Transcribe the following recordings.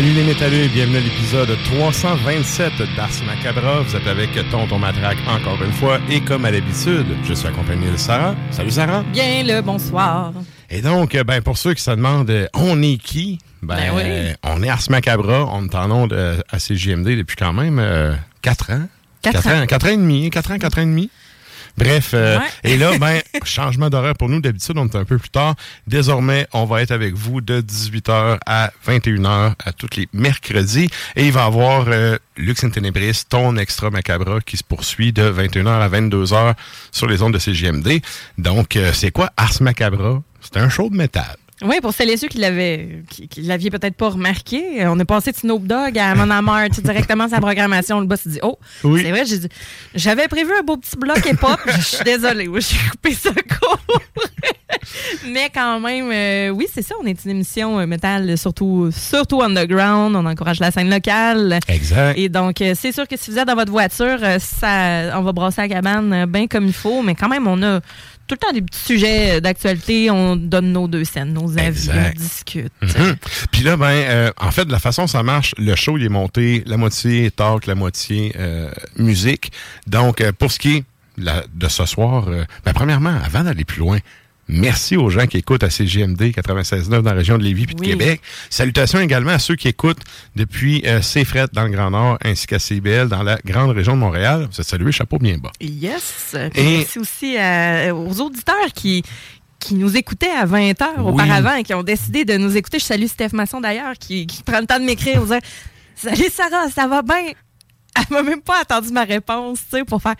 Salut les métalleux et bienvenue à l'épisode 327 d'Ars Macabra. Vous êtes avec Tonton Matraque encore une fois et comme à l'habitude, je suis accompagné de Sarah. Salut Sarah. Bien le bonsoir. Et donc, ben, pour ceux qui se demandent euh, on est qui, ben, Ben oui. euh, on est Ars Macabra, on est en onde euh, à CJMD depuis quand même 4 ans. Quatre ans. 4 ans et demi, 4 ans, 4 ans et demi. Bref, euh, Ouais. et là, ben, changement d'horaire pour nous. D'habitude, on est un peu plus tard. Désormais, on va être avec vous de 18h à 21h à tous les mercredis. Et il va y avoir euh, Lux in Tenebris, ton extra macabre, qui se poursuit de 21h à 22h sur les ondes de CGMD. Donc, euh, c'est quoi Ars Macabra? C'est un show de métal. Oui, pour celles et ceux qui l'avaient, qui, qui l'aviez peut-être pas remarqué, on est passé de Snoop Dogg à Mon sais, directement sa programmation. Le boss dit Oh, Oui. c'est vrai, j'ai dit, j'avais prévu un beau petit bloc hip-hop. Je suis désolée, oui, j'ai coupé ça court. Mais quand même, euh, oui, c'est ça, on est une émission euh, métal, surtout, surtout underground. On encourage la scène locale. Exact. Et donc, euh, c'est sûr que si vous êtes dans votre voiture, euh, ça, on va brasser la cabane bien comme il faut, mais quand même, on a tout le temps des petits sujets d'actualité. On donne nos deux scènes, nos avis, Exact. on discute. Mhm. Puis là, ben, euh, en fait, de la façon dont ça marche, le show, il est monté la moitié talk, la moitié euh, musique. Donc, euh, pour ce qui est la- de ce soir, euh, ben, premièrement, avant d'aller plus loin, merci aux gens qui écoutent à CGMD 96.9 dans la région de Lévis puis de Oui. Québec. Salutations également à ceux qui écoutent depuis euh, dans le Grand Nord ainsi qu'à CBL dans la grande région de Montréal. Vous êtes salués, chapeau bien bas. Yes. Et- Merci aussi à- aux auditeurs qui qui nous écoutaient à 20 heures Oui. auparavant et qui ont décidé de nous écouter. Je salue Steph Masson d'ailleurs, qui, qui prend le temps de m'écrire, Salut Sarah, ça va bien? Elle m'a même pas attendu ma réponse, tu sais, pour faire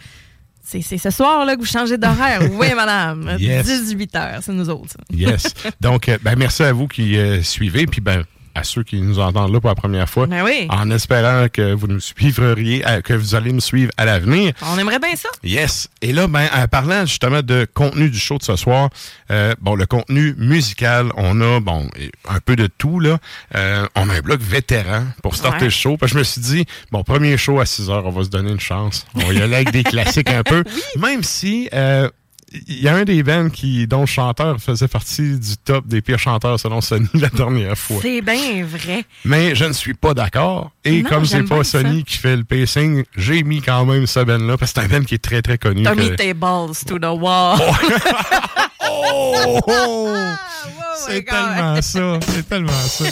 C'est ce soir-là que vous changez d'horaire. oui, madame. Yes. 18 heures, c'est nous autres. ça. Yes. Donc, euh, ben, merci à vous qui euh, suivez, puis ben, à ceux qui nous entendent là pour la première fois. Ben oui. En espérant que vous nous suivriez, euh, que vous allez nous suivre à l'avenir. On aimerait bien ça. Yes. Et là, ben, en parlant justement de contenu du show de ce soir, euh, bon, le contenu musical, on a, bon, un peu de tout, là. Euh, on a un bloc vétéran pour starter Ouais. le show. Parce que je me suis dit, bon, premier show à 6 heures, on va se donner une chance. On va y aller avec des classiques un peu. Même si, euh, il y a un des bands qui, dont le chanteur faisait partie du top des pires chanteurs selon Sony la dernière fois. C'est bien vrai. Mais je ne suis pas d'accord. Et Non, comme c'est pas Sony ça. qui fait le pacing, j'ai mis quand même ce band-là parce que c'est un band qui est très très connu. T'as que- mis tes balls to the wall. Oh! oh! Ah, c'est my God. tellement ça. C'est tellement ça.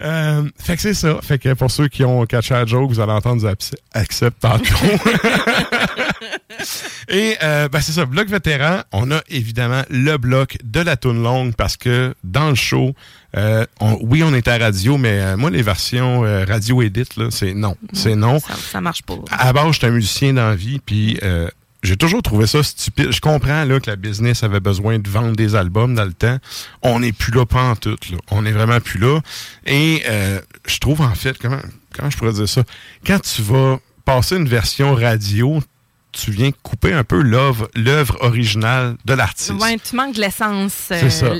Euh, fait que c'est ça. Fait que pour ceux qui ont catché la joke, vous allez entendre du accept tantôt. Et euh, ben c'est ça, bloc vétéran, on a évidemment le bloc de la toune longue parce que dans le show, euh, on- oui, on est à radio, mais euh, moi, les versions euh, radio edit, là, c'est non. C'est non. Ça, ça marche pas. À la base, j'étais un musicien dans la vie, puis euh, j'ai toujours trouvé ça stupide. Je comprends là, que la business avait besoin de vendre des albums dans le temps. On n'est plus là pas en tout. Là. On est vraiment plus là. Et euh, je trouve en fait, comment, comment je pourrais dire ça? Quand tu vas passer une version radio, tu viens couper un peu l'œuvre l'œuvre originale de l'artiste. Ouais, tu manques l'essence. C'est ça.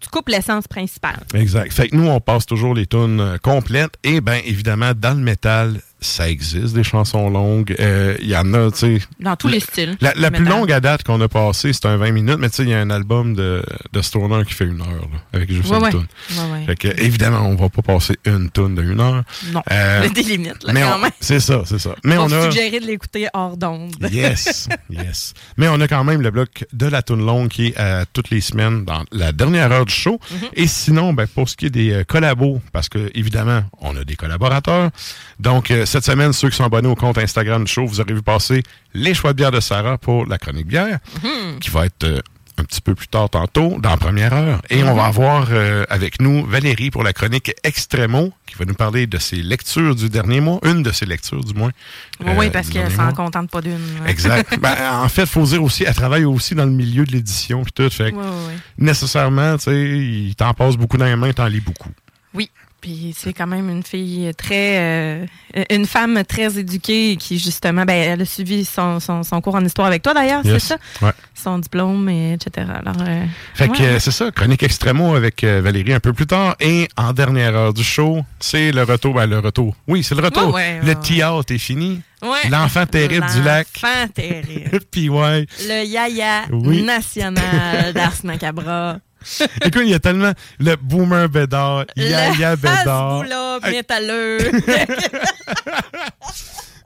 tu coupes l'essence principale. Exact. Fait que nous, on passe toujours les tunes euh, complètes. Et bien, évidemment, dans le métal, ça existe, des chansons longues. Euh, Il y en a, tu sais. Dans tous les styles. La, plus longue à date qu'on a passée, c'est un 20 minutes, mais tu sais, il y a un album de, de Stoner qui fait une heure, là, avec juste Ouais, une ouais. Ouais, ouais. Fait que, évidemment, on va pas passer une tune de une heure. Non. Euh, Il y a des limites, là, mais quand on- même. c'est ça, c'est ça. Mais On on a. suggérait de l'écouter hors d'onde. Yes, yes. Mais on a quand même le bloc de la tune longue qui est à toutes les semaines dans la dernière heure du show. Mhm. Et sinon, ben, pour ce qui est des euh, collabos, parce que évidemment, on a des collaborateurs. Donc, euh, cette semaine, ceux qui sont abonnés au compte Instagram du show, vous aurez vu passer les choix de bière de Sarah pour la chronique bière, Mhm. qui va être euh, un petit peu plus tard tantôt, dans la première heure. Et Mhm. on va avoir euh, avec nous Valérie pour la chronique Extremo, qui va nous parler de ses lectures du dernier mois, une de ses lectures du moins. Oui, euh, oui, parce qu'elle s'en contente pas d'une. Exact. Ben, en fait, faut dire aussi, elle travaille aussi dans le milieu de l'édition puis tout. Fait que nécessairement, tu sais, il t'en passe beaucoup dans les mains, t'en lis beaucoup. Oui. Puis c'est quand même une fille très. euh, une femme très éduquée qui, justement, ben, elle a suivi son, son, son cours en histoire avec toi d'ailleurs, Yes. c'est ça? Ouais. Son diplôme, et etc. Alors. euh, Fait que ouais. c'est ça, chronique extrêmement avec euh, Valérie un peu plus tard. Et en dernière heure du show, c'est le retour. Ben, le retour. Oui, c'est le retour. Ouais, le théâtre est fini. L'enfant terrible du lac. L'enfant terrible. Puis ouais. Le yaya Oui. national d'Ars Macabra. Écoute, il y a tellement le boomer bédard, Yaya bédard. Hey. métalleux.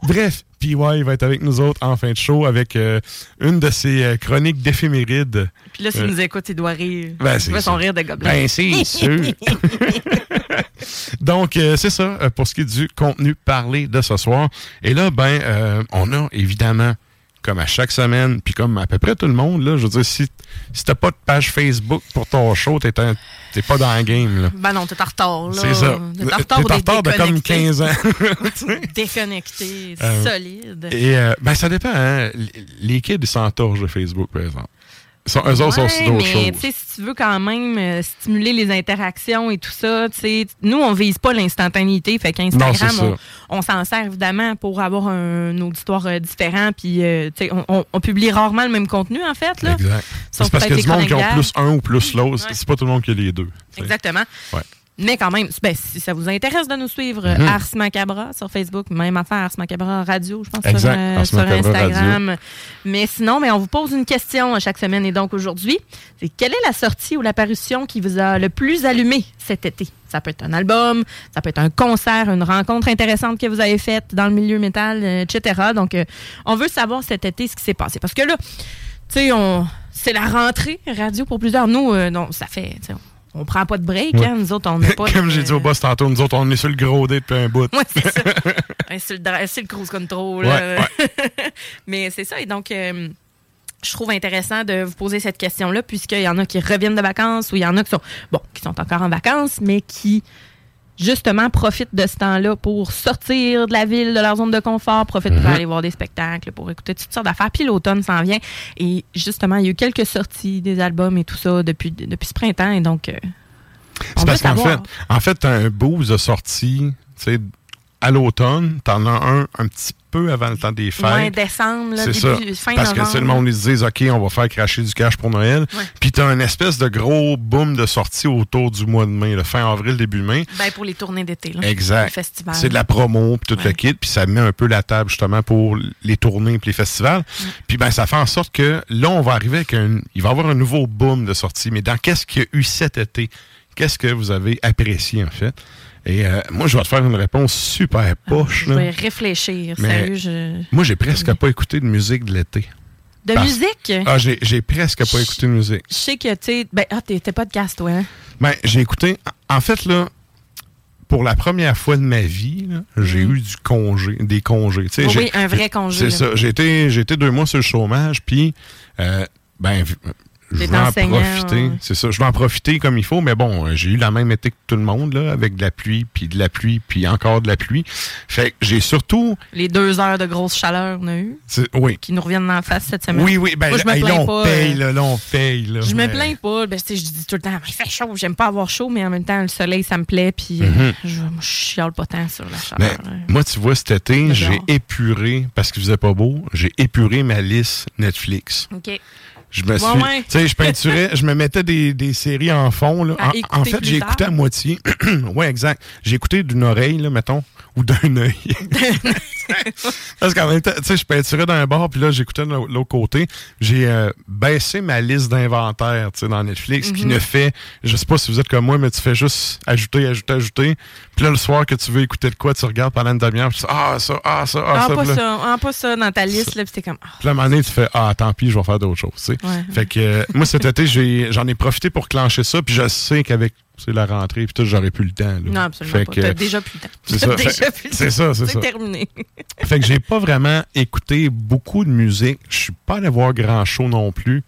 Bref, PY va être avec nous autres en fin de show avec euh, une de ses euh, chroniques d'éphémérides. Puis là, s'il Euh. nous écoute, il doit rire. Ben, il voit son rire de gobelin. Ben, c'est sûr. Donc, c'est ça pour ce qui est du contenu parlé de ce soir. Et là, ben, on a évidemment, comme à chaque semaine, puis comme à peu près tout le monde, là, je veux dire, si, si t'as pas de page Facebook pour ton show, t'es un- t'es pas dans le game. là. Ben non, t'es en retard, là. C'est ça. T'es en retard, T'es de comme déconnectés. 15 ans. Déconnecté, Euh, solide. Et euh, ben, ça dépend. Hein? Les kids, ils s'entorchent de Facebook, par exemple. Sont, eux autres sont Ouais, d'autres mais choses. tu sais, si tu veux quand même euh, stimuler les interactions et tout ça, tu sais, nous, on vise pas l'instantanéité. Fait qu'Instagram, on, on s'en sert évidemment pour avoir un, auditoire euh, différent. Puis, euh, on, on- on publie rarement le même contenu, en fait. Là. Exact. C'est parce qu'il y a du monde qui ont plus un ou plus l'autre. Ouais. C'est pas tout le monde qui a les deux. Exactement. Ouais. Mais quand même, ben, si ça vous intéresse de nous suivre, Mhm. Ars Macabra sur Facebook, même affaire Ars Macabra Radio, je pense, sur, Exact, euh, sur Macabra Instagram. Mais sinon, mais on vous pose une question à chaque semaine. Et donc aujourd'hui, c'est quelle est la sortie ou l'apparition qui vous a le plus allumé cet été? Ça peut être un album, ça peut être un concert, une rencontre intéressante que vous avez faite dans le milieu métal, euh, etc. Donc, euh, on veut savoir cet été ce qui s'est passé. Parce que là, tu sais, on... c'est la rentrée radio pour plusieurs. Nous, euh, non, ça fait... On prend pas de break, Ouais. hein, nous autres, on n'a pas Comme j'ai dit au boss tantôt, nous autres, on est sur le gros dé depuis un bout. Ouais, c'est ça. Ouais, c'est le, cruise control. Ouais, Mais c'est ça. Et donc, euh, je trouve intéressant de vous poser cette question-là, puisqu'il y en a qui reviennent de vacances ou il y en a qui sont, bon, qui sont encore en vacances, mais qui, justement, profitent de ce temps-là pour sortir de la ville, de leur zone de confort, profitent pour Mhm. aller voir des spectacles, pour écouter toutes sortes d'affaires. Puis l'automne s'en vient. Et justement, il y a eu quelques sorties des albums et tout ça depuis, depuis ce printemps. Et donc, euh, C'est parce qu'en fait, en fait, un boost de sortie, tu sais, à l'automne, t'en as un un petit peu avant le temps des fêtes. Ouais, décembre, là, C'est début, ça. fin Parce que c'est le monde, ils se disent, OK, on va faire cracher du cash pour Noël. Ouais. Puis t'as un espèce de gros boom de sortie autour du mois de mai, le fin avril, début mai. Ben, pour les tournées d'été, là. Exact. C'est de la promo, puis tout Ouais. le kit, puis ça met un peu la table justement pour les tournées puis les festivals. Puis ben ça fait en sorte que là on va arriver avec un il va y avoir un nouveau boom de sortie, mais dans qu'est-ce qu'il y a eu cet été? Qu'est-ce que vous avez apprécié en fait? Et euh, moi je vais te faire une réponse super poche. Je là. vais réfléchir, Mais- sérieux. Je... Moi j'ai presque pas écouté de musique de l'été. De Parce- musique? Ah j'ai presque pas écouté de musique. Je sais que, tu sais... Ben, ah, t'es t'es podcast, toi, hein? Ben, j'ai écouté. En fait, là, pour la première fois de ma vie, là, j'ai Mhm. eu du congé, des congés. Sais, Oui, un vrai congé. C'est là. ça. J'ai été, j'ai été deux mois sur le chômage, puis, euh, ben, je vais en profiter. ouais. C'est ça. Je vais en profiter comme il faut, mais bon, euh, j'ai eu la même été que tout le monde, là, avec de la pluie, puis de la pluie, puis encore de la pluie. Fait que j'ai surtout. Les deux heures de grosse chaleur qu'on a eu, Oui. qui nous reviennent en face cette semaine. Oui, oui, ben, Moi, je me hey, là, plains on pas, paye, euh, là, là, on paye, là. Je me plains pas. Ben, je dis tout le temps, il fait chaud, j'aime pas avoir chaud, mais en même temps, le soleil, ça me plaît, puis euh, Mhm. je, moi, je chiale pas tant sur la chaleur. hein. moi, tu vois, cet été, j'ai épuré, parce qu'il faisait pas beau, j'ai épuré ma liste Netflix. OK. Je me Ouais, suis. ouais. Tu sais, je peinturais, je me mettais des, des séries en fond. Là. En- fait, j'ai écouté à moitié. ouais, exact. J'ai écouté d'une oreille, là, mettons, ou d'un œil. Parce qu'en même temps, tu sais, je peinturais d'un bord, puis là, j'écoutais de l'au- l'autre côté. J'ai euh, baissé ma liste d'inventaire, tu sais, dans Netflix, qui ne fait, je sais pas si vous êtes comme moi, mais tu fais juste ajouter, ajouter, ajouter. Puis là, le soir que tu veux écouter de quoi, tu regardes pendant une demi-heure, puis tu dis, ah, ça, ah, ça, ah, Ah, ça. pas Puis là- ça. Ah, pas ça dans ta liste, là, puis t'es comme. ah, puis là, à un moment donné, tu fais Ah, tant pis, je vais faire d'autres choses. tu sais. Ouais. Fait que euh, moi, cet été, j'en ai, profité pour clencher ça. Puis je sais qu'avec c'est la rentrée, puis tout, j'aurais plus le temps. là. Non, absolument Fait pas. que, T'as déjà plus le temps. c'est ça. c'est ça, c'est terminé. Fait que j'ai pas vraiment écouté beaucoup de musique. Je suis pas allé voir grand show non plus.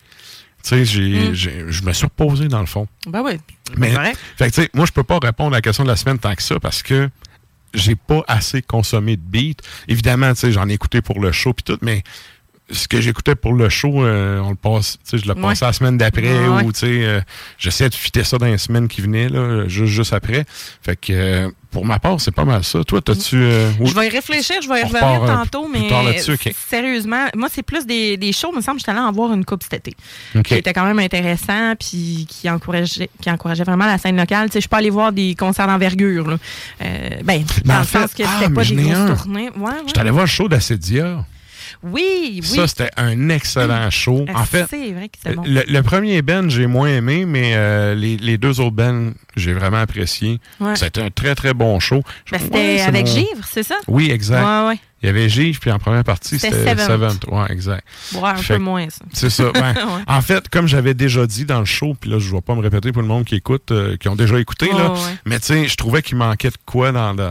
Tu sais, Mm. j'ai- je me suis reposé dans le fond. Ben oui. Mais- correct. Fait que, tu sais, moi, je peux pas répondre à la question de la semaine tant que ça parce que j'ai pas assez consommé de beats. Évidemment, tu sais, j'en ai écouté pour le show puis tout, mais ce que j'écoutais pour le show, euh, on le passe, tu sais, je le Ouais. passais la semaine d'après Ouais, ouais. ou, tu sais, euh, j'essayais de fitter ça dans les semaines qui venaient, là, juste, juste après. Fait que, euh, pour ma part, c'est pas mal ça. Toi, t'as-tu... euh. Je vais y réfléchir, je vais y revenir tantôt, mais sérieusement, moi, c'est plus des, des shows, il me semble j'étais allée en voir une coupe cet été. Qui était quand même intéressant, puis qui encourageait, qui encourageait vraiment la scène locale. Tu sais, je suis pas allée voir des concerts d'envergure, là. Ben, Mais dans en le fait, sens que ah, c'était pas mais des grosses tournées. Ouais, ouais. J'étais allé voir le show d'Acédia. Oui, oui. Ça, c'était un excellent show. Ah, En fait, vrai que bon. le, le premier band, j'ai moins aimé, mais euh, les, les deux autres bands, j'ai vraiment apprécié. Ouais. C'était un très, très bon show. Ben, c'était ouais, avec mon- Givre, c'est ça? Oui, exact. Ouais, ouais. Il y avait Givre, puis en première partie, C'était Seventh. Ouais, exact. Ouais, un Fait peu moins, ça. C'est ça. ben, Ouais. En fait, comme j'avais déjà dit dans le show, puis là, je ne vais pas me répéter pour le monde qui écoute, euh, qui ont déjà écouté, là, mais tu sais, je trouvais qu'il manquait de quoi dans le,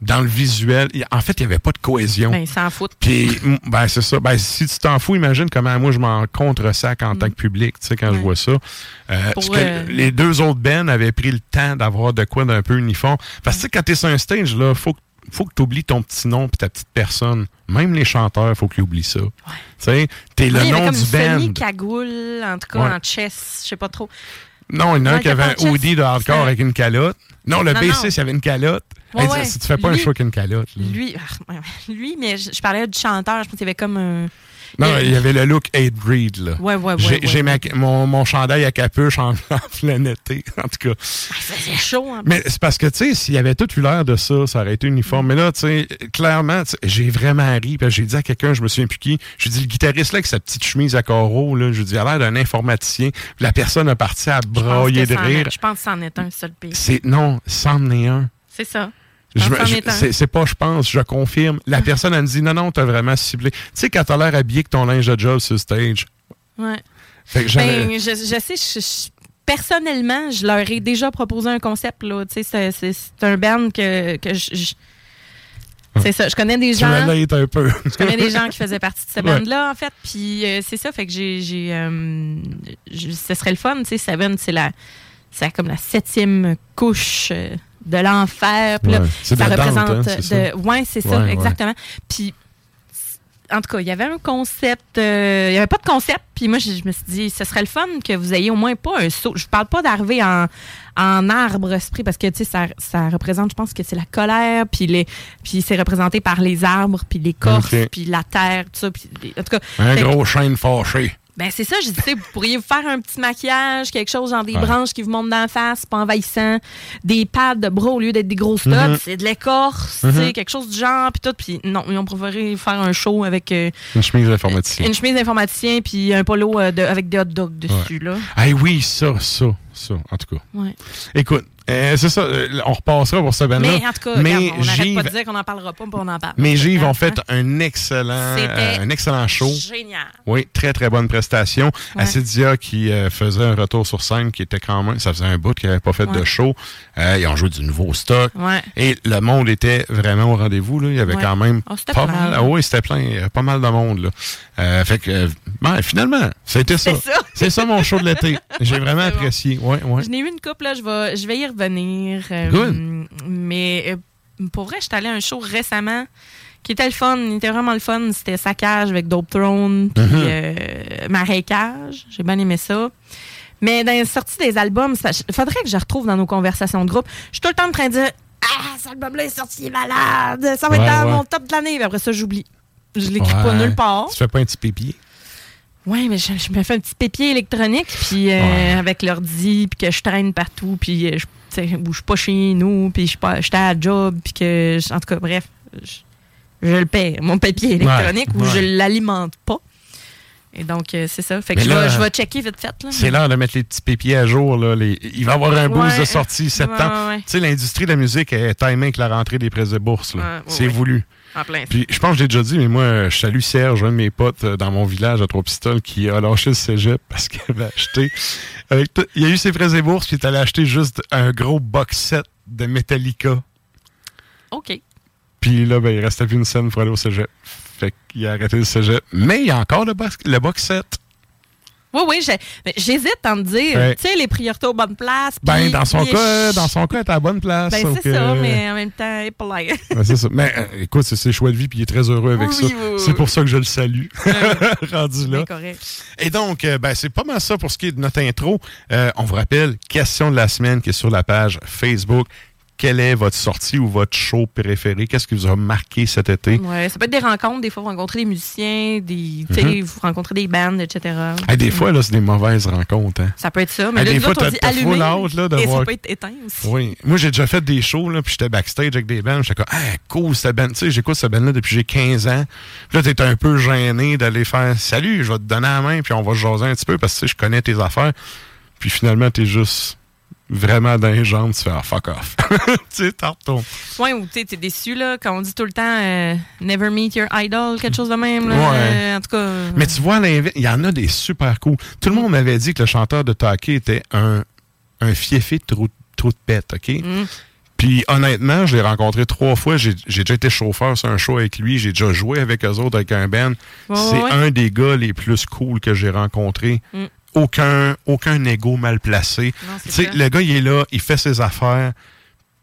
dans le visuel. Il- En fait, il n'y avait pas de cohésion. Ben, ils s'en foutent. Puis, mm, ben, c'est ça. Ben, si tu t'en fous, imagine comment moi je m'en contre-sac en tant que public, tu sais, quand je Mm. Ouais. vois ça. Euh, parce que euh, les deux autres bands avaient pris le temps d'avoir de quoi d'un peu uniforme. Parce que, tu sais, quand t'es sur un stage, là, faut que faut que tu oublies ton petit nom puis ta petite personne. Même les chanteurs, faut qu'ils oublient ça. Tu sais, t'es le Ouais, il nom comme du une band. semi-cagoule, en tout cas Ouais. en chess, je sais pas trop. Non, il y en a un qui avait un hoodie de hardcore avec une calotte. Non, le Non, B6, non. il y avait une calotte. Ouais, Hey, ouais. Si tu fais pas un show avec une calotte. là. Lui, ah, lui, mais je, je parlais du chanteur, je pense qu'il y avait comme un. Non, il y a- il y avait le look 8 Breed, là. Ouais, ouais, ouais. J'ai ouais, j'ai ouais. ma- mon, mon chandail à capuche en, en plein été, en tout cas. Ah, Il faisait chaud, en Mais c'est parce que, tu sais, s'il y avait tout eu l'air de ça, ça aurait été uniforme. Mais là, tu sais, clairement, j'ai vraiment ri. J'ai dit à quelqu'un, je me souviens plus qui, je lui ai dit, le guitariste là, avec sa petite chemise à carreaux, là, je lui ai dit, il a l'air d'un informaticien. La personne a parti à brailler de rire. Je pense que c'en est un seul pays. Non, c'en est un. C'est ça. Je je- c'est pas je pense, je confirme. La personne, elle me dit, non, non, t'as vraiment ciblé. Tu sais, quand t'as l'air habillé que ton linge de job sur stage. Ouais. Fait que Ben, je, je sais, je- je- personnellement, je leur ai déjà proposé un concept. là. Tu sais, c'est- un band que, que je. je- c'est ça. Je connais des gens. l'aides un peu. Je connais des gens qui faisaient partie de cette Ouais. bande-là, en fait. Puis euh, c'est ça, fait que j'ai. euh, je- ce serait le fun, tu sais. Seven, c'est la. C'est comme la septième couche euh, de l'enfer. Ouais, de ça représente. hein, c'est ça? de, ouais, c'est ça, Ouais, ouais. exactement. Puis. En tout cas, il y avait un concept. euh, il n'y avait pas de concept. Puis moi, je, je me suis dit, ce serait le fun que vous ayez au moins pas un saut. Je parle pas d'arriver en, en arbre esprit parce que, tu sais, ça, ça représente, je pense que c'est la colère. Puis, les, puis c'est représenté par les arbres, puis l'écorce, Ok. puis la terre, tout ça. Puis, en tout cas, Un fait gros chêne fâché. Ben c'est ça, je disais, vous pourriez vous faire un petit maquillage, quelque chose, genre des Ouais. branches qui vous montent dans la face, pas envahissant, des pads de bras au lieu d'être des gros studs, Mhm. c'est de l'écorce, tu sais, quelque chose du genre, puis tout. Puis non, ils ont préféré faire un show avec euh, Une chemise d'informaticien. une chemise d'informaticien puis un polo euh, de- avec des hot dogs dessus, là. Ah oui, ça, ça, ça, en tout cas. Ouais. Écoute, euh, c'est ça, euh, on repassera pour ce band-là. Mais en tout cas, Mais regarde, on n'arrête pas de dire qu'on n'en parlera pas, puis on en parle. Mais Hein? ont fait un excellent, euh, un excellent show. Génial. Oui, très, très bonne prestation. Ouais. Acidia qui euh, faisait un retour sur scène qui était quand même, ça faisait un bout qu'ils n'avaient pas fait de show. Euh, ils ont joué du nouveau stock. Ouais. Et le monde était vraiment au rendez-vous. Là. Il y avait quand même Oh, pas plein. mal. Ah oui, c'était plein. Pas mal de monde. Là. Euh, fait que, ben, finalement, c'était ça. C'est ça. C'est ça mon show de l'été. J'ai vraiment bon. apprécié. Ouais, ouais. Je n'ai eu une coupe, là, je vais, je vais y revenir. euh, Good. Mais euh, pour vrai, je suis allée à un show récemment qui était le fun, il était vraiment le fun. C'était Saccage avec Dope Throne, puis Mhm. euh, Marécage. J'ai bien aimé ça. Mais dans la sortie des albums, il faudrait que je retrouve dans nos conversations de groupe. Je suis tout le temps en train de dire Ah, cet album-là est sorti, il est malade. Ça va Ouais, être dans mon top de l'année. Après ça, j'oublie. Je l'écris pas nulle part. Tu fais pas un petit pépier? Ouais, mais je, je me fais un petit pépier électronique, puis euh, Ouais. avec l'ordi, puis que je traîne partout, puis euh, je ou je suis pas chez nous, puis je suis à la job, puis que je- en tout cas bref, je, je le paie mon papier électronique ou ouais. je l'alimente pas. Et donc euh, c'est ça, fait que je, là, vais, je vais checker vite fait là. C'est l'heure de mettre les petits pépiers à jour. Là, les- Il va y avoir un boost de sortie septembre. Tu sais, l'industrie de la musique est timée avec la rentrée des prêts de bourse. C'est voulu. En plein. Puis je pense que je l'ai déjà dit, mais moi, je salue Serge, un de mes potes euh, dans mon village à Trois-Pistoles, qui a lâché le cégep parce qu'il avait acheté. avec il a eu ses prêts et bourses, puis il est allé acheter juste un gros box set de Metallica. OK. Puis là, ben, il restait plus une scène pour aller au cégep. Fait qu'il a arrêté le cégep. Mais il y a encore le box, le box set. Oui, oui, j'hésite à me dire, Ouais. tu sais, les priorités aux bonnes places. Ben, dans son cas, dans son cas, elle est à la bonne place. Ben, c'est ça, mais en même temps, elle est pas là. Ouais, c'est ça. Mais euh, écoute, c'est ses choix de vie, puis il est très heureux avec Oui, ça. oui, oui, c'est pour ça que je le salue. Rendu là. Correct. Et donc, euh, ben, c'est pas mal ça pour ce qui est de notre intro. Euh, on vous rappelle, question de la semaine qui est sur la page Facebook. Quelle est votre sortie ou votre show préféré? Qu'est-ce qui vous a marqué cet été? Ouais, ça peut être des rencontres, des fois, vous rencontrez des musiciens, des, Mhm. vous rencontrez des bandes, etc. Hey, des fois, là, c'est des mauvaises rencontres. hein. Ça peut être ça, mais Hey, là, des nous fois, autres, on dit out, là, de et voir- ça peut être éteint aussi. Oui. Moi, j'ai déjà fait des shows, là, puis j'étais backstage avec des bands. J'étais comme, ah, cool, cette band. Tu sais, j'écoute cette band-là depuis j'ai 15 ans. Puis là, t'es un peu gêné d'aller faire, salut, je vais te donner la main, puis on va se jaser un petit peu parce que je connais tes affaires. Puis finalement, t'es juste vraiment dans les jambes, tu fais, ah, fuck off. tu sais, t'en retournes. Ouais, ou tu t'es déçu, là, quand on dit tout le temps euh, never meet your idol, quelque chose de même, là. Ouais. Euh, en tout cas. euh, Mais tu vois, il y en a des super cool. Tout le monde m'avait dit que le chanteur de Taki était un, un fiefé de trou, trou de pète, OK? mm. Puis honnêtement, je l'ai rencontré trois fois. J'ai j'ai déjà été chauffeur sur un show avec lui. J'ai déjà joué avec eux autres avec un band. Ouais, C'est ouais. un des gars les plus cool que j'ai rencontré. Mm. Aucun, aucun ego mal placé. Non, le gars, il est là, il fait ses affaires.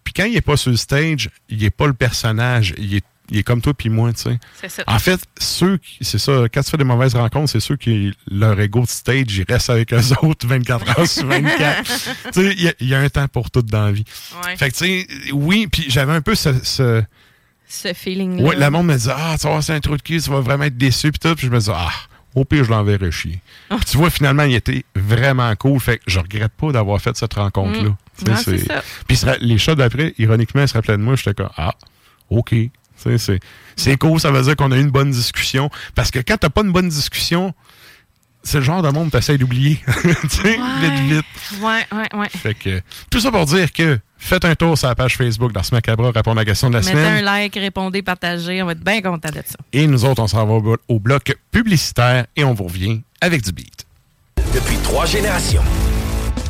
Puis quand il est pas sur le stage, il est pas le personnage. Il est, il est comme toi puis moi, tu sais. En fait, ceux qui, c'est ça, quand tu fais des mauvaises rencontres, c'est ceux qui, leur ego de stage, ils restent avec eux autres 24 heures sur 24. tu sais, il y a- il y, a un temps pour tout dans la vie. Ouais. Fait que, tu sais, oui, puis j'avais un peu ce. ce Ce feeling-là. ouais, le monde me disait, ah, tu vas c'est un trou de cul, tu vas vraiment être déçu, puis tout. Puis je me disais, ah, au pire, je l'enverrai chier. Puis tu vois, finalement, il était vraiment cool. Fait que je regrette pas d'avoir fait cette rencontre-là. Ouais, c'est ça. Puis les shots d'après, ironiquement, ils se rappelaient de moi. J'étais comme, ah, OK. C'est cool, ça veut dire qu'on a eu une bonne discussion. Parce que quand t'as pas une bonne discussion, c'est le genre de monde que t'essayes d'oublier. tu sais, Ouais. vite, vite. Ouais, ouais, ouais. Fait que, tout ça pour dire que faites un tour sur la page Facebook d'Ars Macabra, répondre à la question de la Mettez semaine. un like, répondez, partagez. On va être bien content de ça. Et nous autres, on s'en va au bloc publicitaire et on vous revient avec du beat. Depuis trois générations.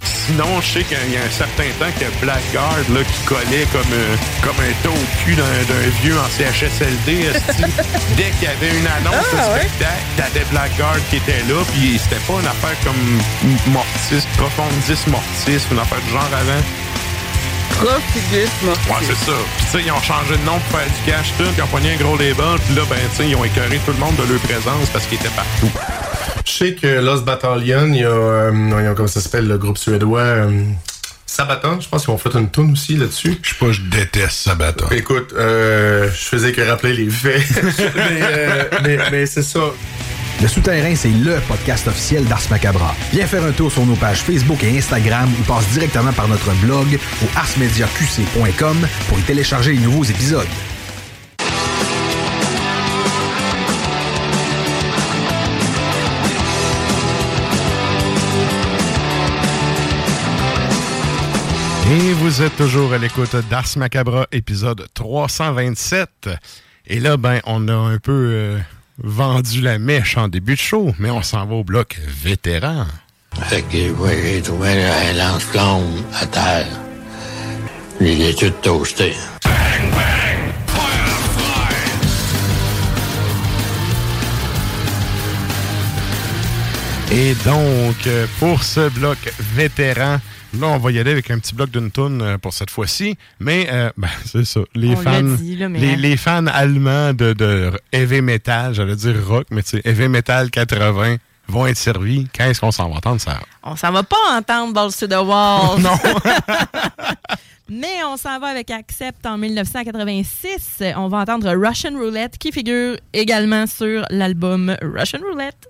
Sinon, je sais qu'il y a un certain temps que Blackguard là, qui collait comme, euh, comme un taux au cul d'un vieux en CHSLD. Dès qu'il y avait une annonce de spectacle, t'avais Blackguard qui était là, puis c'était pas une affaire comme Mortis, Profondis Mortis, une affaire du genre avant. Ouais, c'est ça. Puis tu sais, ils ont changé de nom pour faire du cash, tout, ils ont pogné un gros label, puis là, ben, tu sais, ils ont écœuré tout le monde de leur présence parce qu'ils étaient partout. Je sais que Lost Battalion, il y a, euh, voyons, comment ça s'appelle, le groupe suédois euh, Sabaton, je pense qu'ils ont fait une tune aussi là-dessus. Je sais pas, je déteste Sabaton. Écoute, euh, je faisais que rappeler les faits. mais euh, mais, mais c'est ça. Le Souterrain, c'est LE podcast officiel d'Ars Macabra. Viens faire un tour sur nos pages Facebook et Instagram ou passe directement par notre blog au arsmediaqc.com pour y télécharger les nouveaux épisodes. Et vous êtes toujours à l'écoute d'Ars Macabra, épisode 327. Et là, ben, on a un peu euh, vendu la mèche en début de show, mais on s'en va au bloc vétéran. Fait que ouais, j'ai trouvé un lance-flamme à terre. Je l'ai tout toasté. Et donc, pour ce bloc vétéran, là, on va y aller avec un petit bloc d'une toune euh, pour cette fois-ci. Mais, euh, ben, c'est ça. Les On fans, l'a dit, là, mais- les, les fans allemands de, de heavy metal, j'allais dire rock, mais tu sais, heavy metal 80 vont être servis. Qu'est-ce qu'on s'en va entendre, ça? On s'en va pas entendre Balls to the Wall. Non. Mais on s'en va avec Accept en 1986. On va entendre Russian Roulette qui figure également sur l'album Russian Roulette.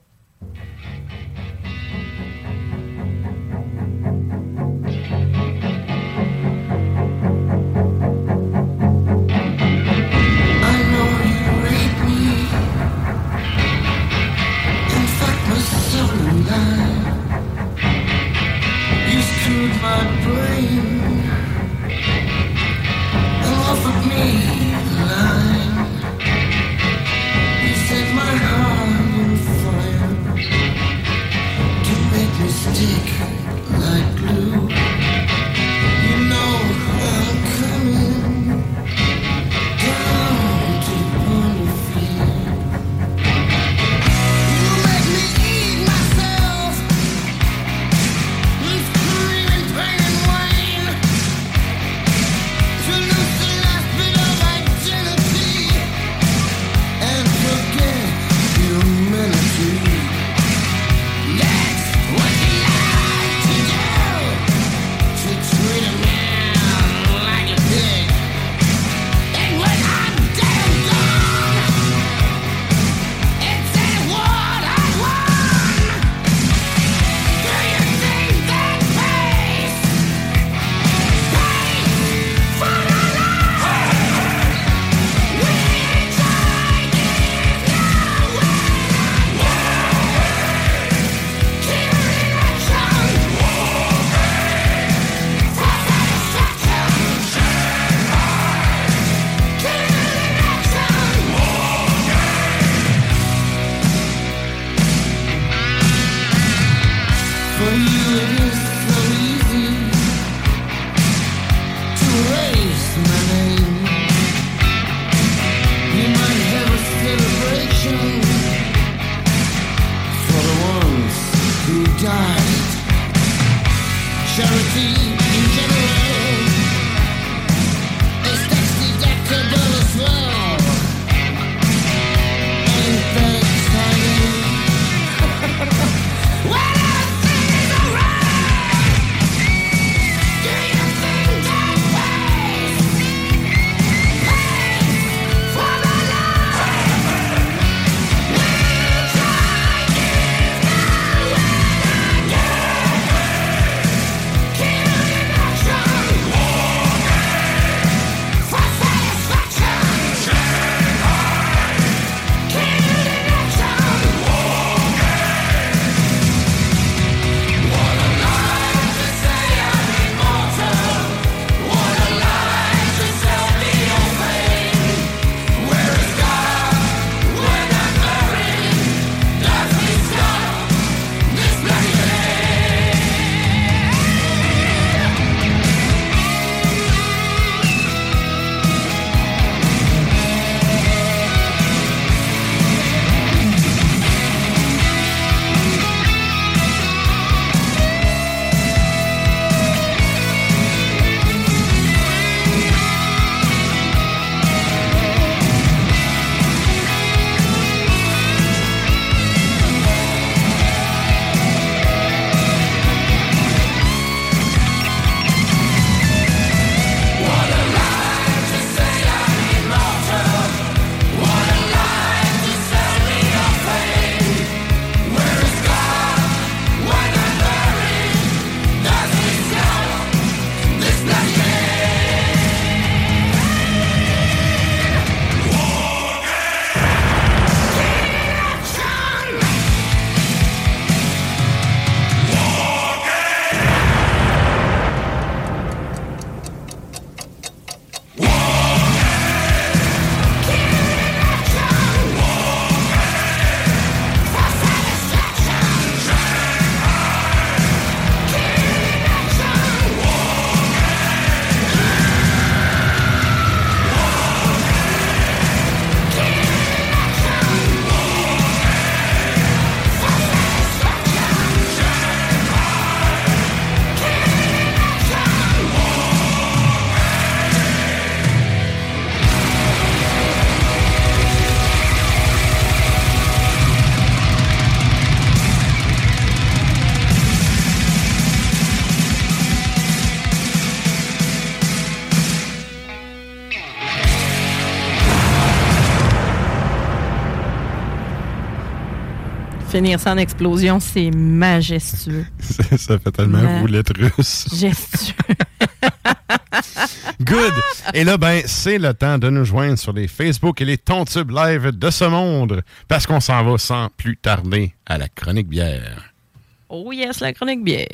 Finir ça en explosion, c'est majestueux. ça fait tellement Ma- roulette russe. Gestueux. Good. Et là, ben, c'est le temps de nous joindre sur les Facebook et les Tontubes Live de ce monde. Parce qu'on s'en va sans plus tarder à la chronique bière. Oh yes, la chronique bière.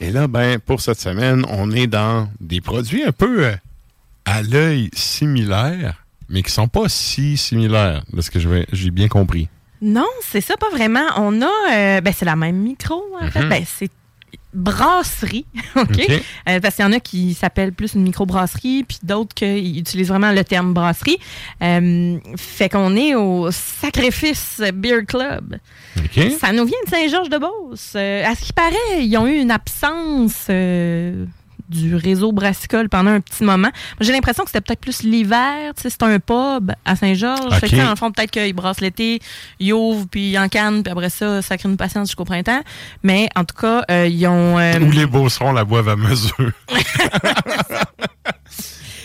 Et là, ben, pour cette semaine, on est dans des produits un peu euh, à l'œil similaires, mais qui sont pas si similaires, de ce que j'ai bien compris. Non, c'est ça, pas vraiment. On a, euh, ben, c'est la même micro, en fait. Ben, c'est brasserie, OK? Euh, parce qu'il y en a qui s'appellent plus une microbrasserie, puis d'autres qui utilisent vraiment le terme brasserie. Euh, fait qu'on est au Sacrifice Beer Club. Ça nous vient de Saint-Georges-de-Beauce. Euh, à ce qui paraît, ils ont eu une absence du réseau brassicole pendant un petit moment. Moi, J'ai l'impression que c'était peut-être plus l'hiver. C'est un pub à Saint-Georges. Fait que, OK. tu sais, dans le fond, peut-être qu'ils brassent l'été, ils ouvrent, puis ils en puis après ça, ça crée une patience jusqu'au printemps. Mais en tout cas, euh, ils ont... euh, Ou les beaucerons la boivent à mesure.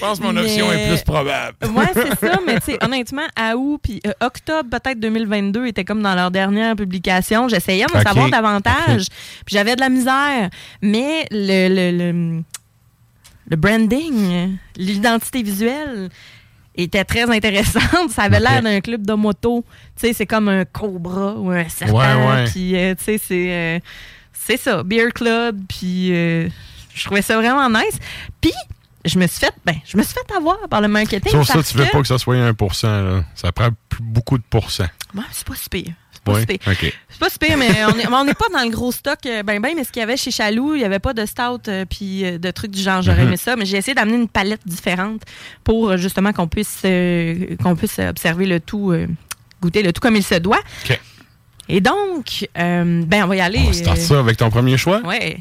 Je pense que mon Mais- option est plus probable. Ouais, c'est ça, mais tu sais, honnêtement, à août puis euh, octobre peut-être 2022 était comme dans leur dernière publication. J'essayais de Ok, savoir davantage, puis j'avais de la misère. Mais le, le, le, le branding, l'identité visuelle était très intéressante. Ça avait l'air d'un club de moto. Tu sais, c'est comme un cobra ou un serpent. Ouais, ouais. Puis, euh, tu sais, c'est... euh, c'est ça, Beer Club, puis euh, je trouvais ça vraiment nice. Puis, je me suis fait, ben, je me suis fait avoir par le marketing. Sauf ça, tu veux que- pas que ça soit 1%. Là. Ça prend beaucoup de pourcents. Ouais, c'est pas si pire. C'est pas Oui? si pire. OK. C'est pas si pire, mais on n'est pas dans le gros stock euh, ben ben, mais ce qu'il y avait chez Chaloux, il n'y avait pas de stout euh, puis euh, de trucs du genre. J'aurais Mhm. aimé ça, mais j'ai essayé d'amener une palette différente pour euh, justement qu'on puisse euh, qu'on puisse observer le tout, euh, goûter le tout comme il se doit. Et donc, ben on va y aller. On va ça avec ton premier choix? Ouais.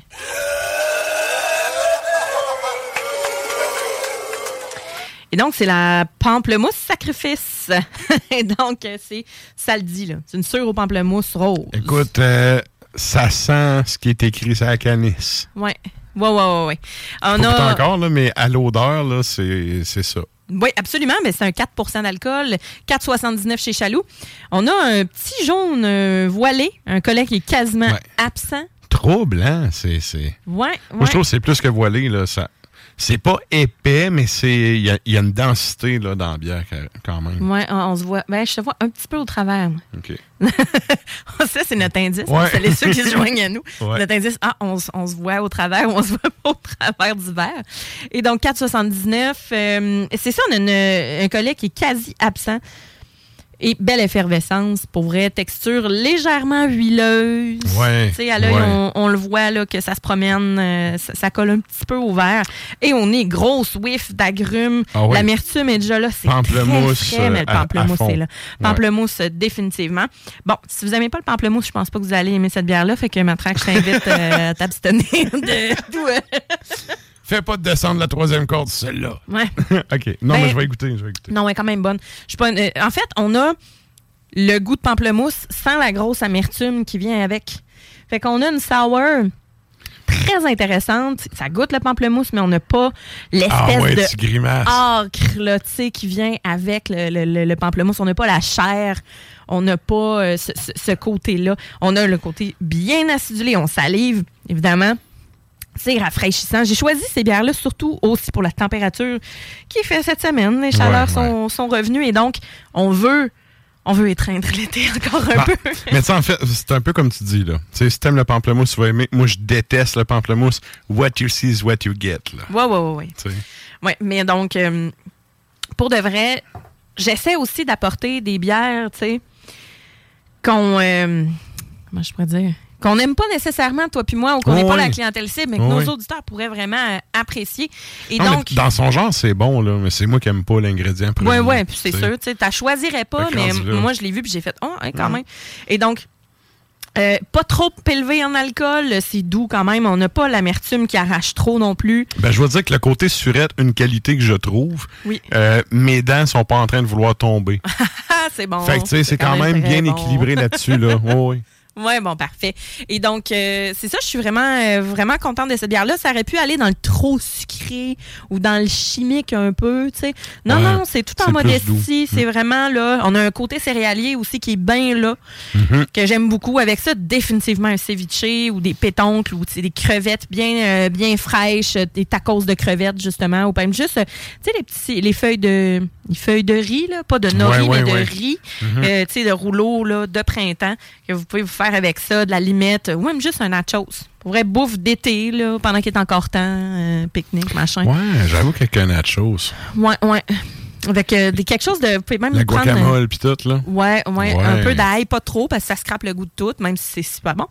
Et donc, c'est la pamplemousse sacrifice. Et donc, euh, c'est, ça le dit, là. C'est une sure au pamplemousse rose. Écoute, euh, ça sent ce qui est écrit sur la canisse. Ouais. Ouais, ouais, ouais, ouais. On a. encore, là, mais à l'odeur, là, c'est c'est ça. Oui, absolument, mais c'est un 4% d'alcool, 4,79 chez Chaloux. On a un petit jaune euh, voilé, un collet qui est quasiment Ouais. absent. Trop blanc, c'est... c'est- Ouais, Moi, ouais. je trouve que c'est plus que voilé, là. Ça... C'est pas épais, mais c'est il y, a- il y a une densité là, dans la bière quand- même. Ouais, on, on se voit. Ben, je te vois un petit peu au travers. OK. Ça, c'est notre indice. Ouais. C'est les ceux qui se joignent à nous. Ouais. Notre indice, ah, on, se voit au travers ou on se voit pas au travers du verre. Et donc, 4,79. euh, c'est ça, on a une- un collet qui est quasi absent. Et belle effervescence, pour vrai. Texture légèrement huileuse. Ouais, Tu sais, à l'œil, ouais. on, on le voit là, que ça se promène, euh, ça, ça colle un petit peu au verre. Et on est grosse whiff d'agrumes. Ah ouais. L'amertume est déjà là. C'est Pamplemousse, très frais, mais le euh, à- à pamplemousse est là. Pamplemousse, euh, définitivement. Bon, si vous n'aimez pas le pamplemousse, je pense pas que vous allez aimer cette bière-là. Fait que, Matraque, je t'invite euh, à t'abstenir de tout. Fais pas de descendre la troisième corde, celle-là. ouais. OK. Non, Ben- mais je vais écouter, je vais écouter. Non, elle est quand même bonne. Je suis pas une- euh, en fait, on a le goût de pamplemousse sans la grosse amertume qui vient avec. Fait qu'on a une sour très intéressante. Ça goûte le pamplemousse, mais on n'a pas l'espèce Ah ouais, de acre là, qui vient avec le, le- le- le pamplemousse. On n'a pas la chair. On n'a pas euh, ce côté-là. On a le côté bien acidulé. On salive, évidemment. C'est rafraîchissant. J'ai choisi ces bières-là surtout aussi pour la température qui fait cette semaine. Les chaleurs Ouais, sont, sont revenues et donc on veut, on veut étreindre l'été encore un Ah, peu. Mais tu en fait, c'est un peu comme tu dis, là. Tu sais, si t'aimes le pamplemousse, tu vas aimer. Moi, je déteste le pamplemousse. What you see is what you get, là. Ouais, ouais, ouais. Ouais, mais donc, euh, pour de vrai, j'essaie aussi d'apporter des bières, tu sais, qu'on. euh, comment je pourrais dire? Qu'on n'aime pas nécessairement, toi puis moi, ou qu'on n'est Oh pas oui. la clientèle cible, mais que nos oui. auditeurs pourraient vraiment euh, apprécier. Et Non, donc. dans son genre, c'est bon, là, mais c'est moi qui aime pas l'ingrédient. Oui, oui, puis c'est sûr. Tu ne choisirais pas, mais là. moi, je l'ai vu puis j'ai fait, oh, hein, quand même. Et donc, euh, pas trop élevé en alcool, c'est doux quand même. On n'a pas l'amertume qui arrache trop non plus. Ben, je veux dire que le côté surette, une qualité que je trouve, Oui. euh, mes dents sont pas en train de vouloir tomber. Ah, c'est bon. fait que, tu sais, c'est quand, même, bien bon. équilibré là-dessus, là. Oui, oui. Bon, parfait. Et donc, euh, c'est ça, je suis vraiment, euh, vraiment contente de cette bière-là. Ça aurait pu aller dans le trop sucré ou dans le chimique un peu, tu sais. Non, Ouais, non, c'est tout en modestie. C'est vraiment, là, on a un côté céréalier aussi qui est bien là, Mhm. que j'aime beaucoup. Avec ça, définitivement un ceviche ou des pétoncles ou des crevettes bien, euh, bien fraîches, des tacos de crevettes, justement, ou même juste, tu sais, les petits, les feuilles de, les feuilles de riz, là, pas de nori, Ouais, ouais, mais de riz, Mhm. euh, tu sais, de rouleau, là, de printemps, que vous pouvez vous faire avec ça, de la limette, ou même juste un nachos. Pour vrai, bouffe d'été, là, pendant qu'il est encore temps, euh, pique-nique, machin. Ouais, j'avoue qu'il y a nachos. Ouais, ouais. Avec euh, des, quelque chose de. Même prendre, guacamole pis tout, là. Ouais, ouais, Ouais. un peu d'ail, pas trop, parce que ça scrape le goût de tout, même si c'est super bon.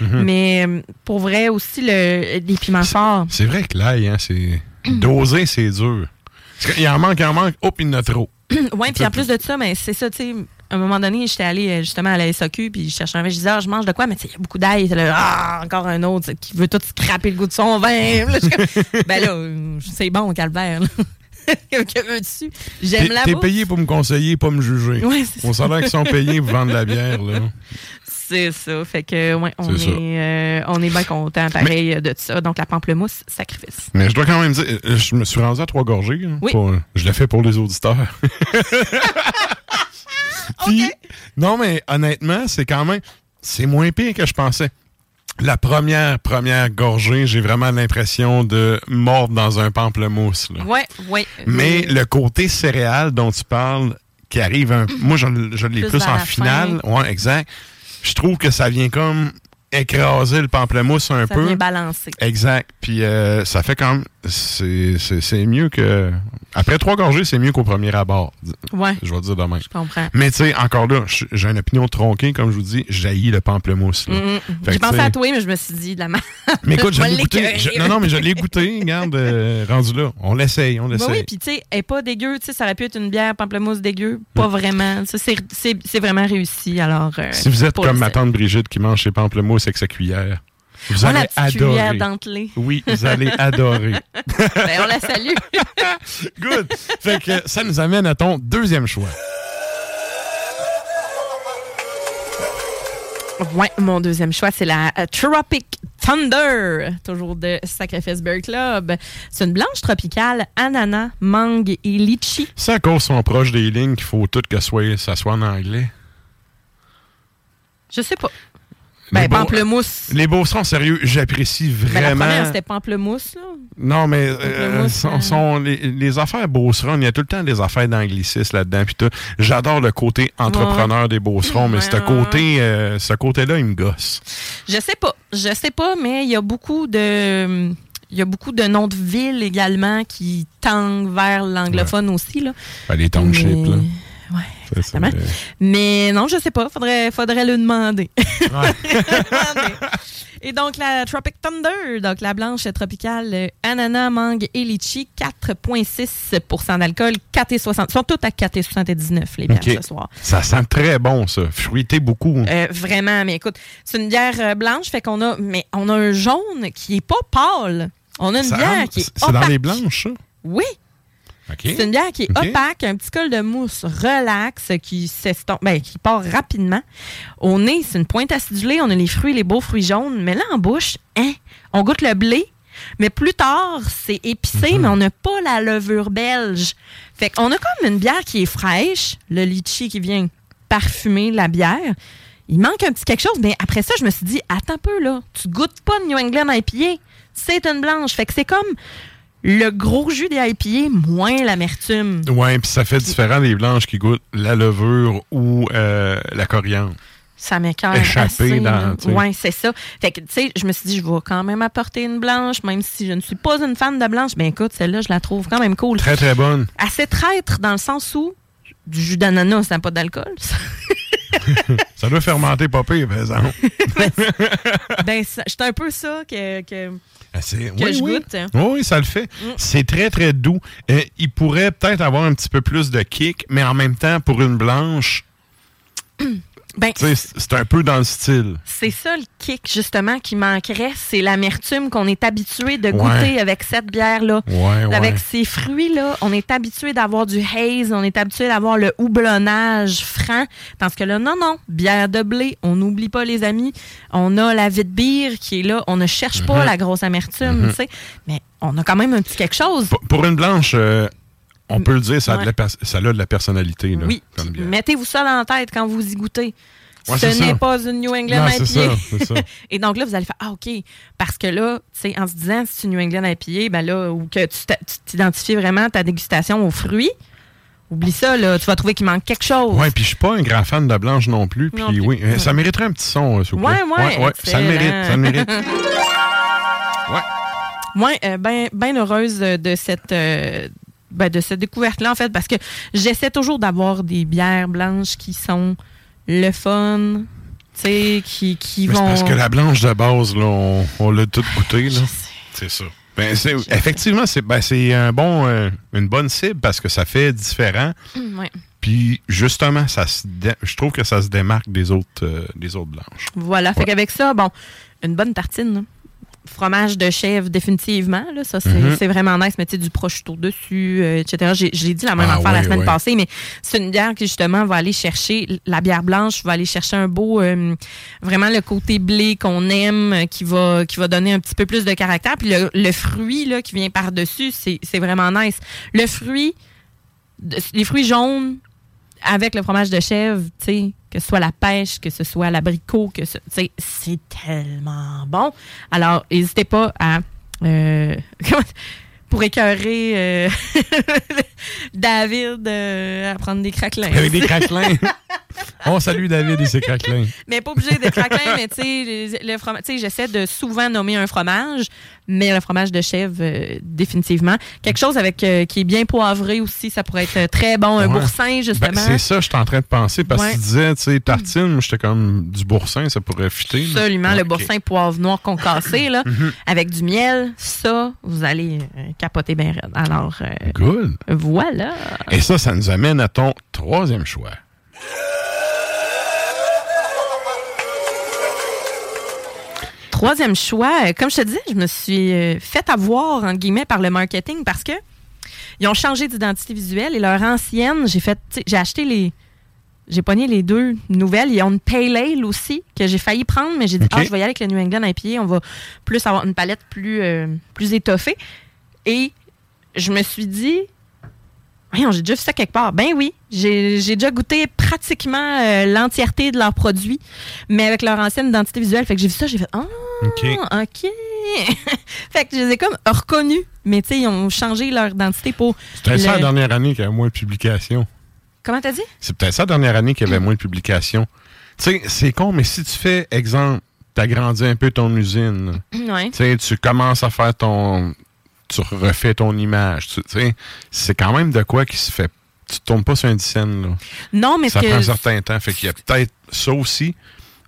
Mhm. Mais euh, pour vrai aussi, le, les piments forts. C'est vrai que l'ail, hein, c'est. Doser, c'est dur. Qu'il en manque, il en manque, hop, il y en a trop. ouais, puis en plus de ça, mais c'est ça, tu sais. À un moment donné, j'étais allée euh, justement à la SAQ, puis je cherchais un vin. Je disais, ah, je mange de quoi? Mais tu sais, il y a beaucoup d'ail. Ah, encore un autre qui veut tout scraper le goût de son vin. Là, je ben là, euh, c'est bon, calvaire. là. Que veux-tu? J'aime la t'es payé pour me conseiller, pas me juger. Ouais, On s'en qu'ils sont payés pour vendre de la bière, là. C'est ça. Fait que, ouais, on est, euh, on est bien content, pareil, de ça. Donc, la pamplemousse, sacrifice. Mais je dois quand même dire, je me suis rendu à trois gorgées. là, Oui. pour- je l'ai fait pour les auditeurs. Puis, Non, mais honnêtement, c'est quand même. C'est moins pire que je pensais. La première, première gorgée, j'ai vraiment l'impression de mordre dans un pamplemousse. là. Ouais, ouais. Mais le côté céréal dont tu parles, qui arrive un. Moi, je, je l'ai Plus en la finale. Ouais, exact. Je trouve que ça vient comme écraser le pamplemousse un ça peu. vient balancer. Exact. Puis euh, ça fait quand même. C'est mieux que. Après trois gorgées, c'est mieux qu'au premier abord. Ouais, Je vais dire demain. je comprends. Mais tu sais, encore là, j'ai une opinion tronquée, comme je vous dis, jaillit le pamplemousse. Mm, mm. Fait J'ai pensé à toi, mais je me suis dit de la merde. Mais écoute, je l'ai goûté. Je- non, non, mais je l'ai goûté. Regarde, euh, rendu là. On l'essaye, on Bah l'essaye. oui, puis tu sais, elle est pas dégueu. Tu sais, ça aurait pu être une bière pamplemousse dégueu. Pas vraiment. C'est- vraiment réussi. Alors. euh, si vous êtes comme ma tante Brigitte qui mange ses pamplemousses avec sa cuillère, vous Oh, allez la adorer. dentelée. Oui, vous allez adorer. Ben, on la salue. Good. Fait que ça nous amène à ton deuxième choix. Ouais, mon deuxième choix, c'est la euh, Tropic Thunder, toujours de Sacrifice Bear Club. C'est une blanche tropicale, ananas, mangue et litchi. C'est à cause sont proches des lignes qu'il faut tout que soit, ça soit en anglais. Je sais pas. Ben, Les beaux- pamplemousse. Les beaucerons, sérieux, j'apprécie Ben, la vraiment. première, c'était pamplemousse, là. non, mais euh, Pamplemousse, sont, sont- les, les affaires beaucerons, il y a tout le temps des affaires d'anglicisme là-dedans. puis tout. J'adore le côté entrepreneur des beaucerons, mais Ouais, ce ouais, côté, euh, ce côté-là, il me gosse. Je sais pas. Je sais pas, mais il y a beaucoup de. Il y a beaucoup de noms de villes également qui tendent vers l'anglophone aussi. Là. Ben, les townships, Mais- là. Ouais, Ça, ça, exactement. euh, Mais non, je sais pas. Faudrait, faudrait le demander. Et donc, la Tropic Thunder, donc la blanche tropicale, euh, ananas, mangue et litchi, 4,6% d'alcool, 4,60. Ils sont toutes à 4,79 les bières ce soir. Ça sent très bon, ça. Fruité beaucoup. Euh, vraiment, mais écoute, c'est une bière euh, blanche, fait qu'on a, mais on a un jaune qui est pas pâle. On a une Ça bière rentre- qui est C'est dans les blanches, ça? Oui, C'est une bière qui est opaque, un petit col de mousse relax qui s'estompe, ben, qui part rapidement. Au nez, c'est une pointe acidulée, on a les fruits, les beaux fruits jaunes, mais là en bouche, hein, on goûte le blé. Mais plus tard, c'est épicé, mais on n'a pas la levure belge. Fait qu'on a comme une bière qui est fraîche, le litchi qui vient parfumer la bière. Il manque un petit quelque chose, mais après ça, je me suis dit, attends un peu, là, tu goûtes pas de New England IPA, c'est une blanche. Fait que c'est comme le gros jus des IPA moins l'amertume. Ouais, puis ça fait différent des blanches qui goûtent la levure ou euh, la coriandre. Ça m'écoeure Échappé dans, sais. Ouais, c'est ça. Fait que, tu sais, je me suis dit, je vais quand même apporter une blanche, même si je ne suis pas une fan de blanche. Ben écoute, celle-là, je la trouve quand même cool. Très, très bonne. Assez traître dans le sens où du jus d'ananas, ça n'a pas d'alcool. ça. Doit fermenter pas pire, par exemple. ben, c'est un peu ça que, que, Ah, c'est- que oui, je oui. goûte. Oui, oui, ça le fait. Mm. C'est très, très doux. Euh, il pourrait peut-être avoir un petit peu plus de kick, mais en même temps, pour une blanche, Ben, c'est un peu dans le style. c'est ça le kick, justement, qui manquerait. C'est l'amertume qu'on est habitué de goûter Ouais. avec cette bière-là. Ouais, ouais. Avec ces fruits-là, on est habitué d'avoir du haze, on est habitué d'avoir le houblonnage franc. Parce que là, non, non, bière de blé, on n'oublie pas, les amis. On a la vie de bière qui est là. On ne cherche pas la grosse amertume, tu sais. Mais on a quand même un petit quelque chose. Pour- Pour une blanche, euh, on peut le dire, ça a, de la ça a de la personnalité. Là, Oui, mettez-vous ça dans la tête quand vous y goûtez. Ouais, Ce n'est pas une New England Non, IPA. ça. Et donc là, vous allez faire Ah, OK. Parce que là, tu sais, en se disant, si c'est une New England IPA, ben là, ou que tu t'identifies vraiment ta dégustation aux fruits, oublie ça, là. Tu vas trouver qu'il manque quelque chose. Ouais, puis je suis pas un grand fan de blanche non plus. Puis oui, euh, ça mériterait un petit son, euh, s'il vous plaît. Ouais, ouais, ça le mérite, ça le mérite. Ouais. Moi, euh, ben, ben heureuse de cette, euh, ben, de cette découverte-là, en fait, parce que j'essaie toujours d'avoir des bières blanches qui sont le fun, tu sais, qui, vont. parce que la blanche de base, là, on, on l'a tout goûté. Je Là. C'est ça. Ben, c'est- effectivement, c'est ben, c'est un bon, euh, une bonne cible parce que ça fait différent. Ouais. Puis justement, ça se je trouve que ça se démarque des autres, euh, des autres blanches. Voilà. Fait qu'avec ça, bon, une bonne tartine. là. Fromage de chèvre, définitivement. Là, ça, c'est Mhm. c'est vraiment nice. Mais tu sais, du prosciutto dessus, euh, etc. J'ai- Je l'ai dit la même Ah, affaire la semaine passée, mais c'est une bière qui, justement, va aller chercher la bière blanche, va aller chercher un beau, euh, vraiment le côté blé qu'on aime, euh, qui va, qui va donner un petit peu plus de caractère. Puis le, le fruit là, qui vient par-dessus, c'est vraiment nice. Le fruit, les fruits jaunes, avec le fromage de chèvre, tu sais, que ce soit la pêche, que ce soit l'abricot, que ce, c'est tellement bon. Alors, n'hésitez pas à euh, pour écœurer euh, David euh, à prendre des craquelins. Avec des craquelins. on salue David et ses craquelins. Mais pas obligé des craquelins, mais tu sais, le fromage, j'essaie de souvent nommer un fromage, mais le fromage de chèvre, euh, définitivement. Quelque chose avec qui est bien poivré aussi, ça pourrait être très bon. Un Ouais. boursin, Ben, justement. c'est ça, je suis en train de penser parce Ouais. que tu disais, tu sais, tartine, j'étais comme du boursin, ça pourrait fitter. Absolument, Ouais, le boursin poivre noir concassé, là, Mhm. avec du miel, ça, vous allez capoter bien raide. Alors, euh, Good. voilà. Et ça, ça nous amène à ton troisième choix. Troisième choix, comme je te disais, je me suis euh, fait avoir, entre guillemets, par le marketing parce que ils ont changé d'identité visuelle et leur ancienne, j'ai fait, j'ai acheté les. J'ai pogné les deux nouvelles. Ils ont une Pale Ale aussi que j'ai failli prendre, mais j'ai dit, ah, je vais y aller avec le New England IPA. On va plus avoir une palette plus, euh, plus étoffée. Et je me suis dit, Voyons, j'ai déjà vu ça quelque part. Ben oui, j'ai déjà goûté pratiquement euh, l'entièreté de leurs produits, mais avec leur ancienne identité visuelle. Fait que j'ai vu ça, j'ai fait Ah, OK. OK. fait que je les ai comme reconnus, mais tu sais, ils ont changé leur identité pour. C'était ça la Le- dernière année qu'il y avait moins de publications. Comment t'as dit? C'est peut-être ça la dernière année qu'il y avait moins de publications. Tu sais, c'est con, mais si tu fais, exemple, t'agrandis un peu ton usine. Ouais. tu sais, tu commences à faire ton... Tu refais ton image, tu tu sais, c'est quand même de quoi qui se fait... Tu tombes pas sur un dizaine, là. Non, mais Ça ce prend un que. certain temps. Fait qu'il y a peut-être ça aussi.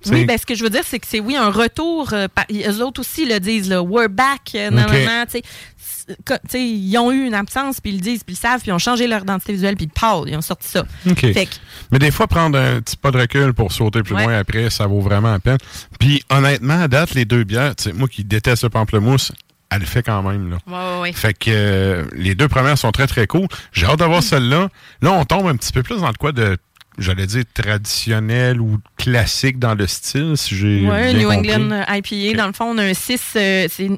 Oui, ben, ce que je veux dire, c'est que c'est, oui, un retour. euh, par- eux autres aussi le disent, là, we're back. euh, normalement, que- tu sais, ils ont eu une absence, puis ils le disent, puis ils le savent, puis ils ont changé leur identité visuelle, puis pow, ils ont sorti ça. Fait que, Mais des fois, prendre un petit pas de recul pour sauter plus Ouais. loin après, ça vaut vraiment la peine. Puis, honnêtement, à date, les deux bières, moi qui déteste le pamplemousse, elle le fait quand même. Là. ouais, ouais, ouais. Fait que euh, les deux premières sont très, très cool. J'ai hâte d'avoir celle-là. Là, on tombe un petit peu plus dans le quoi de, j'allais dire, traditionnel ou classique dans le style, si j'ai bien New compris. England IPA, dans le fond, on a un 6, euh, c'est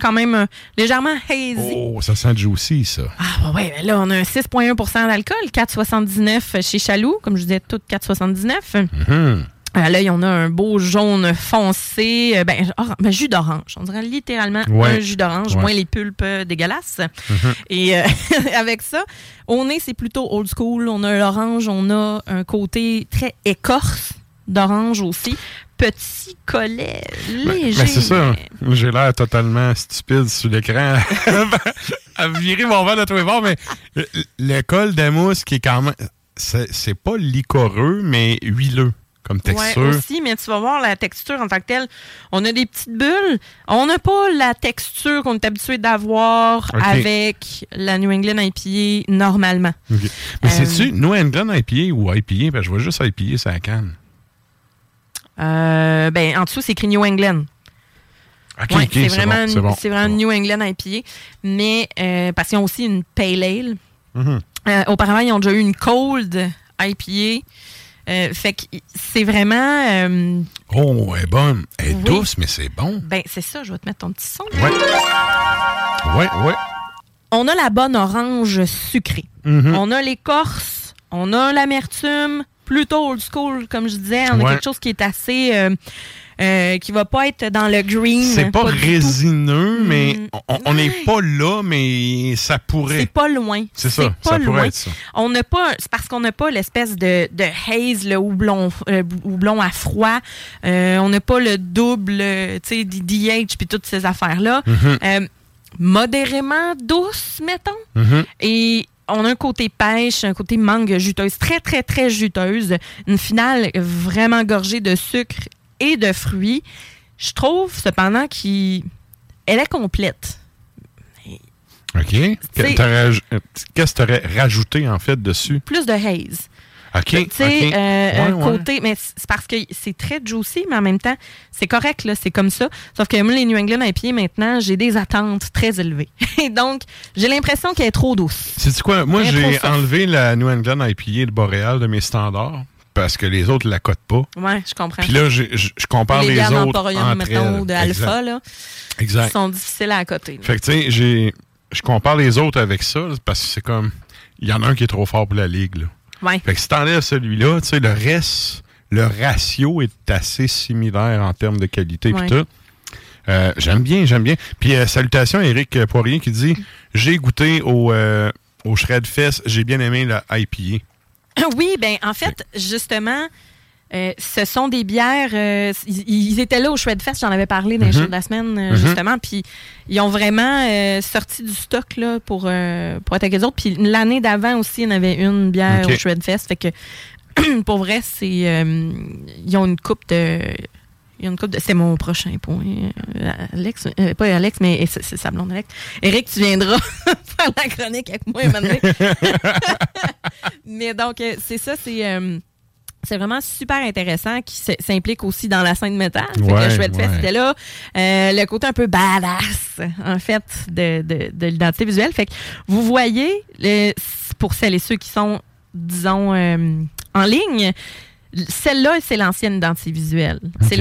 quand même euh, légèrement hazy. Oh, ça sent juicy, ça. Ah, ouais, ben là, on a un 6,1% d'alcool, 4,79 chez Chaloux, comme je disais, tout 4,79. Mhm. Euh, là, il y en a un beau jaune foncé, euh, ben, or- ben, jus d'orange. On dirait littéralement Ouais. un jus d'orange, Ouais. moins les pulpes euh, dégueulasses. Mhm. Et euh, avec ça, au nez, c'est plutôt old school. On a l'orange, on a un côté très écorce d'orange aussi. Petit collet léger. Ben, c'est ça. J'ai l'air totalement stupide sur l'écran à virer mon verre de tous les bords, mais le- le col de mousse qui est quand même. C'est pas licoreux, mais huileux comme texture. Ouais, aussi, mais tu vas voir la texture en tant que telle. On a des petites bulles. On n'a pas la texture qu'on est habitué d'avoir avec la New England IPA normalement. Mais Euh, c'est-tu New England IPA ou IPA? Ben, je vois juste IPA, ça canne. Euh, ben, en dessous, c'est écrit New England. OK, Ouais, OK, c'est vraiment, bon, vraiment New England IPA. Mais euh, parce qu'ils ont aussi une Pale Ale. Mhm. Euh, auparavant, ils ont déjà eu une Cold IPA. Euh, fait que c'est vraiment. euh, Oh, elle est bonne. Elle est Oui. douce, mais c'est bon. ben, c'est ça, je vais te mettre ton petit son. Ouais. Ouais, ouais. On a la bonne orange sucrée. Mhm. On a l'écorce. On a l'amertume. Plutôt old school, comme je disais. On a quelque chose qui est assez. euh, euh, qui va pas être dans le green. C'est pas, tout. résineux, mais Mm. on- n'est pas là, mais ça C'est pourrait. pas loin. C'est ça, pas ça loin. pourrait être ça. On n'a pas, c'est parce qu'on n'a pas l'espèce de, de haze, le houblon, euh, houblon à froid. Euh, on n'a pas le double, tu sais, DH puis toutes ces affaires-là. Mhm. Euh, modérément douce, mettons. Mhm. Et on a un côté pêche, un côté mangue juteuse, très, très, très juteuse. Une finale vraiment gorgée de sucre et de fruits. Je trouve, cependant, qu'elle est complète. OK. C'est- euh, Qu'est-ce que tu aurais rajouté, en fait, dessus? Plus de haze. OK. Tu sais, euh, Ouais, un ouais. côté, mais c'est parce que c'est très juicy, mais en même temps, c'est correct, là, c'est comme ça. Sauf que moi, les New England IPA, maintenant, j'ai des attentes très élevées. Et donc, j'ai l'impression qu'elle est trop douce. Sais-tu quoi? Moi, j'ai enlevé la New England IPA de Boréal de mes standards parce que les autres la cotent pas. Ouais, je comprends. Puis là, je je compare les les, autres d'Emporium, entre mettons, elles. ou de Alpha, là, Exact. sont difficiles à côté. Fait que, tu sais, j'ai- je compare les autres avec ça parce que c'est comme. Il y en a un qui est trop fort pour la ligue, là. Ouais. Fait que si t'enlèves celui-là, tu sais, le reste, le ratio est assez similaire en termes de qualité Ouais. puis tout. Euh, j'aime bien, j'aime bien. Puis euh, salutations à Eric Poirier qui dit J'ai goûté au, euh, au Shred Fest, j'ai bien aimé la IPA. Oui, ben en fait, justement, euh, ce sont des bières. euh, ils, ils étaient là au Shred Fest, j'en avais parlé dans les shows de la semaine, euh, Mhm. justement. Puis ils ont vraiment euh, sorti du stock là, pour, euh, pour être avec les autres. Puis l'année d'avant aussi, il y en avait une bière au Shred Fest. Fait que pour vrai, c'est. euh, ils ont une coupe de. Il y a une coupe de. C'est mon prochain point. Euh, Alex, euh, pas Alex, mais c'est sa blonde Alex. Eric, tu viendras faire la chronique avec moi un. Mais donc, euh, c'est ça, c'est. euh, c'est vraiment super intéressant qui s'implique aussi dans la scène métal. Fait Ouais, que Fest ouais. était là. Euh, le côté un peu badass, en fait, de, de, de l'identité visuelle. Fait que vous voyez, le- pour celles et ceux qui sont, disons, euh, en ligne, celle-là, c'est l'ancienne identité visuelle. C'est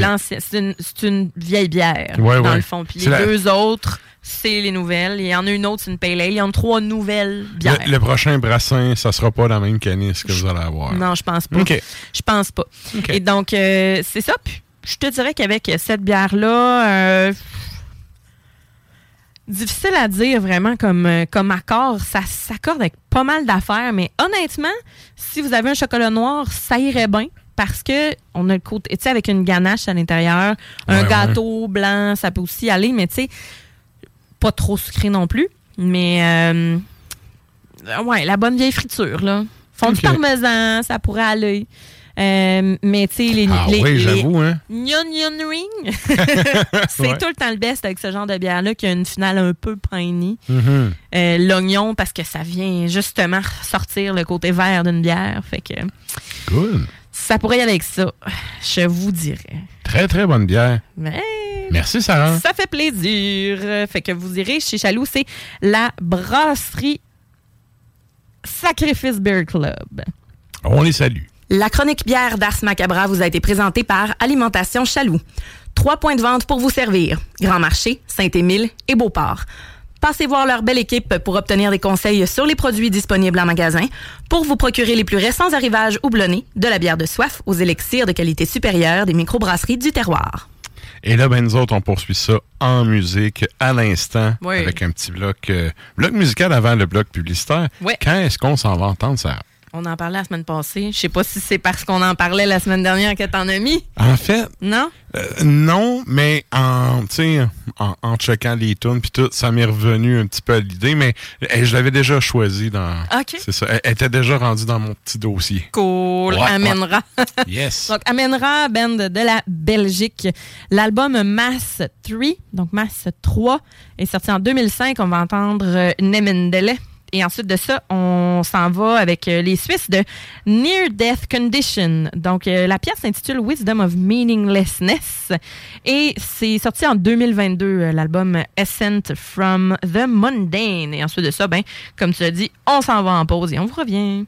une, une vieille bière, Ouais, dans ouais. le fond. Puis les la- deux autres, c'est les nouvelles. Il y en a une autre, c'est une pale ale. Il y en a trois nouvelles bières. Le, le prochain brassin, ça sera pas la même canisse que vous allez avoir. Non, je pense pas. OK. Je pense pas. Et donc, euh, c'est ça. Puis, je te dirais qu'avec cette bière-là, euh, difficile à dire vraiment comme, euh, comme accord. Ça s'accorde avec pas mal d'affaires, mais honnêtement, si vous avez un chocolat noir, ça irait bien. Parce que on a le côté, tu sais, avec une ganache à l'intérieur, un Ouais, gâteau blanc, ça peut aussi aller, mais tu sais, pas trop sucré non plus. Mais, euh, ouais, la bonne vieille friture, là. Fond Ok. du parmesan, ça pourrait aller. Euh, mais tu sais, les, Ah les, oui, les j'avoue, hein. Ring, c'est Ouais. tout le temps le best avec ce genre de bière-là qui a une finale un peu piney. Mhm. Euh, L'oignon, parce que ça vient justement sortir le côté vert d'une bière. Fait que Good. Ça pourrait y aller avec ça, je vous dirais. Très, très bonne bière. Mais Merci, Sarah. ça fait plaisir. Fait que vous irez chez Chaloux, c'est la brasserie Sacrifice Beer Club. On les salue. La chronique bière d'Ars Macabra vous a été présentée par Alimentation Chaloux. Trois points de vente pour vous servir. Grand Marché, Saint-Émile et Beauport. Passez voir leur belle équipe pour obtenir des conseils sur les produits disponibles en magasin, pour vous procurer les plus récents arrivages houblonnés, de la bière de soif aux élixirs de qualité supérieure des microbrasseries du terroir. Et là, ben, nous autres, on poursuit ça en musique à l'instant Oui. avec un petit bloc, euh, bloc musical avant le bloc publicitaire. Oui. Quand est-ce qu'on s'en va entendre ça? On en parlait la semaine passée. Je sais pas si c'est parce qu'on en parlait la semaine dernière que t'en as mis. En fait, Non? euh, non, mais en, tu sais, en, en checkant les tunes puis tout, ça m'est revenu un petit peu à l'idée, mais euh, je l'avais déjà choisi dans. OK. C'est ça. Elle elle était déjà rendue dans mon petit dossier. Cool. Ouais, Amènera. Yes. Donc, Amènera, band de la Belgique. L'album Mass 3, donc Mass 3, est sorti en 2005. On va entendre euh, Nemendele. Et ensuite de ça, on s'en va avec euh, les Suisses de Near Death Condition. Donc, euh, la pièce s'intitule Wisdom of Meaninglessness et c'est sorti en 2022, euh, l'album Ascent from the Mundane. Et ensuite de ça, ben, comme tu l'as dit, on s'en va en pause et on vous revient.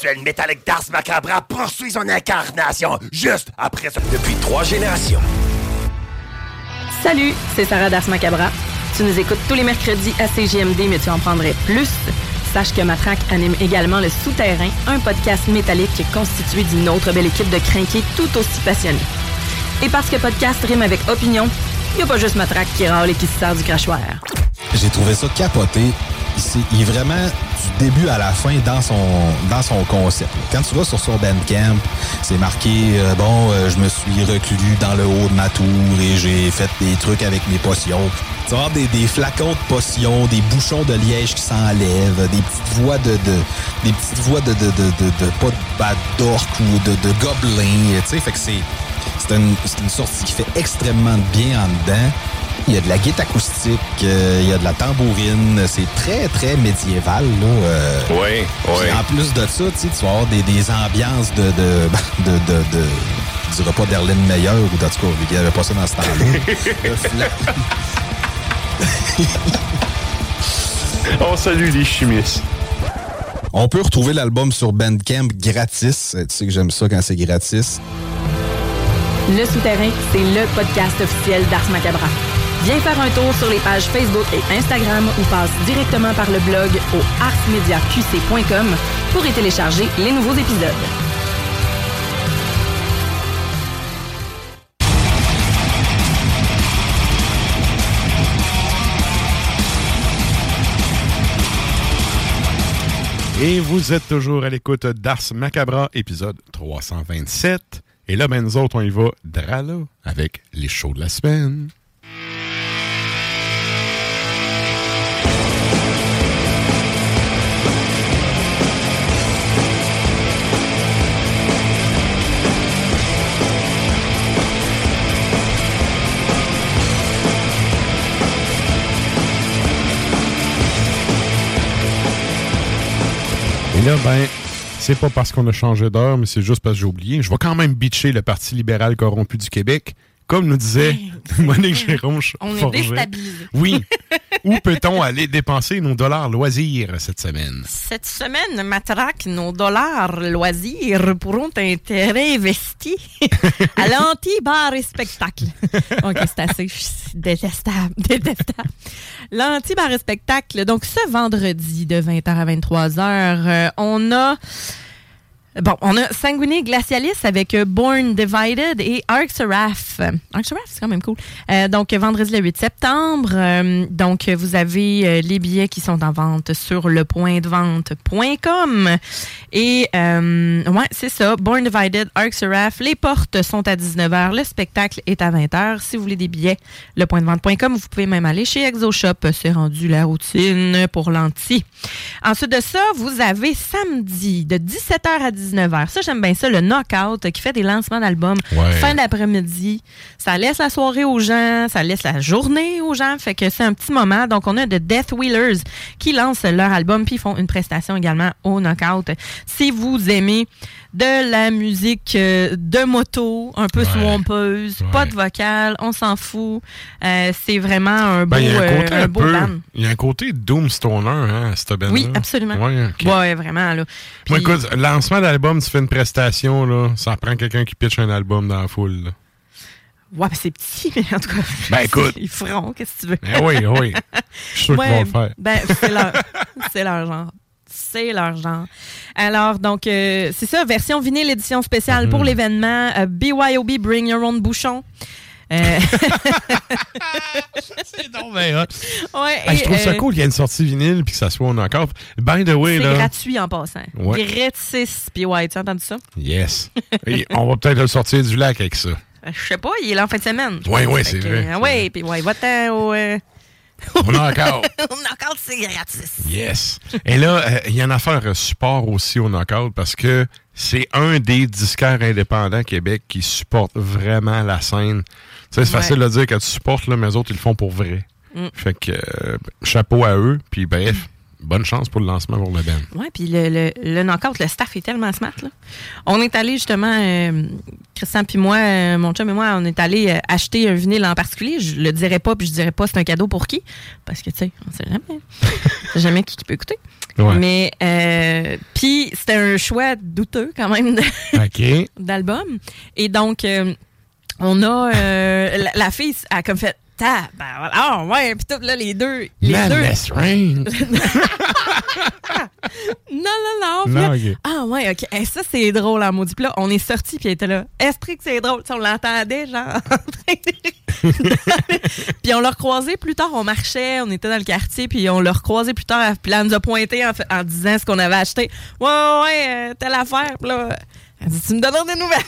Rituel métallique d'Ars Macabra poursuit son incarnation juste après ça. Depuis trois générations. Salut, c'est Sarah Das Macabra. Tu nous écoutes tous les mercredis à CGMD, mais tu en prendrais plus. Sache que Matraque anime également Le Souterrain, un podcast métallique constitué d'une autre belle équipe de crinqués tout aussi passionnés. Et parce que podcast rime avec opinion, il n'y a pas juste Matraque qui râle et qui se sert du crachoir. J'ai trouvé ça capoté. Il est vraiment du début à la fin dans son dans son concept. Quand tu vas sur son Bandcamp, c'est marqué euh, bon, euh, je me suis reclus dans le haut de ma tour et j'ai fait des trucs avec mes potions. Tu vas avoir des, des flacons de potions, des bouchons de liège qui s'enlèvent, des petites voix de, de des petites voix de de de de, pas de bad ou de de gobelins, tu sais, fait que c'est c'est une, c'est une sortie qui fait extrêmement bien en dedans. Il y a de la guitare acoustique, euh, il y a de la tambourine. C'est très, très médiéval. Là, euh. Oui, Puis En plus de ça, tu vas avoir des, des ambiances de... de, de, de, de je dirais pas d'Erlen Meyer ou en tout cas, il n'y avait pas ça dans ce temps-là. On salue les chimistes. On peut retrouver l'album sur Bandcamp gratis. Euh, Tu sais que j'aime ça quand c'est gratis. Le Souterrain, c'est le podcast officiel d'Ars Macabra. Viens faire un tour sur les pages Facebook et Instagram ou passe directement par le blog au arsmediaqc.com pour y télécharger les nouveaux épisodes. Et vous êtes toujours à l'écoute d'Ars Macabra, épisode 327. Et là, ben nous autres, on y va drala avec les shows de la semaine. Et là, ben, c'est pas parce qu'on a changé d'heure, mais c'est juste parce que j'ai oublié. Je vais quand même bitcher le Parti libéral corrompu du Québec. Comme nous disait Monique Jérôme On est déstabilisé. Oui. Où peut-on aller dépenser nos dollars loisirs cette semaine? Cette semaine, Matraque, nos dollars loisirs pourront être réinvestis à l'anti-bar et spectacle. OK, c'est assez détestable, détestable. L'anti-bar et spectacle, donc ce vendredi de 20h à 23h, euh, on a... Bon, on a Sanguiné Glacialis avec euh, Born Divided et Arc Seraph. Arc Seraph, c'est quand même cool. Euh, donc, vendredi le 8 septembre. euh, donc, vous avez les billets qui sont en vente sur lepointdevente.com. Et, ouais, c'est ça. Born Divided, Arc Seraph. Les portes sont à 19h. Le spectacle est à 20h. Si vous voulez des billets, lepointdevente.com. Vous pouvez même aller chez ExoShop. C'est rendu la routine pour l'anti. Ensuite de ça, vous avez samedi de 17h à 19h. Ça, j'aime bien ça, le Knockout qui fait des lancements d'albums Ouais. fin d'après-midi. Ça laisse la soirée aux gens, ça laisse la journée aux gens. Fait que c'est un petit moment. Donc, on a de Death Wheelers qui lancent leur album puis ils font une prestation également au Knockout. Si vous aimez de la musique euh, de moto, un peu Ouais. swampeuse, Ouais. pas de vocal, on s'en fout. Euh, c'est vraiment un beau, Ben, il y a un beau peu. band. Il y a un côté Doomstoner, hein, cette band Oui, absolument. Ouais, ok. Ouais, vraiment. Là. Moi, écoute, lancement d'album, tu fais une prestation, là, ça prend quelqu'un qui pitch un album dans la foule. là. Ouais, ben, c'est petit, mais en tout cas. Ben, écoute. Ils feront, qu'est-ce que tu veux? Ben oui, oui. Je suis sûr qu'ils vont le faire. Ben, c'est leur, c'est leur genre. C'est leur genre. Alors, donc, euh, c'est ça, version vinyle édition spéciale pour l'événement. euh, BYOB Bring Your Own Bouchon. Euh, C'est hot. ouais, Ah, je trouve ça euh, cool qu'il y ait une sortie vinyle puis que ça soit encore. By the way, C'est là. gratuit en passant. Ouais. Gratis. Puis ouais, tu as entendu ça? Yes. Et on va peut-être le sortir du lac avec ça. Je sais pas, il est là en fin de semaine. Ouais, Fait c'est vrai, vrai. puis ouais, va-t'en au. euh, On a encore. au knockout, c'est gratis. Yes. Et là, euh, il y a une affaire euh, support aussi au Knockout parce que c'est un des disquaires indépendants Québec qui supporte vraiment la scène. Tu sais, c'est Ouais. facile de dire que tu supportes, là, mais eux autres, ils le font pour vrai. Mm. Fait que, euh, chapeau à eux. Puis bref, bonne chance pour le lancement pour le band. Ouais, puis le, le, le knockout, le staff est tellement smart. Là. On est allé justement, euh, Christian puis moi, euh, mon chum et moi, on est allé euh, acheter un vinyle en particulier. Je le dirais pas, puis je dirais pas c'est un cadeau pour qui, parce que tu sais, on sait jamais, on sait jamais qui, qui peut écouter. Ouais. Mais euh, puis c'était un choix douteux quand même d'album. Et donc, on a la, la fille a comme fait. Ah, ben. Ah, ouais, puis tout, là, les deux. Les deux. Madness Rain. Non, non, non. Non, là. Ah, ouais, OK. Hey, ça, c'est drôle, en maudit. Puis là, on est sorti puis elle était là. Esprit que c'est drôle. On l'entendait, genre. puis on l'a recroisé plus tard. On marchait, on était dans le quartier, puis on l'a recroisé plus tard. Puis là, elle nous a pointé en, en disant ce qu'on avait acheté. Ouais, ouais, ouais, euh, telle affaire. Puis là, elle dit Tu me donnes des nouvelles.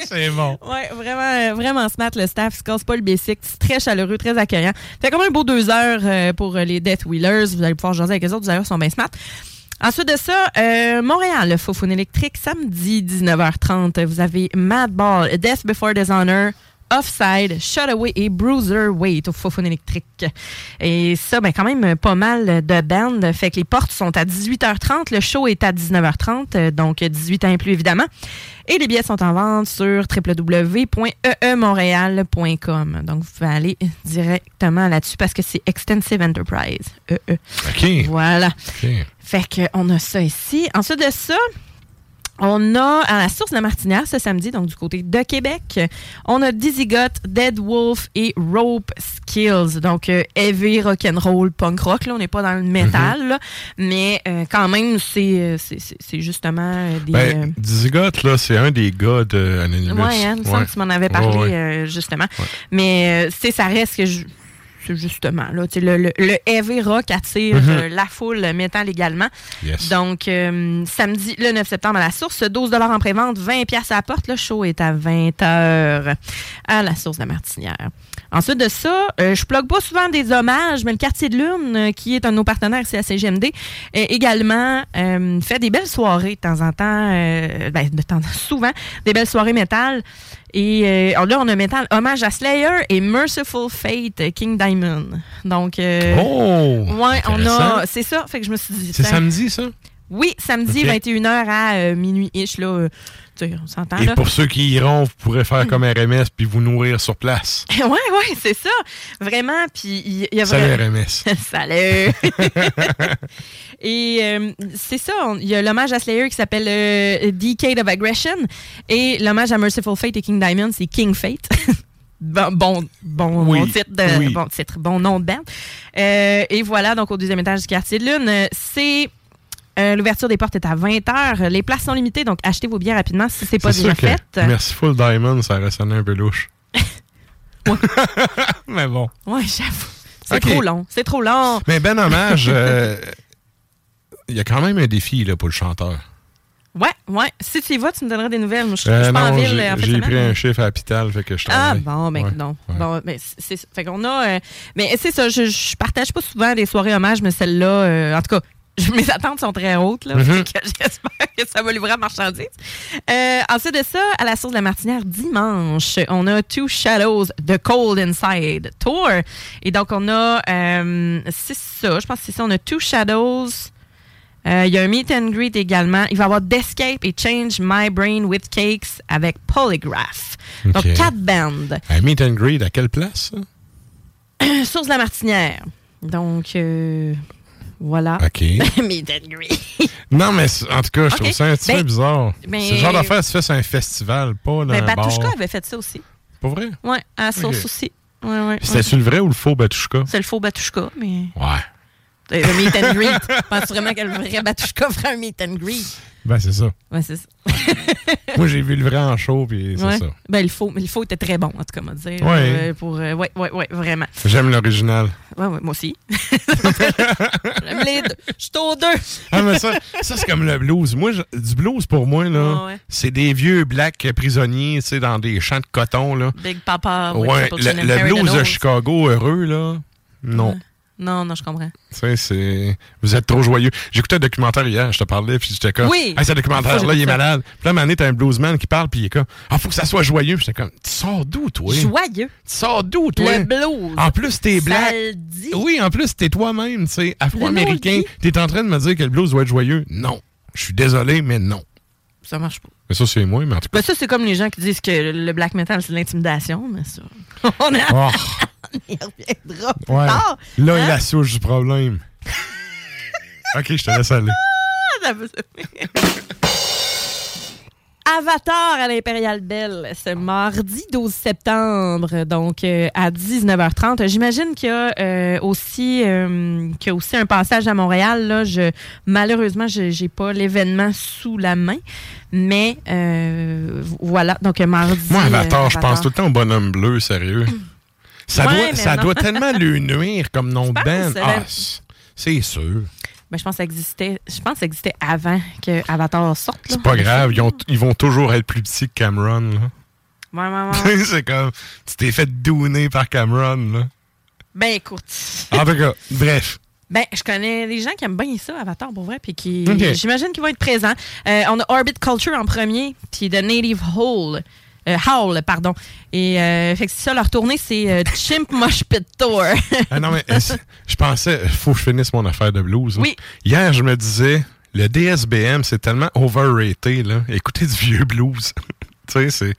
c'est bon. Ouais, vraiment, euh, vraiment smart, le staff. Il se casse pas le basic. C'est très chaleureux, très accueillant. Fait comme un beau deux heures euh, pour euh, les Death Wheelers. Vous allez pouvoir jaser avec les autres. Vous allez voir, ils sont bien smart. Ensuite de ça, euh, Montréal, le Faux électrique, samedi 19h30. Vous avez Madball, Death Before Dishonor, Offside, Shutaway et Bruiserweight au Faux électrique. Et ça, ben quand même pas mal de bandes. Fait que les portes sont à 18h30. Le show est à 19h30, euh, donc 18 ans et plus évidemment. Et les billets sont en vente sur E www.eemontréal.com. Donc, vous pouvez aller directement là-dessus parce que c'est Extensive Enterprise. EE. OK. Voilà. OK. Fait qu'on a ça ici. Ensuite de ça, on a à la source de la Martinière ce samedi, donc du côté de Québec, on a Dizzy Got, Dead Wolf et Rope Skills. Donc euh, heavy rock'n'roll punk rock. Là, on n'est pas dans le métal, là, mais euh, quand même c'est euh, c'est- c'est c'est justement euh, des. Ben, là, c'est un des gars de Anonymous. Ouais, hein, il me semble que tu m'en avais parlé Ouais, ouais. euh, justement. Mais euh, c'est ça reste que je- justement là, le, le, le heavy rock attire Mhm. euh, la foule métal également. Yes. Donc euh, samedi le 9 septembre à la source, 12 dollars en prévente, 20 pièces à la porte, le show est à 20 h à la source de la Martinière. Ensuite de ça, euh, je plug pas souvent des hommages, mais le quartier de Lune, euh, qui est un de nos partenaires ici à CGMD, également euh, fait des belles soirées de temps en temps, ben, de temps souvent, des belles soirées métal. Et euh, là, on a métal hommage à Slayer et Merciful Fate, King Diamond. Donc, euh, Oh! ouais, on a, c'est ça. Fait que je me suis dit, C'est samedi, ça? oui, samedi, Ok. 21h à euh, minuit-ish, là. On s'entend, Et là. pour ceux qui iront, vous pourrez faire comme RMS puis vous nourrir sur place. ouais, ouais, c'est ça. Vraiment, puis il il y a Salut vraiment... RMS. Salut! et euh, c'est ça, il y a l'hommage à Slayer qui s'appelle euh, Decade of Aggression et l'hommage à Merciful Fate et King Diamond, c'est King Fate. bon, bon, bon, Oui, bon titre, de, oui. bon titre, bon nom de band. Euh, et voilà, donc au deuxième étage du quartier de Lune, c'est... euh, L'ouverture des portes est à 20h. Les places sont limitées, donc achetez vos billets rapidement si c'est pas C'est déjà fait. Merciful Diamond, ça aurait sonné un peu louche. Mais bon. Ouais, j'avoue. C'est trop long. C'est trop long. Mais ben hommage, euh, il y a quand même un défi là, pour le chanteur. Ouais, ouais. Si tu y vas, tu me donneras des nouvelles. Moi, je, je Euh, suis pas en non, ville j'ai euh, en j'ai pris mais- un chiffre à l'hôpital, fait que je Ah bon, ben Ouais, non. ouais. Bon, mais c'est ça. Fait qu'on a. euh, mais c'est ça, je, je partage pas souvent des soirées hommages, mais celle-là, euh, en tout cas, mes attentes sont très hautes. Là, Mhm. Que J'espère que ça va livrer à marchandise. Euh, ensuite de ça, à la source de la Martinière, dimanche, on a Two Shadows, The Cold Inside Tour. Et donc, on a. euh, c'est ça, je pense que c'est ça. On a Two Shadows. Euh, Il y a un meet and greet également. Il va y avoir Descape et Change My Brain with Cakes avec Polygraph. Donc, quatre bandes. Un meet and greet, à quelle place? Source de la Martinière. Donc, euh, voilà. OK. and greet. non, mais en tout cas, je trouve ça un petit peu Ben, bizarre. ben- le genre d'affaire tu fais sur un festival, pas dans Mais un bar. Batushka avait fait ça aussi. Pas vrai? Ouais, à Ok. aussi. Ouais, ouais. C'était-tu le vrai ou le faux Batushka? C'est le faux Batushka, mais. Ouais. Euh, Le meet and greet. Penses-tu vraiment que le vrai Batushka ferait un meet and greet? Ben, c'est ça. Ouais, c'est ça. Moi, j'ai vu le vrai en show, puis c'est Ouais. ça. Ben, le faux, mais le faux était très bon, en tout cas, on va dire. Euh, pour, euh, ouais, ouais, ouais, vraiment. J'aime l'original. Ouais, ouais, moi aussi. J'aime les deux. Je suis aux deux. Ah, mais ça, ça c'est comme le blues. Moi, je- du blues, pour moi, là, Ah ouais. c'est des vieux blacks prisonniers, tu sais, dans des champs de coton, là. Big Papa. Ouais, le, le blues de. Chicago heureux, là, non. Non, non, je comprends. Tu sais, c'est. Vous êtes trop joyeux. J'écoutais un documentaire hier, je te parlais, puis j'étais comme. Oui! Hey, ce documentaire-là, il est malade. Puis là, donné, t'as un bluesman qui parle, puis il est comme. Ah, faut que ça soit joyeux. Puis j'étais comme. Tu sors d'où, toi? Joyeux. Tu sors d'où, toi? Le blues. En plus, t'es black. Oui, en plus, t'es toi-même, tu sais, afro-américain. T'es en train de me dire que le blues doit être joyeux? Non. Je suis désolé, mais non. Ça marche pas. Mais ça, c'est moi, mais en tout cas. Ben, ça, c'est comme les gens qui disent que le black metal, c'est de l'intimidation, mais ça. On, a... Oh, y reviendra plus ouais. tard. Là est Hein? la souche du problème. OK, je te laisse aller. Se- Avatar à l'Impérial Belle, ce mardi 12 septembre, donc euh, à 19h30. J'imagine qu'il y a euh, aussi euh, qu'il y a aussi un passage à Montréal. Là, je malheureusement, je j'ai pas l'événement sous la main, mais voilà. Donc mardi. Moi, Avatar, je pense tout le temps au bonhomme bleu, sérieux. Ça, Ouais, doit, mais ça doit tellement lui nuire comme nom de band. euh, Ah, c- c'est sûr. Ben, je pense que ça existait. Je pense que ça existait avant que Avatar sorte. C'est pas grave. Ils, ont- ils vont toujours être plus petits que Cameron. là. Ouais, ouais, ouais. c'est comme. Tu t'es fait douner par Cameron. Là. ben écoute. En tout cas, bref. Ben, je connais des gens qui aiment bien ça, Avatar, pour vrai, puis qui, j'imagine qu'ils vont être présents. Euh, on a Orbit Culture en premier, puis The Native Hole. Euh, Howl, pardon. Et euh, fait que c'est ça, leur tournée, c'est euh, Chimp Mosh Pit Tour. Ah non, mais euh, je pensais, faut que je finisse mon affaire de blues. là. Oui. Hier, je me disais, le DSBM, c'est tellement overrated. Là. Écoutez du vieux blues. tu sais, c'est.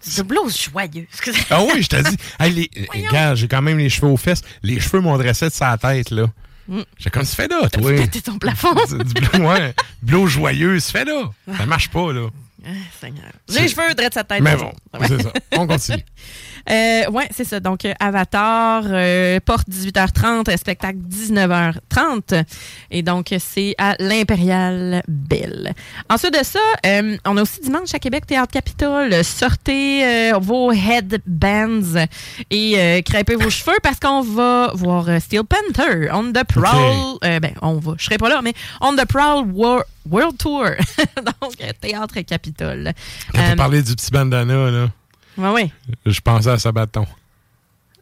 C'est blues joyeux. Ah oui, je t'ai dit. Hey, les, regarde, j'ai quand même les cheveux aux fesses. Les cheveux m'ont dressé de sa tête, là. Mm. J'ai comme, tu fais là, toi. Péter ton plafond. Du- du bleu, ouais. Bleu joyeux, tu fais là. Ça marche pas, là. Ah, Seigneur. J'ai les cheveux drette sa tête. Mais bon, c'est ça. On continue. Euh, ouais, c'est ça. Donc, euh, Avatar, euh, porte 18h30, spectacle 19h30. Et donc, euh, c'est à l'Impérial Belle. Ensuite de ça, euh, on a aussi dimanche à Québec, Théâtre Capitole. Sortez euh, vos headbands et euh, crêpez vos cheveux parce qu'on va voir euh, Steel Panther on the Prowl. Euh, ben, on va. Je serai pas là, mais on the Prowl Wor- World Tour. donc, euh, Théâtre Capitole. Quand Euh, tu parlais du petit bandana, là, ouais, ouais. je pensais à Sabaton.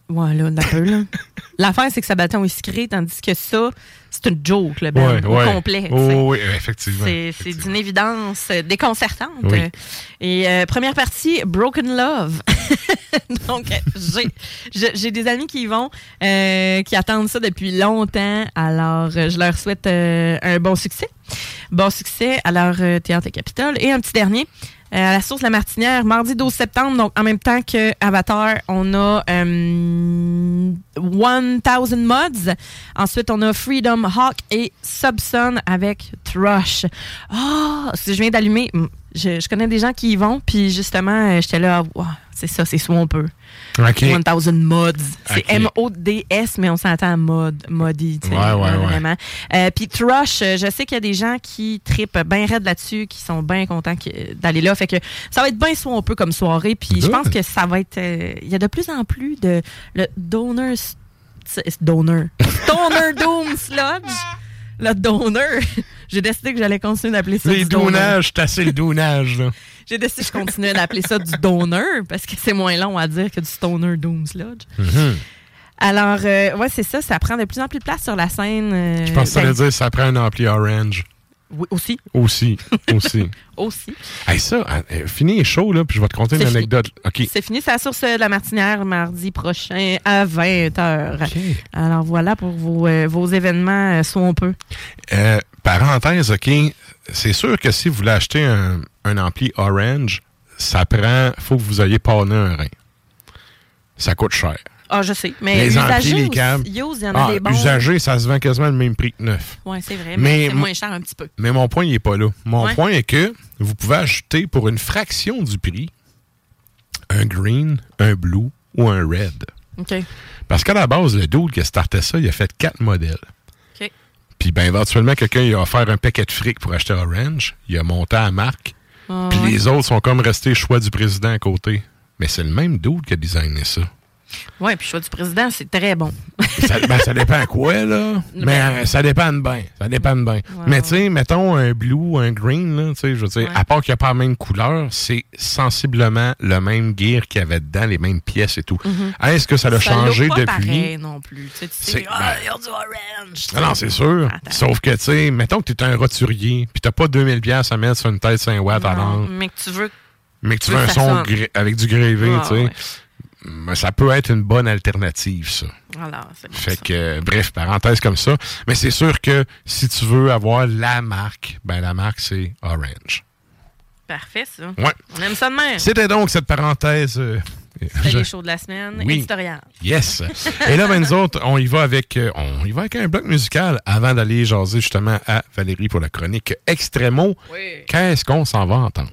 Ouais, là, un peu, là. L'affaire, c'est que Sabaton est sucré, tandis que ça, c'est une joke, le band, Ouais, au ouais. complet. Oh, oui, effectivement. C'est d'une évidence déconcertante. Oui. Et euh, première partie, Broken Love. Donc, j'ai- des amis qui y vont, euh, qui attendent ça depuis longtemps. Alors, euh, je leur souhaite euh, un bon succès. Bon succès à leur Théâtre Capitole. Et un petit dernier. Euh, la source La Martinière, mardi 12 septembre, donc en même temps que Avatar, on a euh, 1000 Mods. Ensuite, on a Freedom Hawk et Subson avec Thrush. Si je viens d'allumer, je, connais des gens qui y vont, puis justement, euh, j'étais là, c'est ça, c'est Swamper. OK. 1000 Mods. C'est. M-O-D-S, mais on s'entend à mod, sais, Ouais, ouais, là, ouais. vraiment. Euh, puis Thrush, euh, je sais qu'il y a des gens qui tripent bien raide là-dessus, qui sont bien contents d'aller là. Fait que ça va être bien Swamper comme soirée, puis je pense que ça va être... euh, Il y a de plus en plus de... Le Donor... S- Donor. Stoner Doom Sludge. Le Donor. J'ai décidé que j'allais continuer d'appeler ça Les du dounages, t'as assez le dounage. J'ai décidé que je continuais d'appeler ça du Donor parce que c'est moins long à dire que du Stoner Doom Sludge. Mhm. Alors, euh, ouais, c'est ça. Ça prend de plus en plus de place sur la scène. euh, Je pense que ça ben, veut dire que ça prend un ampli orange. Oui, aussi. Aussi. Aussi. Aussi. hey, ça, euh, fini est chaud, là, puis je vais te conter une anecdote. OK. C'est fini, c'est à la source de la martinière mardi prochain à 20h. OK. Alors voilà pour vos, euh, vos événements, euh, soit on peut. Euh, parenthèse, OK, c'est sûr que si vous voulez acheter un, un ampli orange, ça prend, faut que vous ayez pané un rein. Ça coûte cher. Ah, je sais. Mais Les amplis, usagers, les câbles. aussi, use, il y en a Ah, des bons. usagé, ça se vend quasiment le même prix que neuf. Oui, c'est vrai, Mais mais, c'est mo- moins cher un petit peu. Mais mon point, il n'est pas là. Mon Ouais. point est que vous pouvez acheter pour une fraction du prix un green, un blue ou un red. OK. Parce qu'à la base, le dude qui a starté ça, il a fait quatre modèles. OK. Puis ben, éventuellement, quelqu'un il a offert un paquet de fric pour acheter Orange. Il a monté à la marque. Ah, Puis ouais. les autres sont comme restés choix du président à côté. Mais c'est le même dude qui a designé ça. Oui, puis le choix du président, c'est très bon. ça, ben, ça dépend à quoi, là. Mais euh, ça dépend de bien. Ça dépend de bien. Mais tu sais, mettons un blue, un green, là, tu sais, je veux dire, à part qu'il n'y a pas la même couleur, c'est sensiblement le même gear qu'il y avait dedans, les mêmes pièces et tout. Mhm. Est-ce que ça a Ça changé pas depuis? pareil non plus. Tu sais, tu C'est- ah, ben- du orange. Non, non, c'est sûr. Sauf que, tu sais, mettons que tu es un roturier, puis t'as pas 2000 pièces à mettre sur une tête 5 watts à l'angle, mais que tu veux. mais que tu veux un son gré- avec du grévé, Ah, tu sais. ouais. Mais ça peut être une bonne alternative, ça. C'est bon. Fait que, euh, bref, parenthèse comme ça. Mais c'est sûr que si tu veux avoir la marque, ben la marque, c'est Orange. Parfait, ça. Ouais. On aime ça de même. C'était donc cette parenthèse. euh, C'était je- les shows de la semaine. Oui. Éditorial. Yes. Et là, ben, nous autres, on y va avec, euh, on y va avec un bloc musical avant d'aller jaser justement à Valérie pour la chronique Extremo. Oui. Qu'est-ce qu'on s'en va entendre?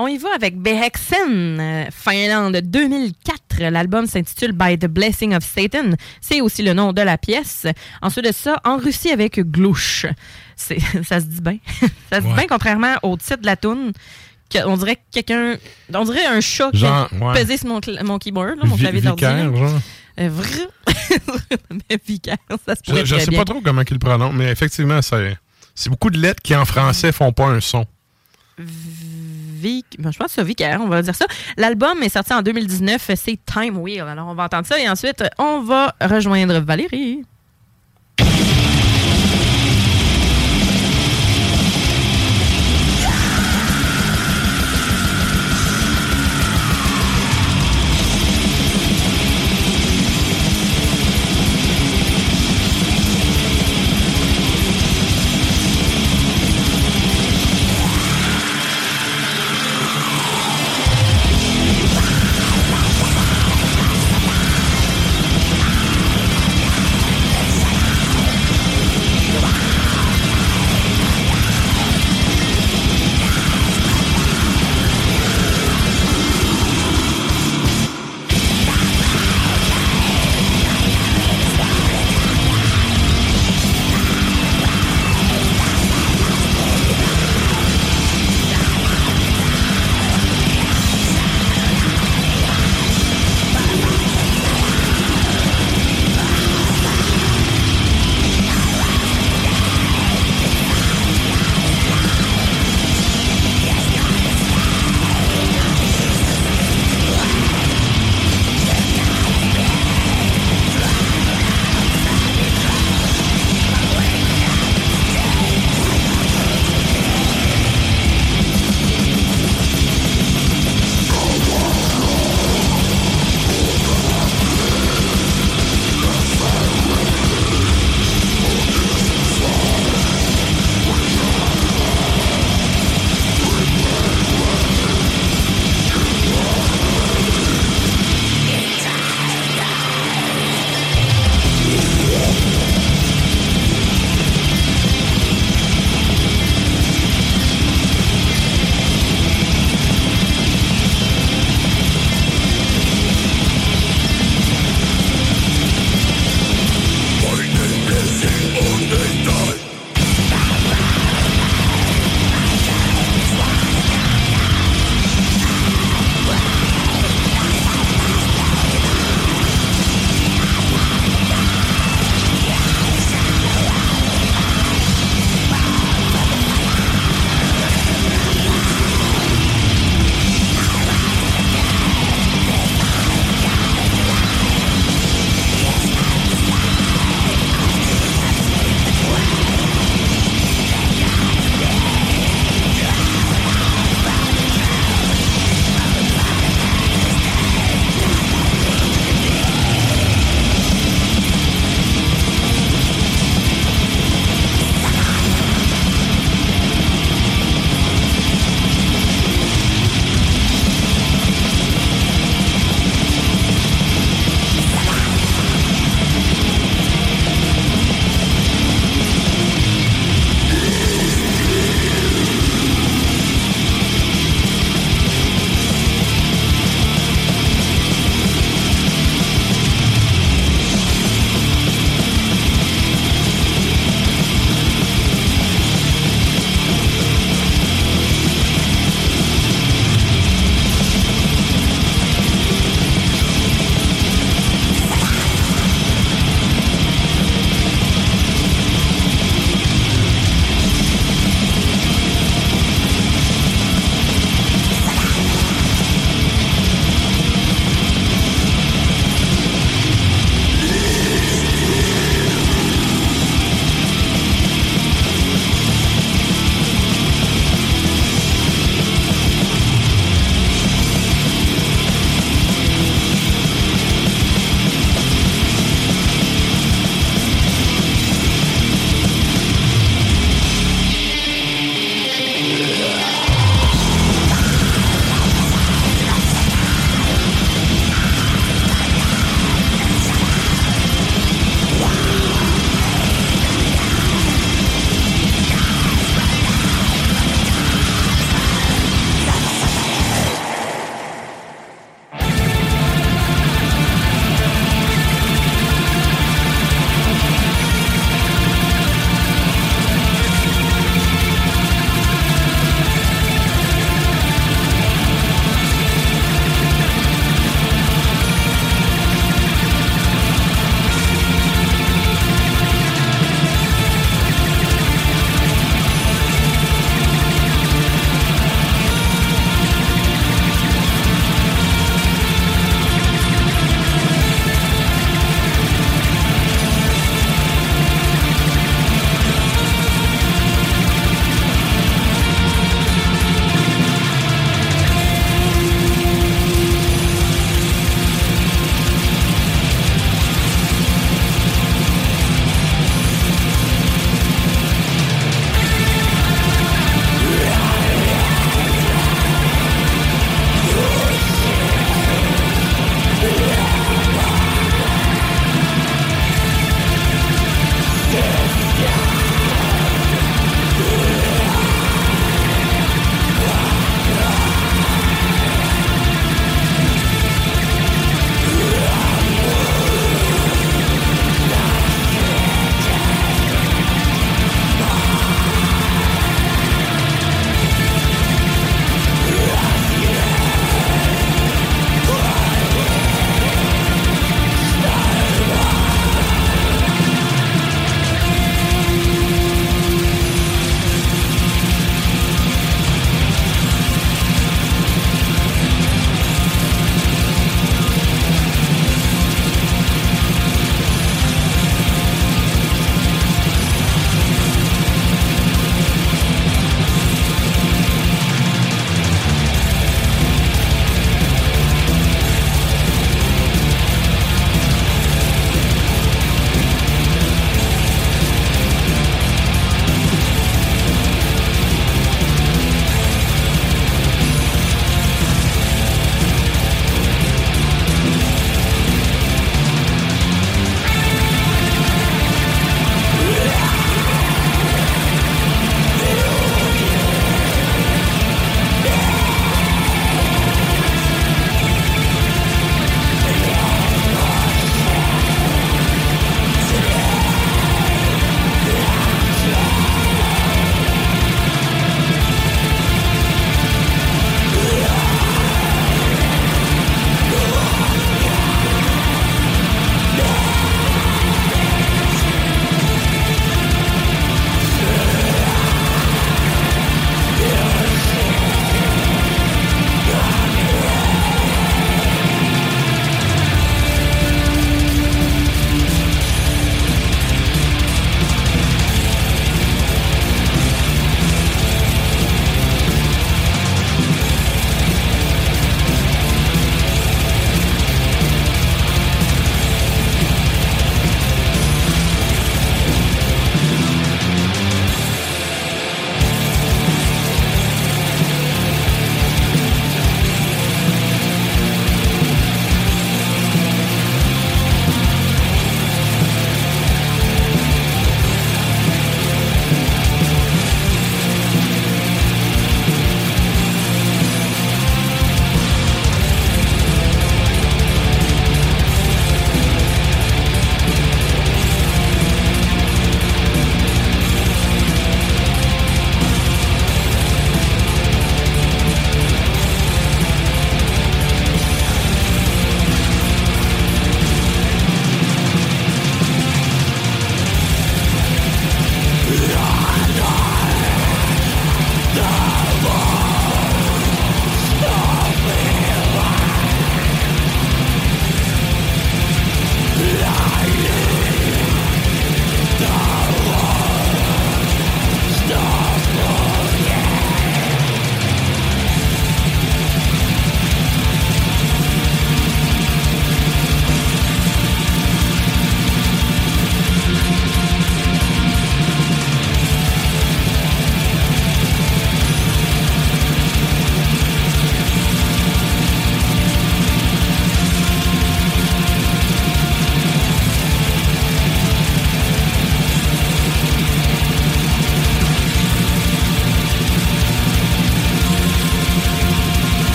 On y va avec Beheksen, euh, Finlande 2004. L'album s'intitule By the Blessing of Satan. C'est aussi le nom de la pièce. Ensuite de ça, en Russie avec Glouche. Ça se dit bien. ça se dit bien, contrairement au titre de la tune. On dirait que quelqu'un. On dirait un chat qui a ouais. pesé sur mon, mon keyboard, là, mon Vi- clavier d'ordi. Vicaire, genre? Euh. Mais Vicaire, ça se Je, pourrait je très sais bien. pas trop comment il le prononce, mais effectivement, c'est beaucoup de lettres qui en français font pas un son. Vic, ben, je pense Vicaire, on va dire ça. L'album est sorti en 2019, c'est Time Wheel. Alors, on va entendre ça et ensuite, on va rejoindre Valérie.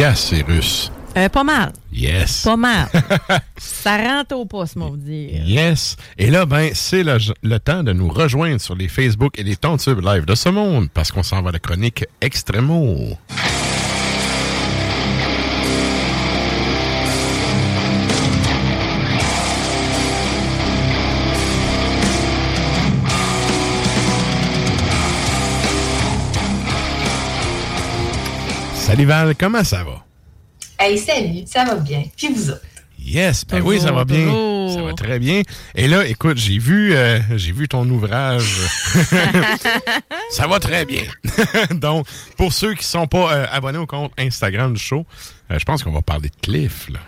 Efficace, ces Russes. Euh, pas mal. Yes. Pas mal. ça rentre au poste, mon dire. Yes. Et là, ben, c'est le, le temps de nous rejoindre sur les Facebook et les Tontubes live de ce monde parce qu'on s'en va à la chronique Extremo. Salut Val, comment ça va? Hey, salut, ça va bien. Puis vous autres? Yes, ben oui, ça va bien. toujours. Ça va très bien. Et là, écoute, j'ai vu, euh, j'ai vu ton ouvrage. ça va très bien. Donc, pour ceux qui sont pas euh, abonnés au compte Instagram du show, euh, je pense qu'on va parler de Cliff. Là.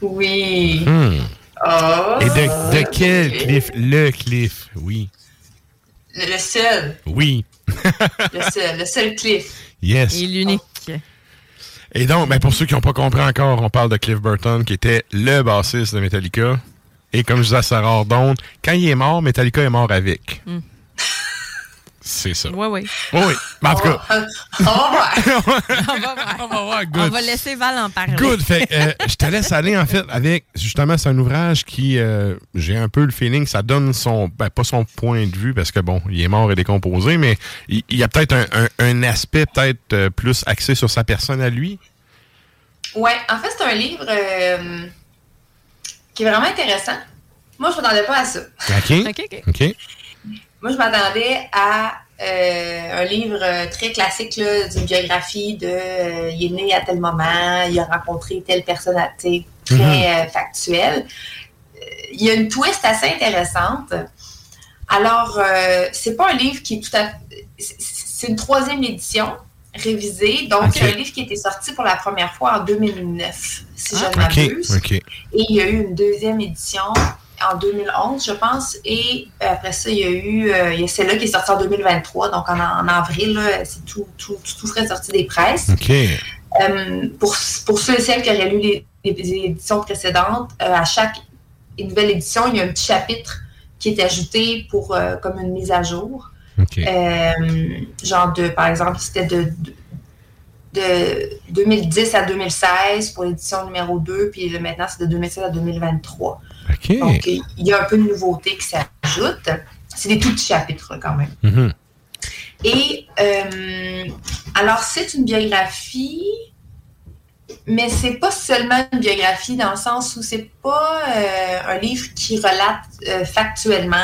Oui. Hmm. Oh. Et de, de quel Cliff? Le Cliff, oui. Le, le seul? Oui. Le seul. Le seul Cliff. Yes. Et l'unique. Et donc, ben, pour ceux qui n'ont pas compris encore, on parle de Cliff Burton, qui était le bassiste de Metallica. Et comme je disais à Sarah Ardon, quand il est mort, Metallica est mort avec. Mm. C'est ça. Oui, oui. Oui, oui. Mais en tout cas, On va voir. On va voir. on va voir, On good. va laisser Val en parler. Good. Fait que, euh, je te laisse aller, en fait, avec, justement, c'est un ouvrage qui, euh, j'ai un peu le feeling, ça donne son, ben, pas son point de vue, parce que bon, il est mort et décomposé, mais il, il y a peut-être un, un- un aspect peut-être euh, plus axé sur sa personne à lui. Ouais, en fait, c'est un livre euh, qui est vraiment intéressant. Moi, je m'attendais pas à ça. OK? OK, OK. OK. Moi, je m'attendais à euh, un livre euh, très classique d'une biographie de euh, il est né à tel moment, il a rencontré telle personne, à- très Mhm. factuel. Il y a une twist assez intéressante. Alors, c'est pas un livre qui est tout à c'est- C'est une troisième édition révisée, donc Ok. un livre qui était sorti pour la première fois en 2009, si je ne OK. m'abuse. Et il y a eu une deuxième édition en 2011, je pense. Et euh, après ça, il y a eu euh, celle-là qui est sortie en 2023, donc en, en avril, c'est tout, tout, tout, tout frais sorti des presses. Euh, pour, pour ceux et celles qui auraient lu les, les éditions précédentes, euh, à chaque nouvelle édition, il y a un petit chapitre qui est ajouté pour comme une mise à jour. Genre de, par exemple, c'était de, de, de 2010 à 2016 pour l'édition numéro 2, puis maintenant c'est de 2016 à 2023. OK. Donc, il y a un peu de nouveautés qui s'ajoutent. C'est des tout petits chapitres quand même. Mhm. Et euh, alors, c'est une biographie, mais c'est pas seulement une biographie dans le sens où c'est pas euh, un livre qui relate euh, factuellement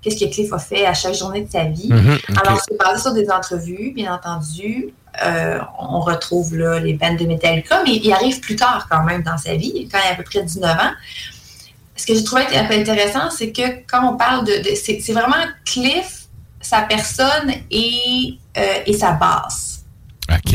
qu'est-ce que Cliff a fait à chaque journée de sa vie. Mhm. OK. Alors, c'est basé sur des entrevues, bien entendu. On retrouve là, les bandes de Metallica, mais il arrive plus tard quand même dans sa vie, quand il a à peu près 19 ans. Ce que j'ai trouvé un peu intéressant, c'est que quand on parle de... de- c'est c'est vraiment Cliff, sa personne et, euh, et sa basse. OK.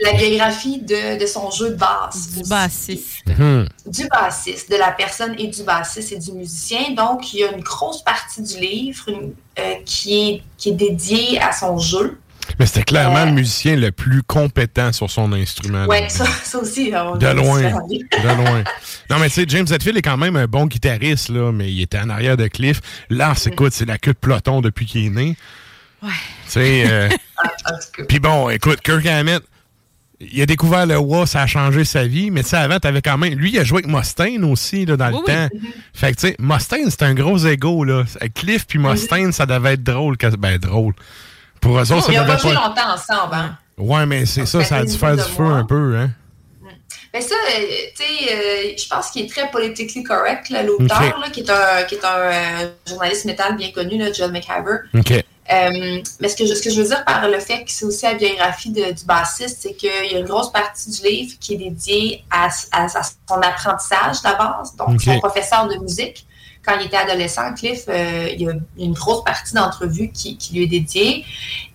La biographie de, de son jeu de basse. Du aussi. bassiste. Mhm. Du bassiste, de la personne et du bassiste et du musicien. Donc, il y a une grosse partie du livre une- euh, qui, est, qui est dédiée à son jeu. Mais c'était clairement Euh, le musicien le plus compétent sur son instrument. Là. ça, ça aussi. on De loin. De loin. Non, mais tu sais, James Hetfield est quand même un bon guitariste, là, mais il était en arrière de Cliff. Là, écoute, c'est la queue de peloton depuis qu'il est né. Ouais. Tu sais, euh, cas. puis bon, écoute, Kirk Hammett, il a découvert le wah, ça a changé sa vie, mais tu sais, avant, t'avais quand même. Lui, il a joué avec Mustaine aussi, là, dans Oui, le oui. temps. Fait que, tu sais, Mustaine, c'est un gros ego, là. Cliff puis Mustaine, ça devait être drôle. que- Ben, drôle. Pour eux autres, ça Ils n'ont devait pas joué pas. longtemps ensemble. Hein? Ouais, mais c'est ça, ça a dû faire du feu un peu, hein. Mais ça, euh, tu sais, euh, je pense qu'il est très politically correct, l'auteur, qui est un, qui est un euh, journaliste métal bien connu, là, John McIver. OK. Euh, mais ce que, je, ce que je veux dire par le fait que c'est aussi la biographie de- du bassiste, c'est qu'il y a une grosse partie du livre qui est dédiée à, à- à son apprentissage base, donc son professeur de musique. Quand il était adolescent, Cliff, euh, il y a une grosse partie d'entrevue qui, qui lui est dédiée.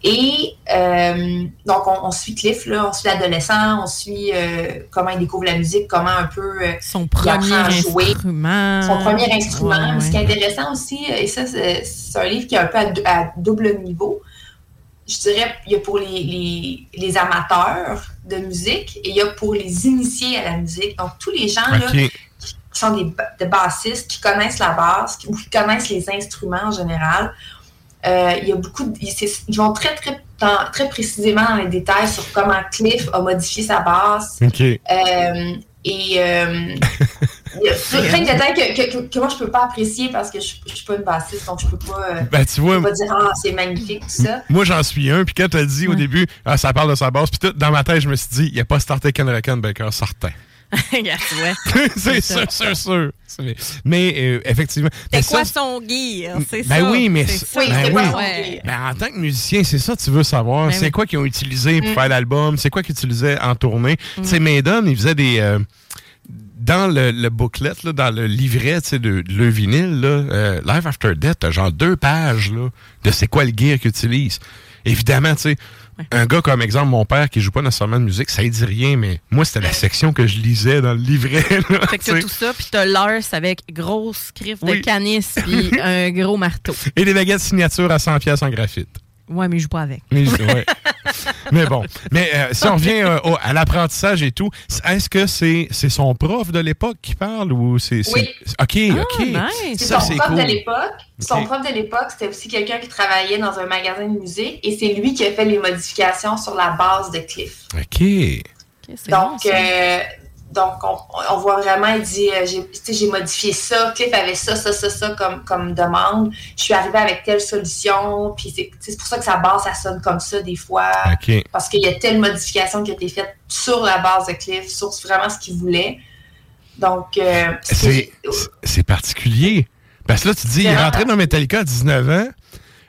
Et euh, donc, on, on suit Cliff, là, on suit l'adolescent, on suit euh, comment il découvre la musique, comment un peu euh, Son il premier apprend à jouer instrument. son premier instrument. Ouais, Ce qui est intéressant aussi, et ça, c'est un livre qui est un peu à, dou- à double niveau. Je dirais, il y a pour les, les- les amateurs de musique et il y a pour les initiés à la musique. Donc, tous les gens là. Qui sont des, ba- des bassistes, qui connaissent la basse, qui- ou qui connaissent les instruments en général, Euh, il y a beaucoup de- ils, vont très, très, dans- très précisément dans les détails sur comment Cliff a modifié sa basse. OK. Euh, et euh, il y a plein de détails que, que, moi je peux pas apprécier parce que je, je suis pas une bassiste, donc je peux pas, Ben, tu je vois, peux pas dire ah c'est magnifique tout ça. moi, j'en suis un. Puis quand t'as dit au début, ah, ça parle de sa basse, puis tout, dans ma tête, je me suis dit, il a pas starté Ken Baker, certain. C'est sûr, sûr, sûr. Mais euh, effectivement. C'est quoi ça, son gear? C'est Ben ça. oui, mais C'est ça- ça. Oui, ben oui. Ouais. Ben, en tant que musicien, c'est ça que tu veux savoir. Ben c'est oui. quoi qu'ils ont utilisé pour Mm. faire l'album? C'est quoi qu'ils utilisaient en tournée? Mm. Tu sais, Maiden, ils faisaient des... euh, dans le, le booklet, là, dans le livret de, de le vinyle, là, euh, Live After Death, genre deux pages là, de c'est quoi le gear qu'ils utilisent. Évidemment, tu sais, un gars comme exemple, mon père qui joue pas nécessairement de musique, ça ne dit rien, mais moi, c'était la section que je lisais dans le livret. là, Fait que tu t'as tout ça, puis t'as Lars avec grosse griffe Oui. de canis, puis un gros marteau. Et des baguettes signature à 100 pièces en graphite. Ouais, mais je joue pas avec. Mais, ouais. Mais bon. Mais euh, si on revient euh, au- à l'apprentissage et tout, est-ce que c'est c'est son prof de l'époque qui parle ou c'est. Oui. OK, Ah, OK. nice. C'est son prof de l'époque. Son prof de l'époque, c'était aussi quelqu'un qui travaillait dans un magasin de musique et c'est lui qui a fait les modifications sur la base de Cliff. OK. Bon, Donc, euh, donc on, on voit vraiment, il dit, euh, j'ai tu sais, j'ai modifié ça, Cliff avait ça, ça, ça, ça comme, comme demande. Je suis arrivée avec telle solution, puis c'est c'est pour ça que sa base, ça sonne comme ça des fois, OK. parce qu'il y a telle modification qui a été faite sur la base de Cliff, sur vraiment ce qu'il voulait. Donc, euh, C'est c'est particulier. Parce que là, tu dis, il est rentré dans Metallica à 19 ans.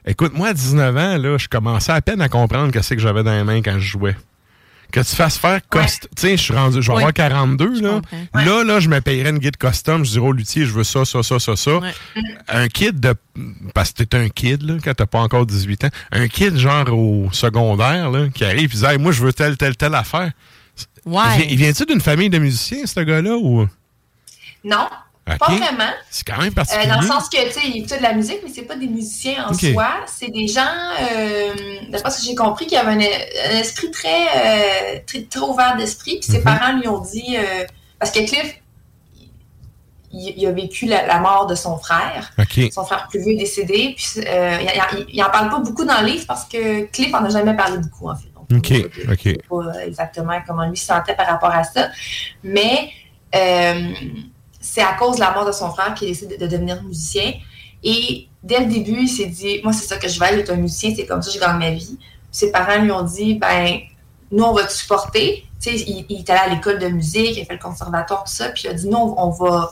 Écoute, moi, à 19 ans, là, je commençais à peine à comprendre que c'est que j'avais dans les mains quand je jouais. Que tu fasses faire cost... Tu sais, je suis rendu, je vais Ouais. avoir 42, là. Là, là, je me payerais une guide custom. Je dirais au luthier, je veux ça, ça, ça, ça, ça. Ouais. Un kid de... Parce que t'es un kid, là, quand t'as pas encore 18 ans. Un kid, genre, au secondaire, là, qui arrive et dit, Hey, moi, je veux telle, telle, telle affaire. Il Ouais. Il vient-tu d'une famille de musiciens, ce gars-là, ou... non, Pas vraiment. C'est quand même Euh, particulier. dans le sens que, tu sais, ils écoutent de la musique, mais c'est pas des musiciens en soi. C'est des gens, euh, d'après ce que j'ai compris, qui avaient un, un esprit très, euh, très, très ouvert d'esprit. Puis ses Mhm. parents lui ont dit, euh, parce que Cliff, il, il a vécu la, la mort de son frère. Son frère plus vieux est décédé. Puis euh, il, il en parle pas beaucoup dans le livre parce que Cliff en a jamais parlé beaucoup, en fait. Donc, OK, on- OK. pas exactement comment lui se sentait par rapport à ça. Mais euh, c'est à cause de la mort de son frère qu'il décide de, de devenir musicien. Et dès le début, il s'est dit Moi, c'est ça que je vais être un musicien, c'est comme ça que je gagne ma vie. Ses parents lui ont dit Ben, nous, on va te supporter. Tu sais, il, il est allé à l'école de musique, il a fait le conservatoire, tout ça. Puis il a dit Nous, on, va.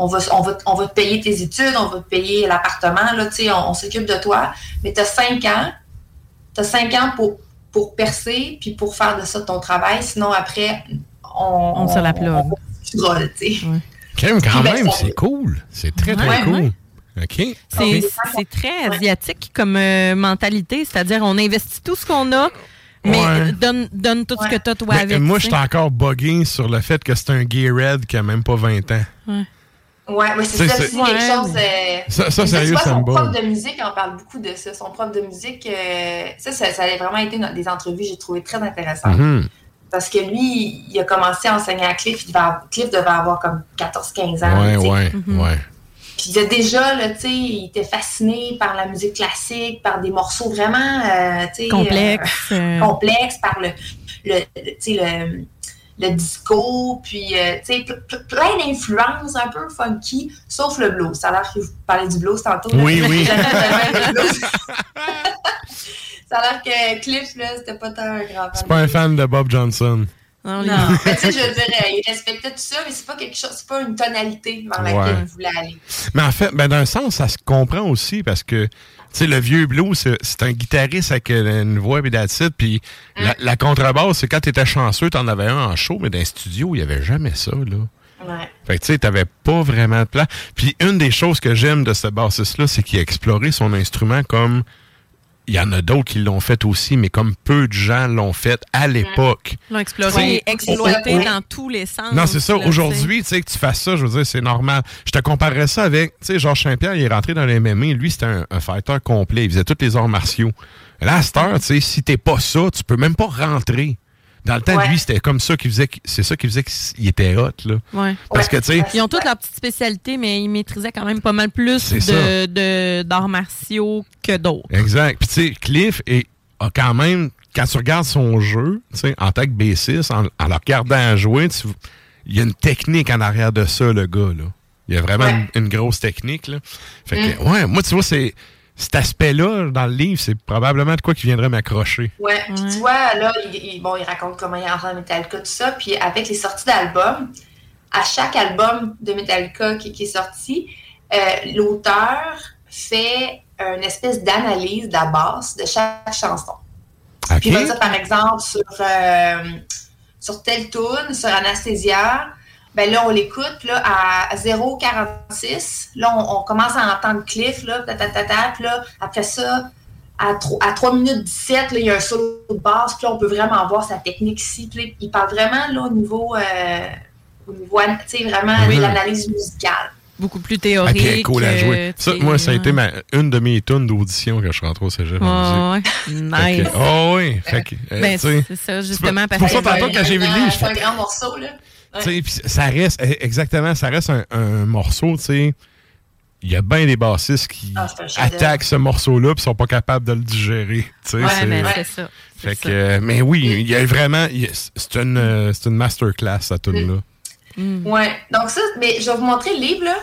On va, on, va, on va te payer tes études, on va te payer l'appartement, là, tu sais, on, on s'occupe de toi. Mais tu as cinq ans, tu as cinq ans pour, pour percer, puis pour faire de ça ton travail. Sinon, après, on... On se la plug. on- tu sais. Quand Puis, ben, même, c'est cool. C'est très, très Ouais, cool. ouais. OK. C'est c'est très asiatique comme euh, mentalité, c'est-à-dire on investit tout ce qu'on a, mais Ouais. donne, donne tout ce que t'as toi Mais, avec. moi, tu je suis encore buggé sur le fait que c'est un gay red qui a même pas 20 ans. Ouais, mais c'est C'est- ça c'est- aussi quelque chose. euh, Ça, ça sérieux, tu vois, ça son me prof de musique en parle beaucoup de ça. Son prof de musique, euh, ça, ça, ça a vraiment été des entrevues que j'ai trouvé très intéressantes. Mhm. Parce que lui, il a commencé à enseigner à Cliff. Il devait avoir- Cliff devait avoir comme 14-15 ans. Ouais, ouais, Mhm. ouais. Puis il disait déjà, là, tu sais, il était fasciné par la musique classique, par des morceaux vraiment, euh, tu sais, complexe. euh, euh, complexes, par le, le, le- tu sais, le, le disco, puis, euh, tu sais, ple- ple- plein d'influences un peu funky, sauf le blues. Ça a l'air que vous parlez du blues tantôt. là. Oui, Ça a l'air que Cliff, là, c'était pas tant un grand fan. C'est pas un fan de Bob Johnson. non, les- Non, mais tu sais, je veux dire, euh, il respectait tout ça, mais c'est pas quelque chose, c'est pas une tonalité vers laquelle Ouais. il voulait aller. Mais en fait, ben, d'un sens, ça se comprend aussi parce que, tu sais, le vieux blues, c'est- c'est un guitariste avec une voix et Puis la, la contrebasse, c'est quand t'étais chanceux, t'en avais un en show, mais dans un studio, il y avait jamais ça, là. Ouais. Fait que tu sais, t'avais pas vraiment de plan. Puis une des choses que j'aime de ce bassiste-là, c'est qu'il a exploré son instrument comme il y en a d'autres qui l'ont fait aussi, mais comme peu de gens l'ont fait à l'époque. Ils l'ont exploré, exploité dans tous les sens. Non, c'est ça. Aujourd'hui, tu sais, que tu fasses ça, je veux dire, c'est normal. Je te comparerais ça avec, tu sais, Georges Saint-Pierre, il est rentré dans les MMA. Lui, c'était un, un fighter complet. Il faisait tous les arts martiaux. Là, à cette heure, tu sais, si t'es pas ça, tu peux même pas rentrer. Dans le temps, Ouais. lui, c'était comme ça qu'il faisait, c'est ça qui faisait qu'il était hot, là. Ouais. Parce que, tu sais, Ils ont toutes leurs petites spécialités, mais ils maîtrisaient quand même pas mal plus de, d'arts martiaux que d'autres. Exact. Puis tu sais, Cliff est, a quand même, quand tu regardes son jeu, tu sais, en tant que bassiste, en, en le regardant jouer, tu- il y a une technique en arrière de ça, le gars, là. Il y a vraiment Ouais. une, une grosse technique, là. Fait que, Mm. ouais, moi, tu vois, c'est, cet aspect-là, dans le livre, c'est probablement de quoi qui viendrait m'accrocher. Ouais, puis tu vois, là, il, il- bon, il raconte comment il est entré dans Metallica, tout ça. Puis avec les sorties d'albums, à chaque album de Metallica qui, qui est sorti, euh, l'auteur fait une espèce d'analyse de la basse de chaque chanson. OK. Puis il va dire, par exemple, sur, euh, sur telle tune, sur Anastasia, ben là, on l'écoute, là, à 0,46, là, on, on commence à entendre Cliff, là, ta, ta, ta, ta, puis là, après ça, à, tro- à 3 minutes 17, là, il y a un solo de basse, puis là, on peut vraiment voir sa technique ici. Puis là, il parle vraiment, là, au niveau, euh, au niveau, tu sais, vraiment Oui. de l'analyse musicale. Beaucoup plus Ah, théorique. cool à euh, jouer. Ça, moi, ça a été ouais. ma, une de mes tunes d'audition quand je suis rentré au cégep. en Ouais, musique. ouais. Fait Nice. que- Oh oui. Fait que, euh, Ben, c'est ça, justement, c'est parce pour ça, que- tantôt, quand j'ai vu le livre, je C'est un fais- grand morceau, là. Ouais. Ça reste, eh, exactement, ça reste un, un morceau, tu sais. Il y a bien des bassistes qui Ah, attaquent ce morceau-là puis sont pas capables de le digérer. Ouais, c'est- mais c'est ça. Fait que, ça. euh, mais oui, il y a vraiment, c'est une, euh, c'est une masterclass, cette tune là Mm. Ouais. Donc ça, mais je vais vous montrer le livre, là.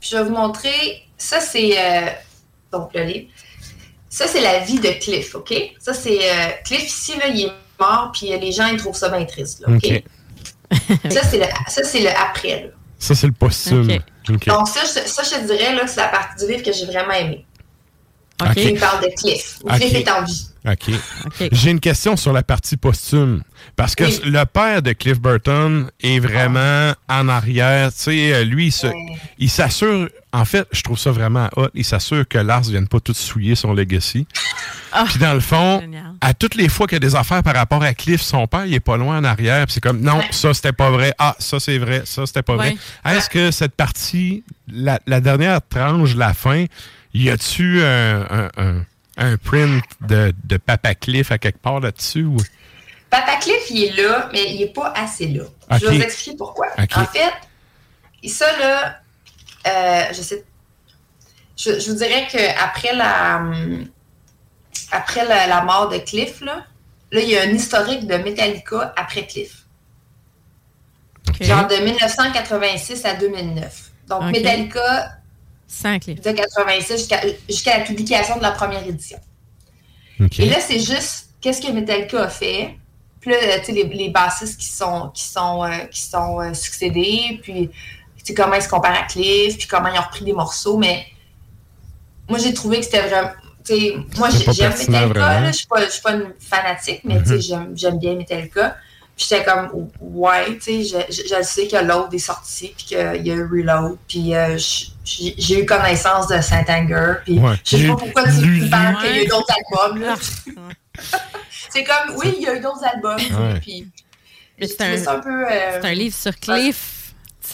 Puis je vais vous montrer. Ça, c'est. euh, donc, le livre. Ça, c'est la vie de Cliff, OK? Ça, c'est. euh, Cliff, ici, là, il est mort, puis euh, les gens, ils trouvent ça bien triste, là, OK? OK. Ça, c'est le, ça, c'est le après, là. Ça, c'est le posthume. Ok. OK. Donc, ça, je, ça, je te dirais, là, c'est la partie du livre que j'ai vraiment aimée. OK. Ok. Il parle de Cliff. Cliff est en vie. OK. J'ai une question sur la partie posthume. Parce que Oui. le père de Cliff Burton est vraiment en arrière. Tu sais, euh, lui, il s'assure. En fait, je trouve ça vraiment hot. Il s'assure que Lars ne vienne pas tout souiller son legacy. Ah. Puis dans le fond, Génial. à toutes les fois qu'il y a des affaires par rapport à Cliff, son père, il est pas loin en arrière. Puis c'est comme, non, Ouais. ça, c'était pas vrai. Ah, ça, c'est vrai. Ça, c'était pas vrai. Ouais. Est-ce que cette partie, la, la dernière tranche, la fin, y a-tu un, un, un- un print de, de Papa Cliff à quelque part là-dessus? ou- Papa Cliff, il est là, mais il n'est pas assez là. Je vais vous expliquer pourquoi. En fait, ça, là, euh, je sais. Je, je vous dirais qu'après la, hum, après la, la mort de Cliff, là, là, il y a un historique de Metallica après Cliff. Genre de 1986 à 2009. Donc, Ok. Metallica de 86 jusqu'à jusqu'à la publication de la première édition. Et là, c'est juste qu'est-ce que Metallica a fait? Puis là, tu sais, les, les bassistes qui sont, qui sont, euh, qui sont euh, succédés, puis tu sais, comment ils se comparent à Cliff, puis comment ils ont repris des morceaux. Mais moi, j'ai trouvé que c'était vraiment. Moi, j'aime Metallica. Je suis pas, je suis pas une fanatique, mais tu sais, j'aime j'aime bien Metallica. Puis j'étais comme, ouais, tu sais, je, je, sais que l'autre est sorti, puis qu'il y a eu Reload, puis euh, j'ai eu connaissance de Saint-Anger, puis Ouais. je sais pas pourquoi tu parles qu'il y a eu d'autres albums, là. C'est comme, oui, il y a eu d'autres albums, Ouais. puis c'est un- ça un peu... euh, C'est un livre sur Cliff.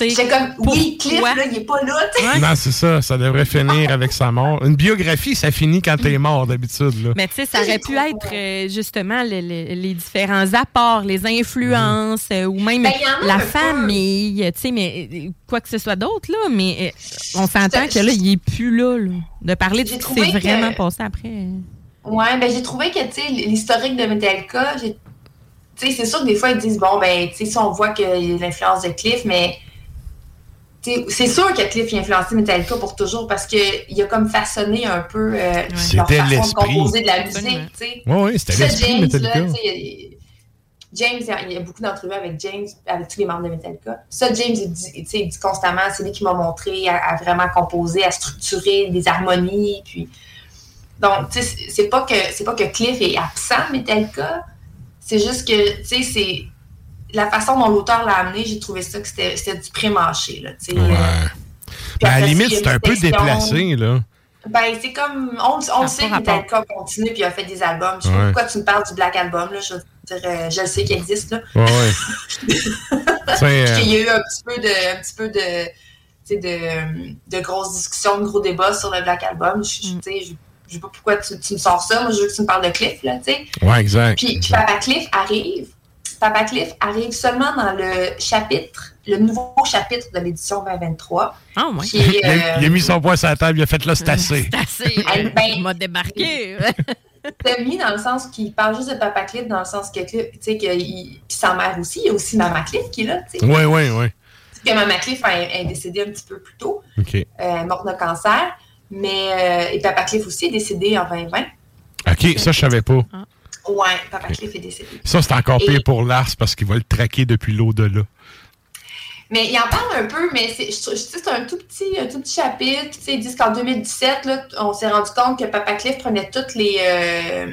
J'étais comme, oui, Cliff, là, il est pas là. Ouais. Non, c'est ça. Ça devrait finir avec sa mort. Une biographie, ça finit quand t'es mort, d'habitude. là. Mais tu sais, ça aurait pu être euh, justement le- le- les différents apports, les influences, euh, ou même Ben, la famille, tu sais, mais euh, quoi que ce soit d'autre, là, mais euh, on s'entend que là, il est plus là, là. De parler de ce qui s'est que- vraiment passé après. Ouais, ben j'ai trouvé que, tu sais, l'historique de Metallica, j'ai- tu sais, c'est sûr que des fois, ils disent, bon, ben, tu sais, si on voit qu'il y a l'influence de Cliff, mais, c'est sûr que Cliff a influencé Metallica pour toujours parce qu'il a comme façonné un peu euh, leur façon de composer de la musique, tu sais. Oui, oui, c'était James, Metallica. là, James, il y a- beaucoup d'entrevues avec James, avec tous les membres de Metallica. Ça, James, il dit, il dit constamment, c'est lui qui m'a montré à, à vraiment composer, à structurer des harmonies. Puis... Donc, tu sais, c'est- pas, que, c'est pas que Cliff est absent de Metallica, c'est juste que, tu sais, c'est la façon dont l'auteur l'a amené, j'ai trouvé ça que c'était c'était du pré-mâché, là, tu sais. Ouais. Euh, Ben, à la limite, il c'est un peu déplacé, là. ben, c'est comme. On, on sait que Metallica continue puis il a fait des albums. Je sais Ouais. pas pourquoi tu me parles du Black Album. Là, je veux dire, euh, je le sais qu'il existe. Là. Ouais, ouais. Euh, qu'il y a eu un petit peu de. Un petit peu de tu sais, de, de grosses discussions, de gros débats sur le Black Album. Je, Mm. tu sais, je, je sais pas pourquoi tu, tu me sors ça. Moi, je veux que tu me parles de Cliff, là, tu sais. ouais, exact. Puis, puis exact. Papa Cliff arrive, Papa Cliff arrive seulement dans le chapitre, le nouveau chapitre de l'édition 2023. Ah, ouais. qui est, Il, a, euh, il a mis son poing sur la table, il a fait là, c'est assez. C'est assez. Eh ben, il m'a débarqué. C'était mis dans le sens qu'il parle juste de Papa Cliff, dans le sens que tu sais, que il- puis sa mère aussi, il y a aussi Mama Cliff qui est là, tu sais. Oui, oui, oui. Que Mama Cliff est décédée un petit peu plus tôt, OK. euh, morte de cancer, mais euh, et Papa Cliff aussi est décédé en 2020. OK, ça, je savais pas. Ouais, Papa Cliff est décédé. Ça, c'est encore Et- pire pour Lars parce qu'il va le traquer depuis l'au-delà. Mais il en parle un peu, mais c'est, je trouve- je sais, c'est un tout petit, un tout petit chapitre. Ils disent qu'en 2017, là, on s'est rendu compte que Papa Cliff prenait toutes les. euh,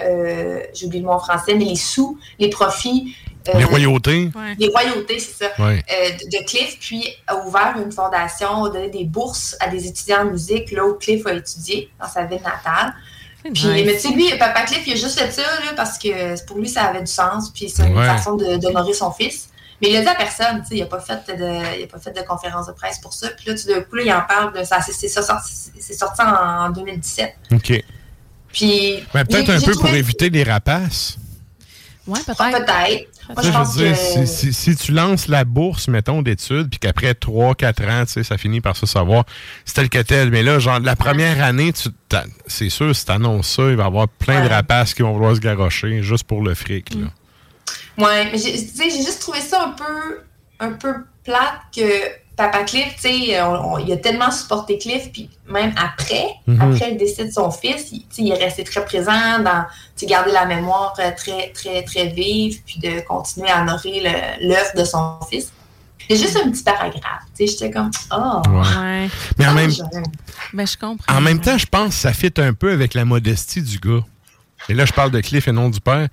euh, j'ai oublié le mot en français, mais les sous, les profits. euh, Les royautés. Les royautés, c'est ça. Ouais. euh, de, de Cliff, puis a ouvert une fondation, a donné des bourses à des étudiants en musique, là où Cliff a étudié, dans sa ville natale. Puis, nice. mais tu sais, lui, Papa Cliff, il a juste fait ça, là, parce que pour lui, ça avait du sens, puis c'est une Ouais. façon de- d'honorer son fils. Mais il l'a dit à personne, tu sais, il n'a pas, fait de- il a pas fait de conférence de presse pour ça. Puis là, tout d'un coup, là, il en parle, c'est sorti, c'est sorti en, en 2017. OK. Puis. Peut-être un peu pour éviter les rapaces. Ouais, Ah, peut-être. Peut-être. Moi, Tu je sais, pense je veux dire, que. si, si- si tu lances la bourse, mettons, d'études, puis qu'après 3-4 ans, tu sais, ça finit par se savoir, c'est tel que tel. Mais là, genre, la première année, tu c'est sûr, si tu annonces ça, il va y avoir plein de rapaces qui vont vouloir se garrocher juste pour le fric. Là. Ouais, mais j'ai juste trouvé ça un peu, un peu plate que Papa Cliff, tu sais, on- on- il a tellement supporté Cliff, puis même après, Mhm. après le décès de son fils, il, tu sais, il est resté très présent dans, tu sais, garder la mémoire euh, très, très, très vive, puis de continuer à honorer l'œuvre de son fils. C'est juste un petit paragraphe, tu sais, j'étais comme, oh, Ouais. Ouais. Mais en oh, même. Ben, je comprends. en même temps, je pense que ça fit un peu avec la modestie du gars. Et là, je parle de Cliff et non du père.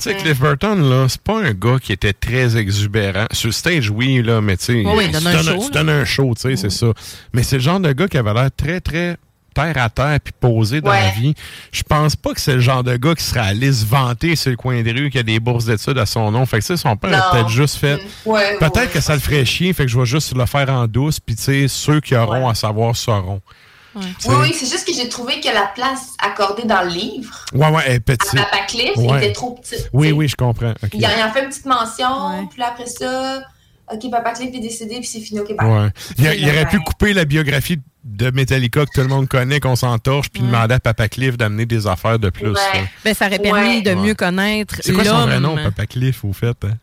Tu sais. Cliff Burton, là, c'est pas un gars qui était très exubérant. Sur le stage, oui, là, mais tu sais, Oui, oui, il tu donne un show, tu donnes un show, tu sais, c'est ça. Mais c'est le genre de gars qui avait l'air très, très terre à terre puis posé dans Ouais. la vie. Je pense pas que c'est le genre de gars qui serait allé se vanter sur le coin de rue qui a des bourses d'études à son nom. Fait que, tu sais, son père a peut-être juste fait. Ouais, Peut-être ouais, que ça le ferait chier, fait que je vais juste le faire en douce, puis tu sais, ceux qui auront à savoir sauront. Ouais. Oui, oui, c'est juste que j'ai trouvé que la place accordée dans le livre Ouais, ouais, elle est à. Papa Cliff Ouais. était trop petite. Oui, oui, je comprends. Ok. Il, en, fait une petite mention, Ouais. puis là, après ça, OK, Papa Cliff est décédé, puis c'est fini, bye. Ouais. Il, a- il C'est aurait pu couper la biographie de Metallica que tout le monde connaît, qu'on s'entorche, puis Ouais. demander à Papa Cliff d'amener des affaires de plus. Ben, ça aurait permis Ouais. de Ouais. mieux connaître C'est quoi son vrai nom. Papa Cliff, au fait? hein?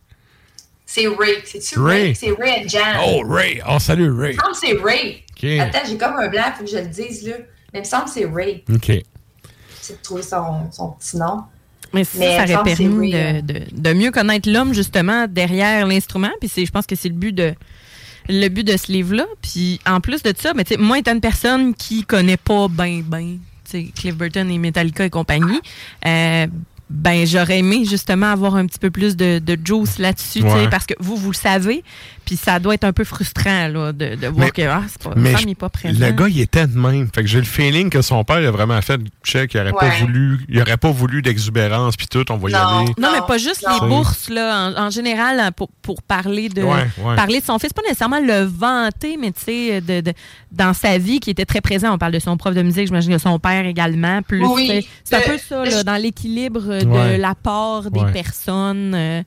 C'est Ray. C'est-tu Ray? Ray? C'est Ray and Jan. Oh, Ray! Oh, salut, Ray! C'est Ray. OK. Attends, j'ai comme un blanc, faut que je le dise, là. Mais il me semble que c'est Ray. OK. J'ai trouvé son, son petit nom. Mais ça, Mais aurait permis de, de- de mieux connaître l'homme, justement, derrière l'instrument. Puis c'est- je pense que c'est le but de le but de ce livre-là. Puis en plus de ça, mais tu sais, moi, étant une personne qui connaît pas ben, ben, tu sais, Cliff Burton et Metallica et compagnie, euh, ben j'aurais aimé justement avoir un petit peu plus de, de juice là-dessus, Ouais. parce que vous, vous le savez, puis ça doit être un peu frustrant là, de, de voir Mais- que ah, c'est pas, mais Sam, je- il est pas présent. Le gars, il était de même. Fait que j'ai le feeling que son père a vraiment fait check. Il aurait pas voulu, il aurait pas voulu d'exubérance puis tout. On va y Non. aller. Non, mais pas juste non. les bourses, là, en, en général, hein, pour, pour parler de Ouais, ouais. parler de son fils, pas nécessairement le vanter, mais tu sais, de, de- dans sa vie, qui était très présent. On parle de son prof de musique, j'imagine de son père également. Plus, Oui, c'est un le- peu ça, là, dans l'équilibre Ouais. de l'apport des Ouais. personnes. euh,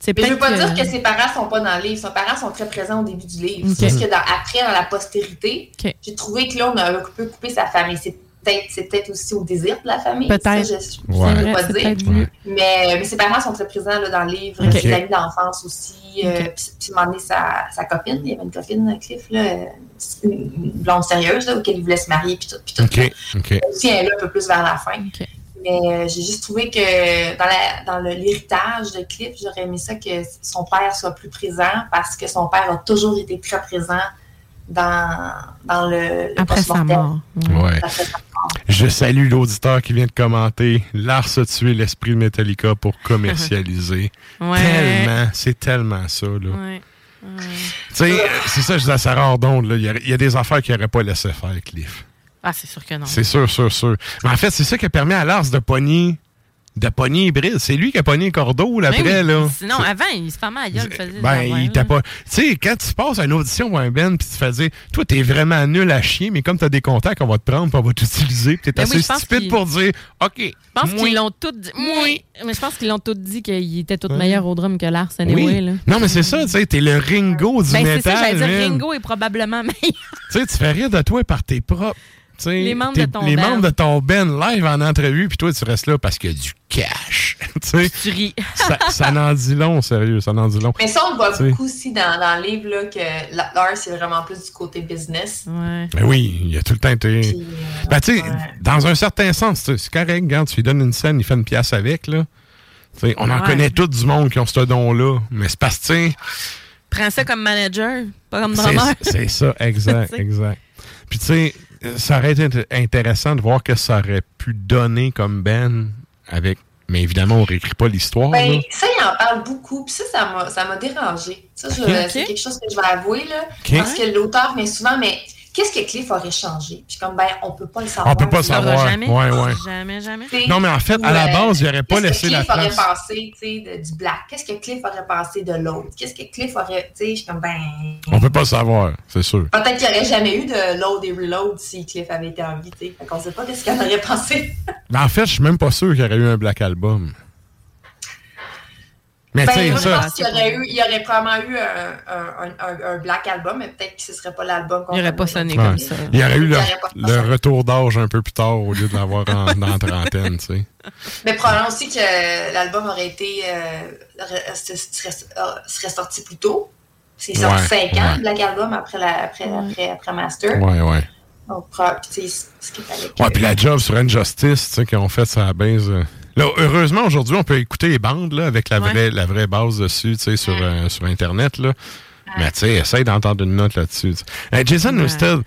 je veux peut-être pas que- dire que ses parents sont pas dans le livre. Ses parents sont très présents au début du livre. Ok. C'est juste que dans- après, dans la postérité, j'ai trouvé que là, on a un peu coupé sa famille. C'est peut-être c'est peut-être aussi au désir de la famille. Peut-être. Ça, je Ouais. ne pas dire. Mais, mais ses parents sont très présents là, dans le livre, ses amis d'enfance aussi. euh, puis, puis à un moment donné, sa, sa copine, il y avait une copine, Cliff, là, une blonde sérieuse, là, auquel il voulait se marier, puis tout, puis tout. OK. OK. Elle aussi, elle est là un peu plus vers la fin. Mais euh, j'ai juste trouvé que dans, la, dans le- l'héritage de Cliff, j'aurais aimé ça que son père soit plus présent parce que son père a toujours été très présent dans, dans le, le Après sa post-mortem. mort. Ouais. Ouais. Après sa mort. Je salue l'auditeur qui vient de commenter. Lars a tué l'esprit de Metallica pour commercialiser. Ouais. Tellement, c'est tellement ça, là. Ouais. Ouais. Tu sais, c'est ça, je dis à Sarah Ardonde, là. Il y y, a des affaires qu'il n'aurait pas laissé faire, Cliff. Ah, c'est sûr que non. C'est sûr, sûr, sûr. Mais en fait, c'est ça qui a permis à Lars de pogner de pogner hybride. C'est lui qui a pogné Cordeau, là, Ben après, oui. là. Sinon, avant, il se fermait la gueule. faisait Ben, il t'a là. pas. Tu sais, quand tu passes à une audition ou un Ben, puis tu fais dire, toi, t'es vraiment nul à chier, mais comme t'as des contacts, on va te prendre, puis on va t'utiliser, puis t'es Ben oui, assez stupide pour dire, OK. Je pense qu'ils l'ont tous dit. Oui. Mais je pense qu'ils l'ont tous dit qu'il était tout Ouais. meilleur au drum que Lars Oui. anyway. Là. Non, mais c'est ça, tu sais, t'es le Ringo du Ben, c'est métal. ça, j'allais dire. Ringo est probablement meilleur. Tu sais, tu fais rire de toi par tes propres. Les membres de ton les band. membres de ton band live en entrevue, puis toi, tu restes là parce qu'il y a du cash. tu ris. ça, ça n'en dit long, sérieux, ça n'en dit long. Mais ça, on le voit beaucoup aussi dans, dans le livre, là, que la- Lars, c'est vraiment plus du côté business. Ouais. Ben oui, il a tout le temps été. Puis, euh, Ben, tu sais, ouais. dans un certain sens, c'est correct, regarde, tu lui donnes une scène, il fait une pièce avec, là. Tu sais, on en connaît tous du monde qui ont ce don-là. Mais c'est parce que, tu sais, Prends ça comme manager, pas comme drummer. c'est ça, exact, exact. Puis, tu sais, ça aurait été int- intéressant de voir que ça aurait pu donner comme Ben avec. Mais évidemment, on réécrit pas l'histoire. Ben, ça, il en parle beaucoup. Puis ça, ça m'a, ça m'a dérangé. Ça, c'est quelque chose que je vais avouer, là. Parce que l'auteur vient souvent, mais qu'est-ce que Cliff aurait changé? Puis comme, ben, on peut pas le savoir. On peut pas savoir. Jamais. Ouais, ouais. Jamais, jamais. Non, mais en fait, à la base, il aurait pas qu'est-ce laissé que la Cliff aurait place. pensé, tu sais, de- du black? Qu'est-ce que Cliff aurait pensé de l'autre? Qu'est-ce que Cliff aurait, tu sais, je suis comme, ben... On peut pas le savoir, c'est sûr. Peut-être qu'il n'y aurait jamais eu de load et reload si Cliff avait été en vie, tu sais. Fait qu'on sait pas qu'est-ce qu'il en aurait pensé. Mais en fait, je suis même pas sûr qu'il y aurait eu un Black Album. Mais tu Ben, sais, moi, je ça. pense qu'il y aurait, eu, il y aurait probablement eu un, un, un, un Black Album, mais peut-être que ce serait pas l'album qu'on Il aurait pas sonné Ouais. comme ça. Il y aurait eu le, retour d'âge un peu plus tard au lieu de l'avoir en, dans la trentaine, tu sais. Mais probablement aussi que l'album aurait été euh, serait, euh, serait sorti plus tôt. C'est sorti Ouais, 5 ans, ouais. Black Album, après, la, après, après, après Master. Ouais, ouais. Donc, pro- puis tu sais, ce qu'il fallait que- Ouais, puis la job sur Injustice, tu sais, qu'ils ont fait sa base. euh. Là, heureusement, aujourd'hui, on peut écouter les bandes, là, avec la Ouais. vraie, la vraie base dessus, tu sais, sur, euh, sur Internet, là. Mais, tu sais, essaye d'entendre une note là-dessus. Euh, Jason. Newsted,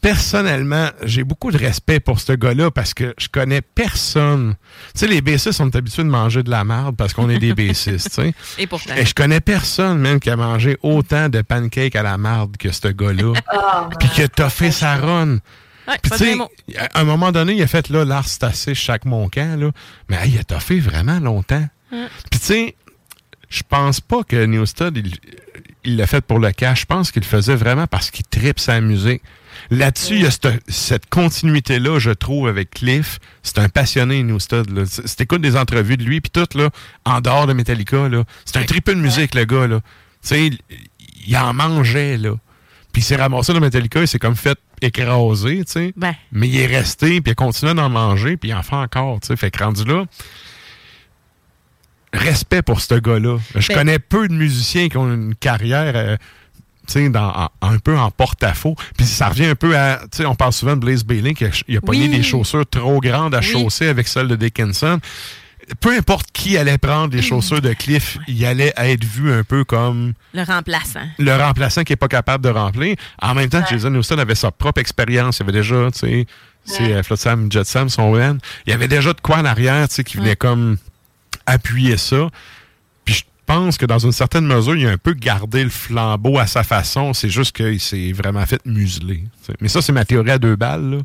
personnellement, j'ai beaucoup de respect pour ce gars-là parce que je connais personne. Tu sais, les bassistes sont habitués de manger de la merde parce qu'on est des bassistes, tu sais. Et pourtant. Et je connais personne, même, qui a mangé autant de pancakes à la marde que ce gars-là. Ah, Puis qui a toffé sa run. Ouais, Puis à un moment donné, il a fait là, l'art c'est assez chaque mon camp, là. Mais hey, il a toffé vraiment longtemps. Mm. Puis tu sais, je pense pas que Newsted, il l'a fait pour le cash. Je pense qu'il le faisait vraiment parce qu'il tripe sa musique. Là-dessus, il y a cette, cette continuité-là, je trouve, avec Cliff. C'est un passionné, Newsted. Là. Si t'écoutes des entrevues de lui, puis tout, là, en dehors de Metallica, là, c'est un triple de musique, le gars. Là. Tu sais, il, il en mangeait, là. Puis il s'est ramassé dans Metallica, il s'est comme fait écraser, tu sais. Ben, Mais il est resté, puis il a continué d'en manger, puis il en fait encore, tu sais. Fait que rendu là, respect pour ce gars-là. Je Ben- connais peu de musiciens qui ont une carrière, euh, tu sais, dans- en- un peu en porte-à-faux. Puis ça revient un peu à, tu sais, on parle souvent de Blaze Bailey, qui a, il a pogné des chaussures trop grandes à Oui. chausser avec celles de Dickinson. Peu importe qui allait prendre les chaussures de Cliff, il allait être vu un peu comme le remplaçant. le remplaçant qui n'est pas capable de remplir. En même temps, Jason Newsted avait sa propre expérience. Il avait déjà, tu sais, c'est euh, Flotsam, Jetsam, son band. Il y avait déjà de quoi en arrière, tu sais, qui venait comme appuyer ça. Puis je pense que dans une certaine mesure, il a un peu gardé le flambeau à sa façon. C'est juste qu'il s'est vraiment fait museler. Mais ça, c'est ma théorie à deux balles. Là.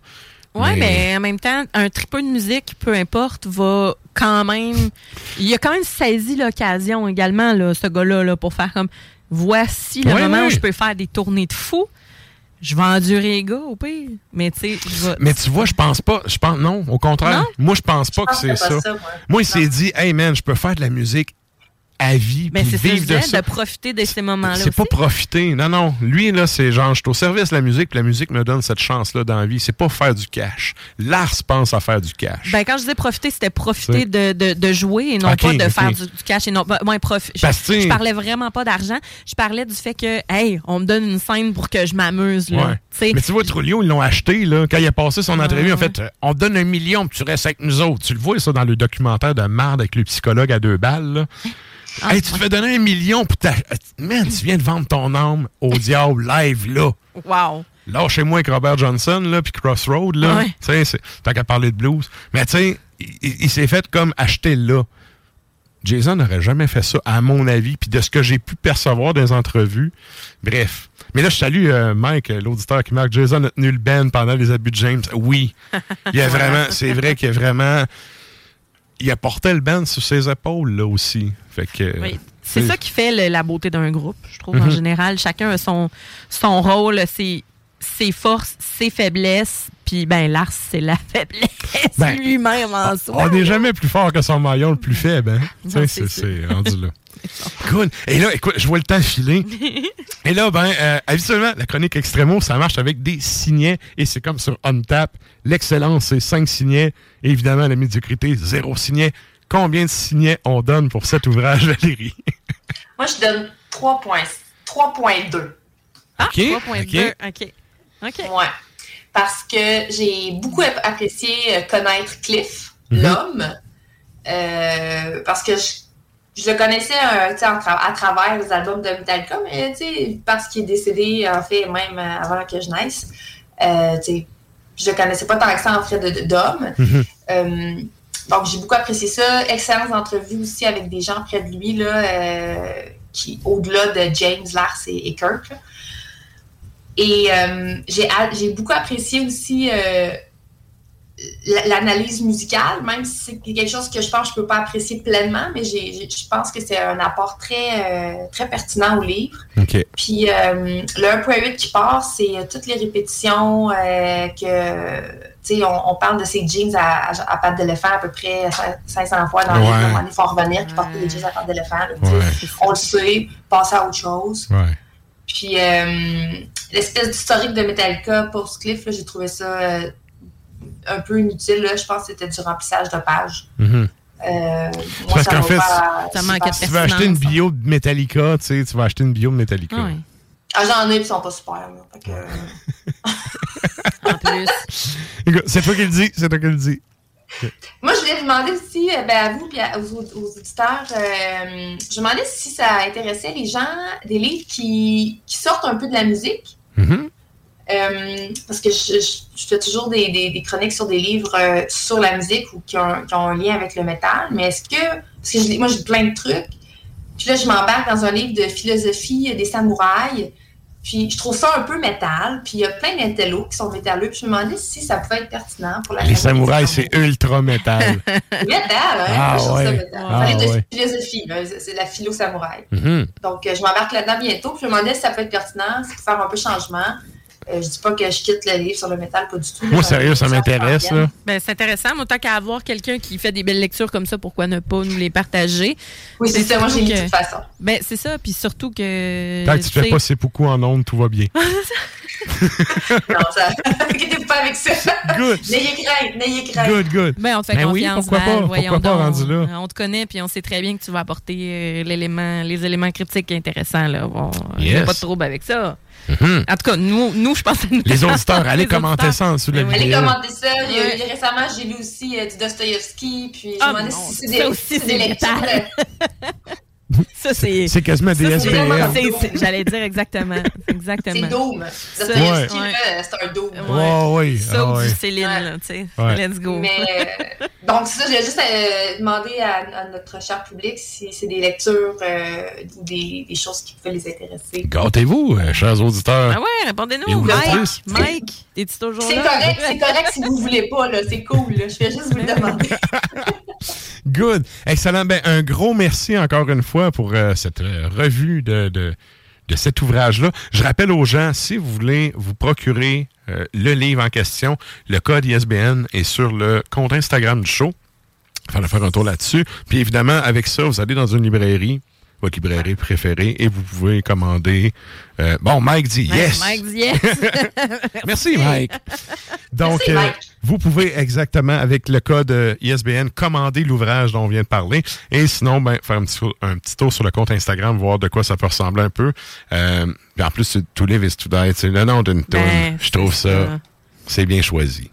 Ouais, Mais- mais... en même temps, un tripeux de musique, peu importe, va quand même. Il a quand même saisi l'occasion également, là, ce gars-là, là, pour faire comme voici le Ouais, moment où je peux faire des tournées de fou. Je vais endurer les gars, au pire. Mais tu sais, je vais. Mais tu vois, je pense pas. Je pense non, au contraire. Non? Moi, je pense pas Je que c'est ça, moi. Moi, il s'est dit, hey man, je peux faire de la musique à vie, Mais c'est vivre de disais, ça. de profiter de ces moments-là. C'est pas profiter. Non, non. Lui, là, c'est genre, je suis au service de la musique, puis la musique me donne cette chance-là dans la vie. C'est pas faire du cash. L'art pense à faire du cash. Ben, quand je disais profiter, c'était profiter de, de, de jouer et non pas de faire du, du cash et non. ben, ouais, prof- je, je parlais vraiment pas d'argent. Je parlais du fait que, hey, on me donne une scène pour que je m'amuse. Ouais. Mais tu vois, Trulio, ils l'ont acheté, là. Quand il a passé son entrevue, en fait, euh, on te donne un million, puis tu restes avec nous autres. Tu le vois, ça, dans le documentaire de Marde avec le psychologue à deux balles, là. Ah, hey, tu te fais donner un million, puis t'as- Man, tu viens de vendre ton âme au diable live, là. Wow. Lâchez-moi avec Robert Johnson, là, puis Crossroad, là. Ouais. Tu sais, tant qu'à parler de blues. Mais tu sais, il, il- il s'est fait comme acheter là. Jason n'aurait jamais fait ça, à mon avis, puis de ce que j'ai pu percevoir des entrevues. Bref. Mais là, je salue euh, Mike, l'auditeur qui marque Jason a tenu le band pendant les abus de James. Oui. Il y a vraiment, c'est vrai qu'il y a vraiment. Il a porté le band sur ses épaules, là, aussi. Fait que... Oui. C'est tu sais, ça qui fait le- la beauté d'un groupe, je trouve, en Mhm. général. Chacun a son, son rôle, ses, ses forces, ses faiblesses. Puis, ben, Lars, c'est la faiblesse Ben, lui-même en soi. On n'est jamais plus fort que son maillon le plus faible, hein? C'est c'est c'est rendu là. Cool. Et là, écoute, je vois le temps filer. Et là, ben, euh, habituellement, la chronique Extremo, ça marche avec des signets. Et c'est comme sur OnTap. L'excellence, c'est 5 signets. Et évidemment, la médiocrité, zéro signet. Combien de signets on donne pour cet ouvrage, Valérie? Moi, je donne 3 points- 3.2. Ah, OK, 3.2. OK. OK. Ouais. Parce que j'ai beaucoup ap- apprécié euh, connaître Cliff, Mhm. l'homme, euh, parce que je, je le connaissais euh, tra- à travers les albums de Metallica, mais parce qu'il est décédé, en fait, même euh, avant que je naisse, euh, je le connaissais pas tant que ça en fait d'homme. Mhm. Euh, donc, j'ai beaucoup apprécié ça. Excellentes entrevues aussi avec des gens près de lui, là, qui, au-delà de James, Lars et, et Kirk. là. Et j'ai beaucoup apprécié aussi l'analyse musicale, même si c'est quelque chose que je pense que je peux pas apprécier pleinement, mais j'ai- j'ai- je pense que c'est un apport très, euh, très pertinent au livre. Puis euh, le 1.8 qui part, c'est toutes les répétitions euh, que, tu sais, on, on parle de ces jeans à, à, à pattes d'éléphant à peu près 500 fois dans le livre. Ouais. Donné, Il faut en revenir puis porter des jeans à pattes d'éléphant. Ouais. On le sait, passer à autre chose. Ouais. Puis euh, l'espèce d'historique de Metallica post-Cliff, là, j'ai trouvé ça euh, un peu inutile. là. Je pense que c'était du remplissage de pages. Mhm. Euh, moi, Parce ça qu'en fait, pas- ça de Si tu veux acheter une bio de Metallica, tu sais, tu vas acheter une bio de Metallica. Ah. Ah, j'en ai, puis ils sont pas super. là. Que, En plus. C'est toi qui le dis, c'est toi qui le dis. Moi, je voulais vous demander aussi, euh, ben, à vous et aux, aux auditeurs, euh, je me demandais si ça intéressait les gens des livres qui, qui sortent un peu de la musique. Mhm. Euh, parce que je, je- je fais toujours des, des- des chroniques sur des livres euh, sur la musique ou qui ont, qui ont un lien avec le métal. Mais est-ce que. Parce que je moi, j'ai plein de trucs. Puis là, je m'embarque dans un livre de philosophie des samouraïs. Puis je trouve ça un peu métal. Puis il y a plein d'intellos qui sont métalleux. Puis je me demandais si ça pouvait être pertinent pour la Les samouraïs, c'est ultra métal. Métal, hein? Ah je trouve ça ouais. métal. Ah de ouais. philosophie, c'est la philo samouraï. Mhm. Donc, euh, je m'embarque là-dedans bientôt. Puis je me demandais si ça peut être pertinent, si faire un peu changement. Euh, je dis pas que je quitte le livre sur le métal, pas du tout. Moi, là. sérieux, ça Euh, m'intéresse. Ben, c'est intéressant. Mais autant qu'à avoir quelqu'un qui fait des belles lectures comme ça, pourquoi ne pas nous les partager? Oui, c'est ça. Moi, j'ai lu de toute façon. Ben, c'est ça. Puis surtout que. Tant que tu sais- fais pas ces beaucoup en ondes, tout va bien. Non, ça. Inquiétez-vous pas avec ça. Good. N'ayez crainte, n'ayez crainte. Good, good. Ben, on te fait Ben oui, confiance, pourquoi Val, pas? voyons Pourquoi pas rendu là? Euh, On te connaît, puis on sait très bien que tu vas apporter euh, l'élément, les éléments critiques intéressants. Là. Bon, Il n'y a Yes. pas de trouble avec ça. Mhm. En tout cas, nous, nous je pense que nous- Les auditeurs, allez Les commenter auditeurs. ça en dessous de la oui. Allez vidéo. commenter ça. Il y a- récemment, j'ai lu aussi euh, du Dostoïevski. Puis je Ah, me demandais si c'est ça des, aussi, si c'est des lectures. euh, Ça, c'est. C'est quasiment des ça, c'est c'est- c'est- J'allais dire exactement. Exactement. C'est Doom. Ça, ouais. là, c'est un Doom. Oh, oui. Ça ah ou ouais. du Céline, là, tu sais. Ouais. Let's go. Mais euh, donc ça, je vais juste euh, demander à, à notre cher public si c'est des lectures euh, ou des, des choses qui peuvent les intéresser. Gâtez-vous, euh, chers auditeurs. Ah ouais, répondez-nous. Mike, es-tu toujours C'est là? correct, c'est correct si vous voulez pas, là, c'est cool. là. Je vais juste vous le demander. Good. Excellent. Ben, un gros merci encore une fois pour euh, cette euh, revue de, cet ouvrage-là? Je rappelle aux gens, si vous voulez vous procurer euh, le livre en question, le code ISBN est sur le compte Instagram du show. Il fallait faire un tour là-dessus. Puis évidemment, avec ça, vous allez dans une librairie, votre librairie préférée, et vous pouvez commander. euh, bon, Mike dit yes. Mike dit yes. Merci, Mike. Donc, Merci, euh, vous pouvez exactement, avec le code euh, ISBN, commander l'ouvrage dont on vient de parler. Et sinon, ben, faire un petit, tour- un petit tour sur le compte Instagram, voir de quoi ça peut ressembler un peu. Euh, en plus, c'est To Live is To Die. C'est le nom d'une tune. Ben, Je trouve ça. c'est bien choisi.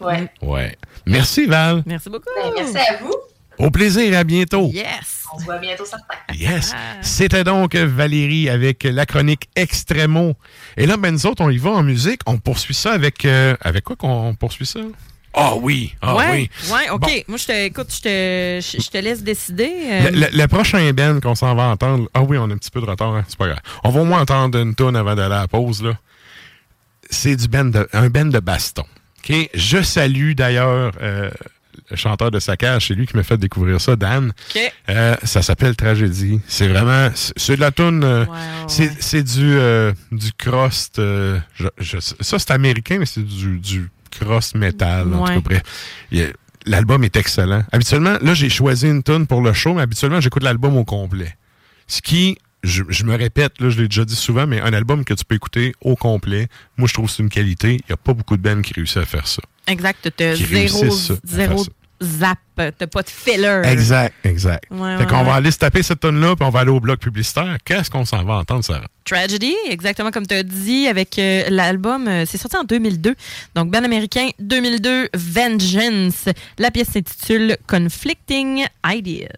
Ouais. Ouais. Merci, Val. Merci beaucoup. Ben, merci à vous. Au plaisir, à bientôt. Yes. On se voit bientôt certains. Yes. C'était donc Valérie avec la chronique Extremo. Et là, ben, nous autres, on y va en musique. On poursuit ça avec... euh, avec quoi qu'on poursuit ça? Ah oui. Ah ouais, oui. ouais, OK. Bon. Moi, je te, écoute, je te, je, je te laisse décider. euh, Le, le- le prochain band qu'on s'en va entendre, ah oui, on a un petit peu de retard, hein, c'est pas grave. On va au moins entendre une tune avant d'aller à la pause. là. C'est du band de, un band de baston. OK? Je salue d'ailleurs euh, le chanteur de Saccage, c'est lui qui m'a fait découvrir ça, Dan. OK. Euh, ça s'appelle Tragédie. C'est vraiment, c'est de la tune. euh, c'est c'est du euh, du crust. euh, je- je- ça c'est américain, mais c'est du, du crust metal. En tout Ouais. cas, L'album est excellent. Habituellement, là j'ai choisi une tune pour le show, mais habituellement j'écoute l'album au complet. Ce qui, je, je me répète, là, je l'ai déjà dit souvent, mais un album que tu peux écouter au complet, moi je trouve que c'est une qualité. Il n'y a pas beaucoup de bands qui réussissent à faire ça. Exact. Qui zéro, zéro zap. T'as pas de filler. Exact, exact. Ouais, fait ouais, qu'on va aller se taper cette tonne là puis on va aller au bloc publicitaire. Qu'est-ce qu'on s'en va entendre, Sarah? Tragedy, exactement comme tu as dit, avec euh, l'album, euh, c'est sorti en 2002. Donc, band américain, 2002, Vengeance. La pièce s'intitule Conflicting Ideas.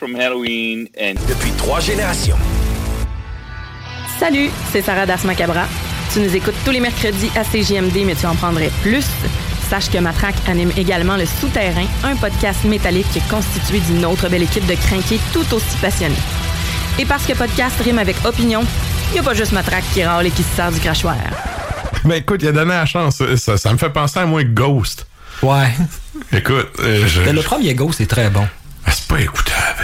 From Halloween and Depuis trois générations. Salut, c'est Sarah Das Macabra. Tu nous écoutes tous les mercredis à CJMD, mais tu en prendrais plus. Sache que Matraque anime également Le Souterrain, un podcast métallique constitué d'une autre belle équipe de crinqués tout aussi passionnés. Et parce que podcast rime avec opinion, il n'y a pas juste Matraque qui râle et qui se sert du crachoir. Ben écoute, il a donné la chance. Ça, ça me fait penser à moi Ghost. Ouais. Écoute, euh, je- Ben, le premier Ghost est très bon. Ah, c'est pas écoutable.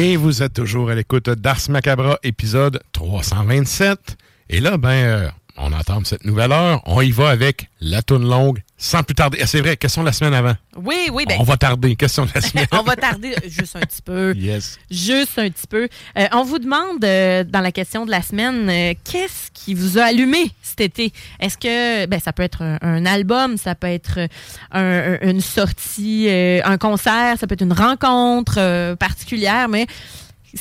Et vous êtes toujours à l'écoute d'Ars Macabra, épisode 327. Et là, ben, euh, on entame cette nouvelle heure. On y va avec la toune longue, sans plus tarder. Ah, c'est vrai, question de la semaine avant. Oui, oui, ben, On va tarder, question de la semaine. on va tarder juste un petit peu. Yes. Juste un petit peu. Euh, on vous demande euh, dans la question de la semaine, euh, qu'est-ce qui vous a allumé cet été? Est-ce que ben, ça peut être un, un album, ça peut être un- un- une sortie, euh, un concert, ça peut être une rencontre euh, particulière, mais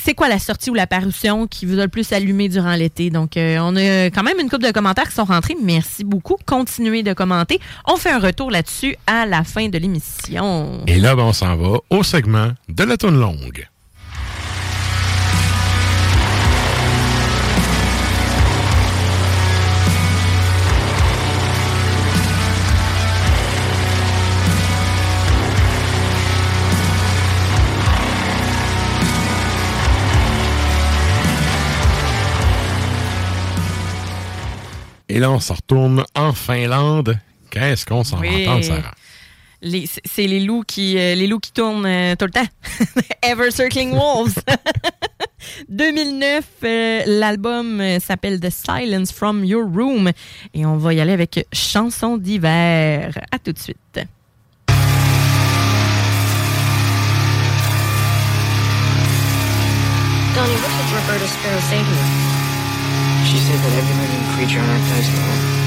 c'est quoi la sortie ou la parution qui vous a le plus allumé durant l'été? Donc, euh, on a quand même une couple de commentaires qui sont rentrés. Merci beaucoup. Continuez de commenter. On fait un retour là-dessus à la fin de l'émission. Et là, ben, on s'en va au segment de la toune longue. Et là, on se retourne en Finlande. Qu'est-ce qu'on s'en Oui. entend, Sarah? Les- c'est- les loups qui euh, les loups qui tournent euh, tout le temps. Ever Circling Wolves. 2009, euh, l'album s'appelle The Silence from Your Room et on va y aller avec Chanson d'hiver. À tout de suite. Donnie, what did Roberta Sparrow say to you? She said that every living creature on Earth alone. tragedy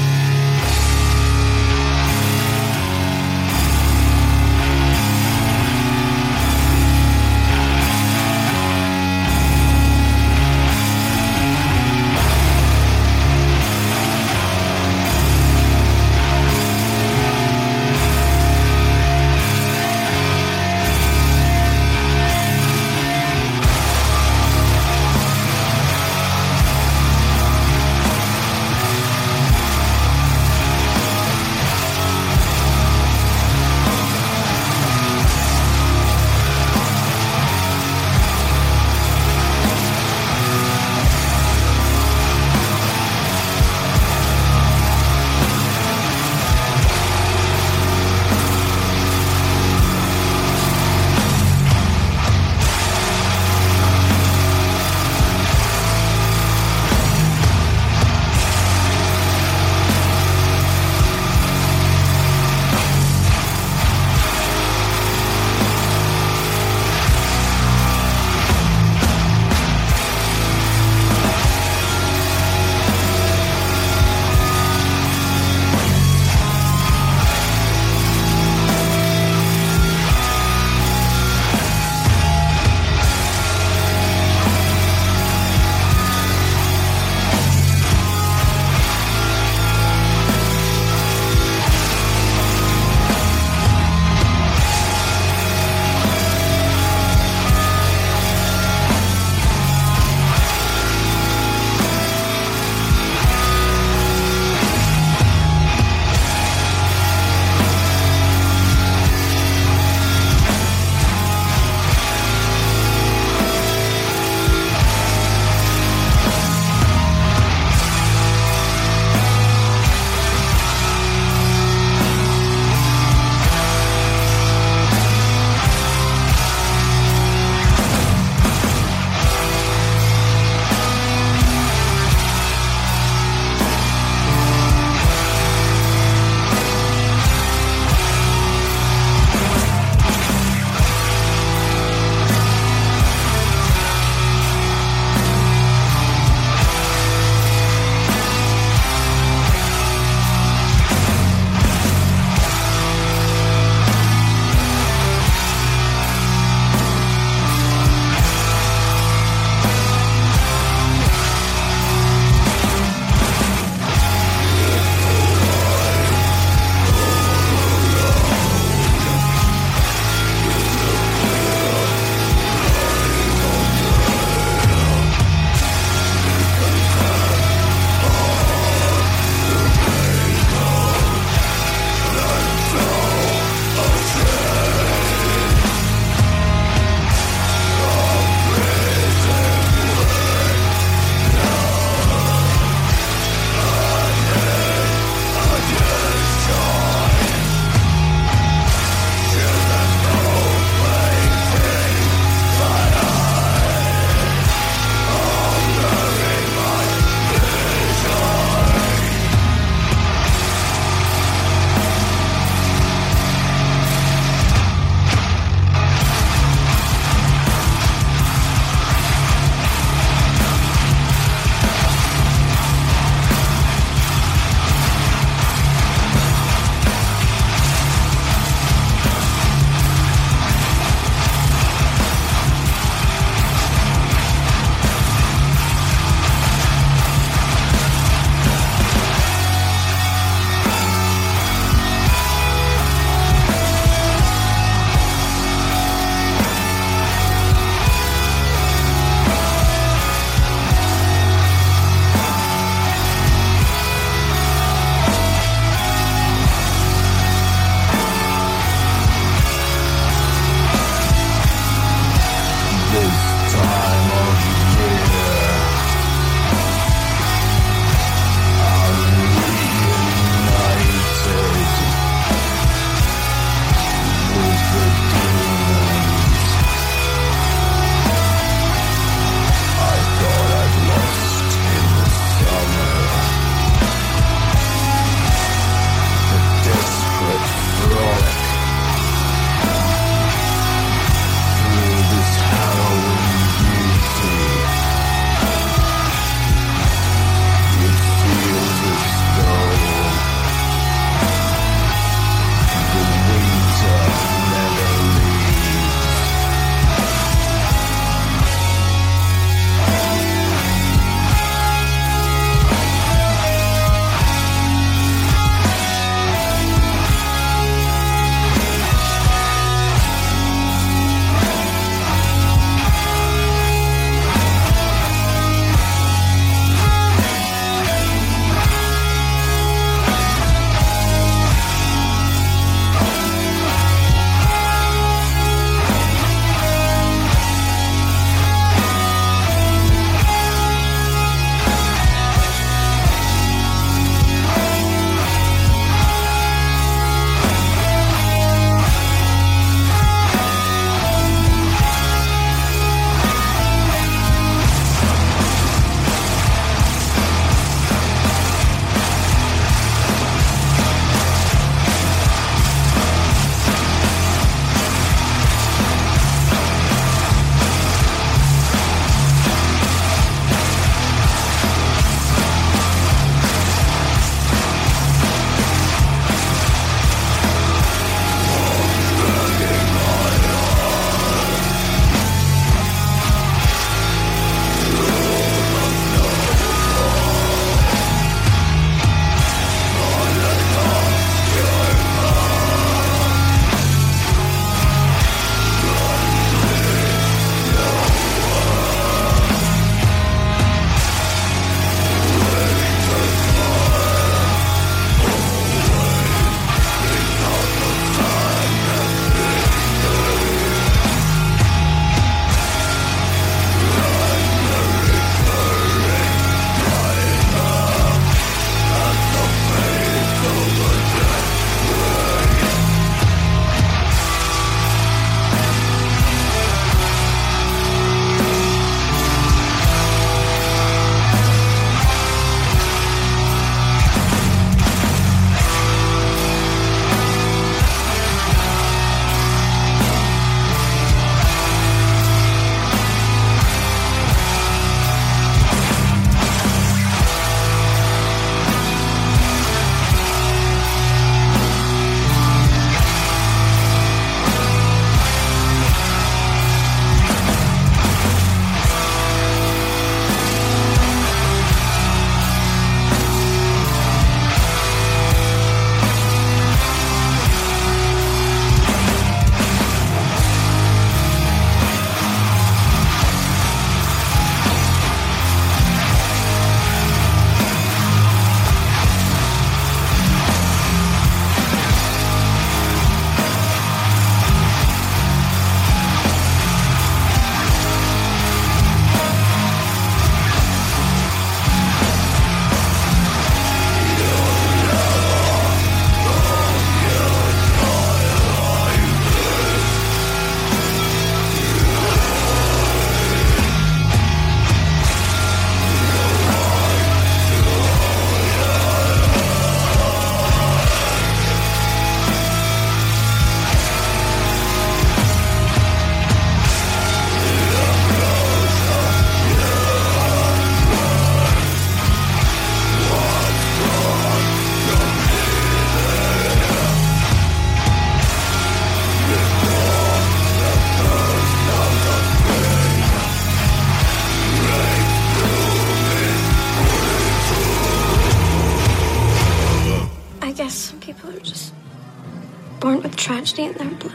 in their blood.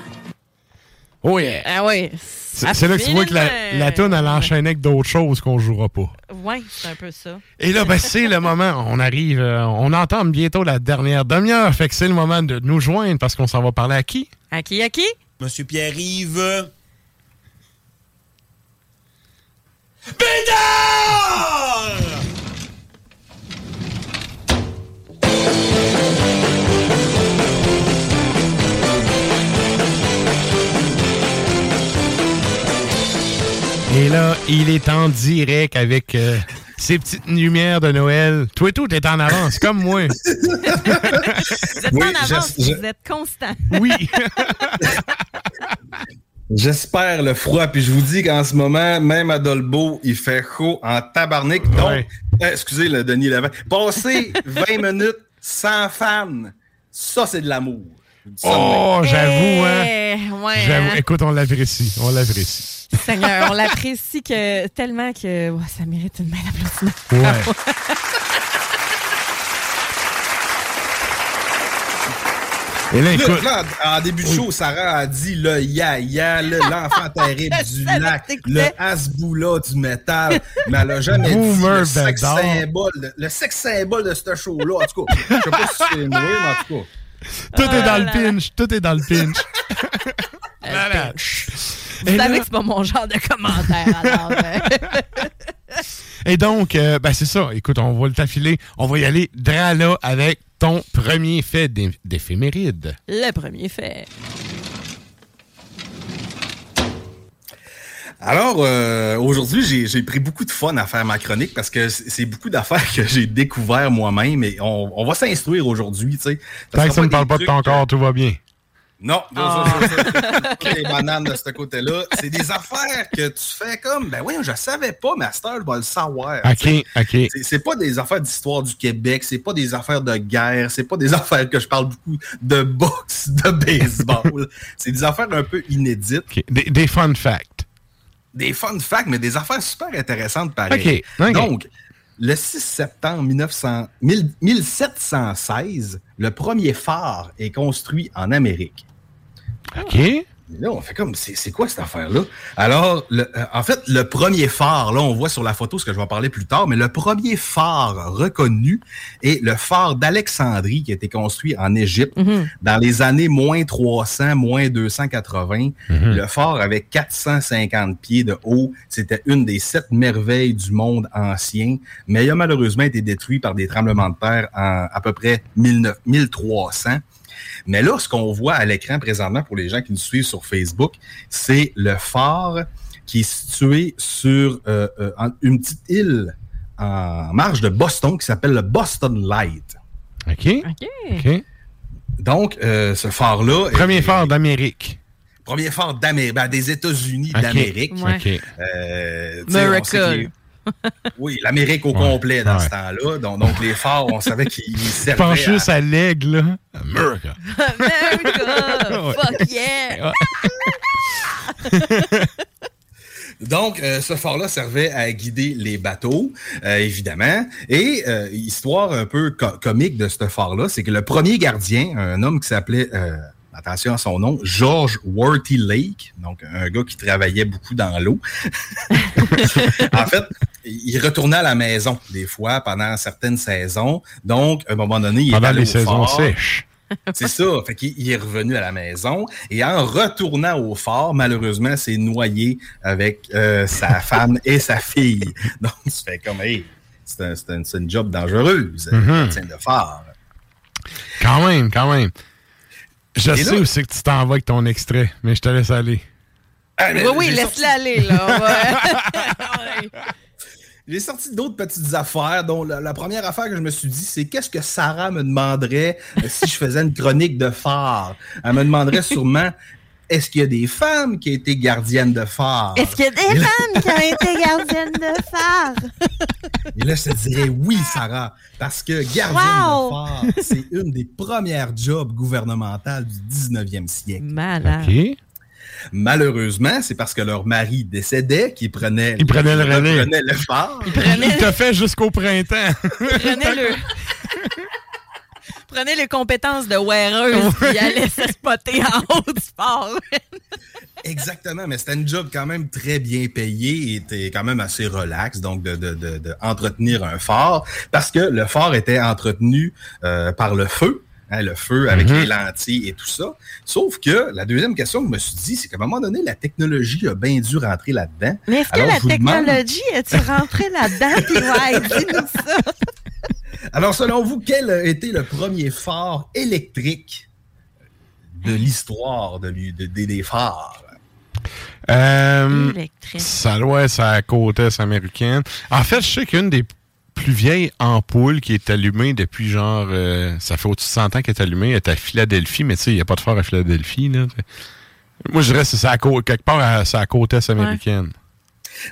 Oh yeah! Ah ouais. C'est là que tu vois que la, la toune, elle enchaînait avec d'autres choses qu'on jouera pas. Ouais, c'est un peu ça. Et là, ben, c'est le moment. On arrive, euh, on entame bientôt la dernière demi-heure. Fait que c'est le moment de nous joindre parce qu'on s'en va parler à qui? À qui, à qui? Monsieur Pierre-Yves. Et là, il est en direct avec euh, ses petites lumières de Noël. Toi et tout, t'es en avance, comme moi. Vous êtes Oui, en avance, je- je- vous êtes constant. Oui. J'espère le froid, puis je vous dis qu'en ce moment, même à Dolbeau, il fait chaud en tabarnak. Donc, euh, excusez le Denis Levin, passer 20 minutes sans fan, ça c'est de l'amour. Oh, j'avoue, hein. Eh, ouais, J'avoue. hein. Écoute, on l'apprécie. On l'apprécie. Seigneur, on l'apprécie que, tellement que ça mérite une main d'applaudissement. Ouais. Et là, Là, écoute. là, en début de show, Sarah a dit le ya-ya, le- l'enfant terrible du lac, le Hasboula du métal, mais elle a jamais dit le sexe Bedard. symbole, le, le sexe symbole de ce show-là. En tout cas, je sais pas si c'est une mais en tout cas. Tout est dans Oh le pinch. Tout est dans le pinch. Voilà. Vous Et savez là- que c'est pas mon genre de commentaire, alors. euh, Et donc, euh, ben c'est ça. Écoute, on va le t'affiler. On va y aller drap là avec ton premier fait d'é- d'éphéméride. le premier fait. Alors, euh, aujourd'hui, j'ai- pris beaucoup de fun à faire ma chronique parce que c'est beaucoup d'affaires que j'ai découvert moi-même et on, on va s'instruire aujourd'hui, tu sais. Tant que ça ne des parle pas de ton corps, tout va bien. Non, non, Ah. ça, les bananes de ce côté-là. C'est des affaires que tu fais comme, ben oui, je savais pas, mais à cette heure, je vais le savoir. OK, tu sais. OK. C'est- pas des affaires d'histoire du Québec, c'est pas des affaires de guerre, c'est pas des affaires que je parle beaucoup de boxe, de baseball. c'est des affaires un peu inédites. Des, des fun facts. Des fun facts, mais des affaires super intéressantes pareil. OK, OK. Donc, le 6 septembre 1900 mille- 1716, le premier phare est construit en Amérique. OK. Là, on fait comme, c'est c'est quoi cette affaire-là? Alors, le- euh, en fait, le premier phare, là, on voit sur la photo ce que je vais en parler plus tard, mais le premier phare reconnu est le phare d'Alexandrie qui a été construit en Égypte dans les années moins 300, moins 280. Mhm. Le phare avait 450 pieds de haut. C'était une des sept merveilles du monde ancien, mais il a malheureusement été détruit par des tremblements de terre en à peu près 19 1300. Mais là, ce qu'on voit à l'écran présentement pour les gens qui nous suivent sur Facebook, c'est le phare qui est situé sur euh, euh, une petite île en marge de Boston qui s'appelle le Boston Light. OK. OK. OK. Donc, euh, ce phare-là... Premier est- phare d'Amérique. Premier phare d'Amérique, ben, des États-Unis d'Amérique. Ouais. OK. Euh, tu sais, on Miracle. Oui, l'Amérique au Ouais. complet dans Ouais. ce temps-là. Donc, donc, les phares, on savait qu'ils servaient pense à- juste à l'aigle, là. America. America! Fuck yeah! Donc, euh, ce phare-là servait à guider les bateaux, euh, évidemment. Et euh, histoire un peu co- comique de ce phare-là, c'est que le premier gardien, un homme qui s'appelait, euh, attention à son nom, George Worthy Lake, donc un gars qui travaillait beaucoup dans l'eau. en fait, il retournait à la maison des fois pendant certaines saisons. Donc, à un moment donné, il est Pendant allé les au saisons sèches. C'est ça. Fait qu'il il est revenu à la maison et en retournant au phare, malheureusement, s'est noyé avec euh, sa femme et sa fille. Donc, tu fais comme, hey, c'est un, une job dangereuse, Mhm. gardien de phare. Quand même, quand même. Je Et sais là- aussi que tu t'en vas avec ton extrait, mais je te laisse aller. Ah, mais Oui, laisse-le sorti- aller, là. Ouais. J'ai sorti d'autres petites affaires, dont la, la première affaire que je me suis dit, c'est qu'est-ce que Sarah me demanderait si je faisais une chronique de phare? Elle me demanderait sûrement, est-ce qu'il y a des femmes qui ont été gardiennes de phare? Est-ce qu'il y a des femmes qui ont été gardiennes de phare? Et là, je te dirais oui, Sarah, parce que gardienne Wow! de phare, c'est une des premières jobs gouvernementales du 19e siècle. Malade. Malheureusement, c'est parce que leur mari décédait qu'ils prenaient, Ils prenaient le relais. prenaient le phare. Il t'a fait jusqu'au prentemps. Prenez le. prenait les compétences de weareuse puis il allait se spotter en haut du fort. Exactement, mais c'était une job quand même très bien payée et était quand même assez relax, donc de, de, de, de entretenir un phare, parce que le phare était entretenu euh, par le feu, hein, le feu avec Mhm. les lentilles et tout ça. Sauf que la deuxième question que je me suis dit, c'est qu'à un moment donné, la technologie a bien dû rentrer là-dedans. Mais est-ce que Alors, la vous demande- technologie, es-tu rentré là-dedans? Puis ouais, dis-nous ça. Alors, selon vous, quel a été le premier phare électrique de l'histoire de, des- phares? Euh, Électrique. ça doit être sa côte est américaine. En fait, je sais qu'une des plus vieilles ampoules qui est allumée depuis genre... euh, ça fait au-dessus de 100 ans qu'elle est allumée, elle est à Philadelphie, mais tu sais, il n'y a pas de phare à Philadelphie. Là. Moi, je dirais que c'est côte, quelque part à sa côte est américaine.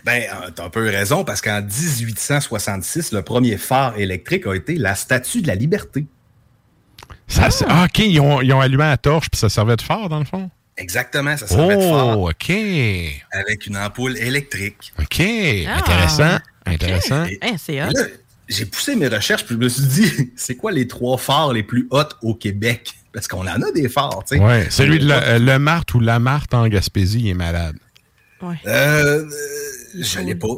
Ben, euh, t'as un peu raison, parce qu'en 1866, le premier phare électrique a été la Statue de la Liberté. Ça, c'est- ah, OK, ils ont, ils ont allumé la torche puis ça servait de phare, dans le fond? Exactement, ça servait de phare Oh, OK. avec une ampoule électrique. OK. Ah, Intéressant. Là, j'ai poussé mes recherches, puis je me suis dit, c'est quoi les trois phares les plus hauts au Québec? Parce qu'on en a des phares, tu sais. Ouais, celui de la- euh, le Marthe ou la Marthe en Gaspésie, il est malade. Ouais. Euh, euh, je l'ai pas.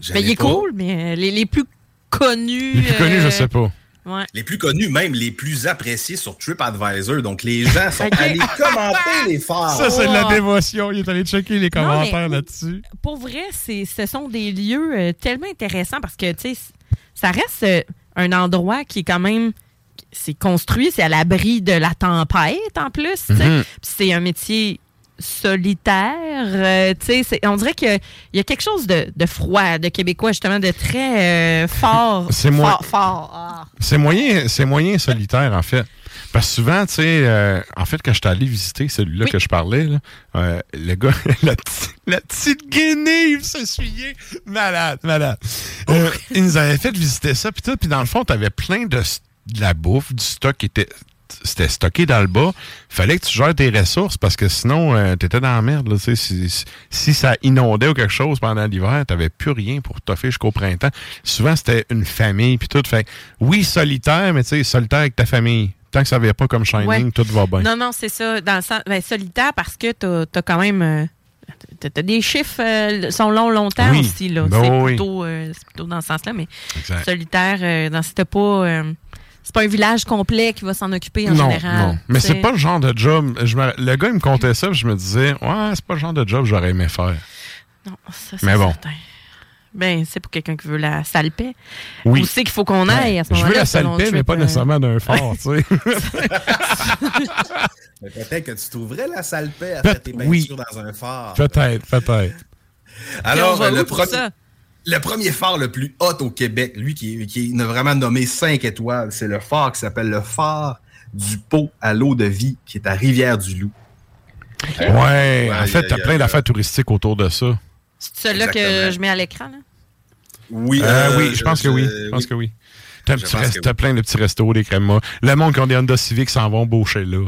Je Ben, il est pas. cool, mais les, les plus connus. Les plus connus, euh, je sais pas. Ouais. Les plus connus, même les plus appréciés sur TripAdvisor. Donc, les gens sont allés commenter les phares. Ça, c'est de la Oh. dévotion. Il est allé checker les mais- commentaires là-dessus. Pour vrai, c'est, ce sont des lieux euh, tellement intéressants parce que, tu sais, ça reste euh, un endroit qui est quand même. C'est construit, c'est à l'abri de la tempête en plus. tu sais. Mhm. Puis c'est un métier solitaire. euh, tu sais, c'est- on dirait qu'il y a- il y a quelque chose de, de froid, de québécois, justement, de très euh, fort. C'est moi- Fort, fort. Ah. C'est moyen, c'est moyen solitaire, en fait. Parce que souvent, tu sais, euh, en fait, quand j'étais allé visiter celui-là Oui. que je parlais, là, euh, le gars, la, petite- la petite guenille s'essuyait. Malade, malade. Euh, il nous avait fait visiter ça, puis tout. Puis dans le fond, t'avais plein de, de la bouffe, du stock qui était c'était stocké dans le bas. Fallait que tu gères tes ressources parce que sinon, euh, t'étais dans la merde. Là, tu si, si- si ça inondait ou quelque chose pendant l'hiver, t'avais plus rien pour toffer jusqu'au printemps. Souvent, c'était une famille puis tout. Fait oui, solitaire, mais tu sais, solitaire avec ta famille. Tant que ça vient pas comme Shining, Ouais. tout va bien. Non, non, c'est ça. Dans le sens, ben, solitaire parce que t'as as quand même. euh, t'as- t'as des chiffres euh, sont longs longtemps Oui. aussi. là. Ben c'est oui. plutôt, euh, plutôt dans ce sens-là. Mais Exact. solitaire, dans c'était pas. C'est pas un village complet qui va s'en occuper en non, général. non. Mais c'est pas le genre de job. je me- le gars, il me contait ça, puis je me disais, ouais, c'est pas le genre de job que j'aurais aimé faire. Non, ça, c'est Mais bon. certain. Ben, c'est pour quelqu'un qui veut la sale paix. Oui. Où c'est qu'il faut qu'on aille à ce Je moment-là? veux la sale paix, mais pas euh, nécessairement d'un fort, tu sais. Mais peut-être que tu trouverais la sale paix à faire tes peintures oui. dans un phare. peut-être, peut-être. Alors, Puis on va euh, où le, pour premier- ça? Le premier phare le plus haut au Québec, lui qui, qui a vraiment nommé 5 étoiles, c'est le phare qui s'appelle le phare du pot à l'eau de vie, qui est à Rivière-du-Loup. Ouais, en fait, t'as plein d'affaires touristiques autour de ça. C'est celui-là que je mets à l'écran, là? Oui, Euh, euh, oui, je pense que oui. Je pense que oui. T'as un Je petit pense rest- que t'as oui. plein de petits restos, des crémas. Le monde qui ont des Honda Civic s'en vont boucher là.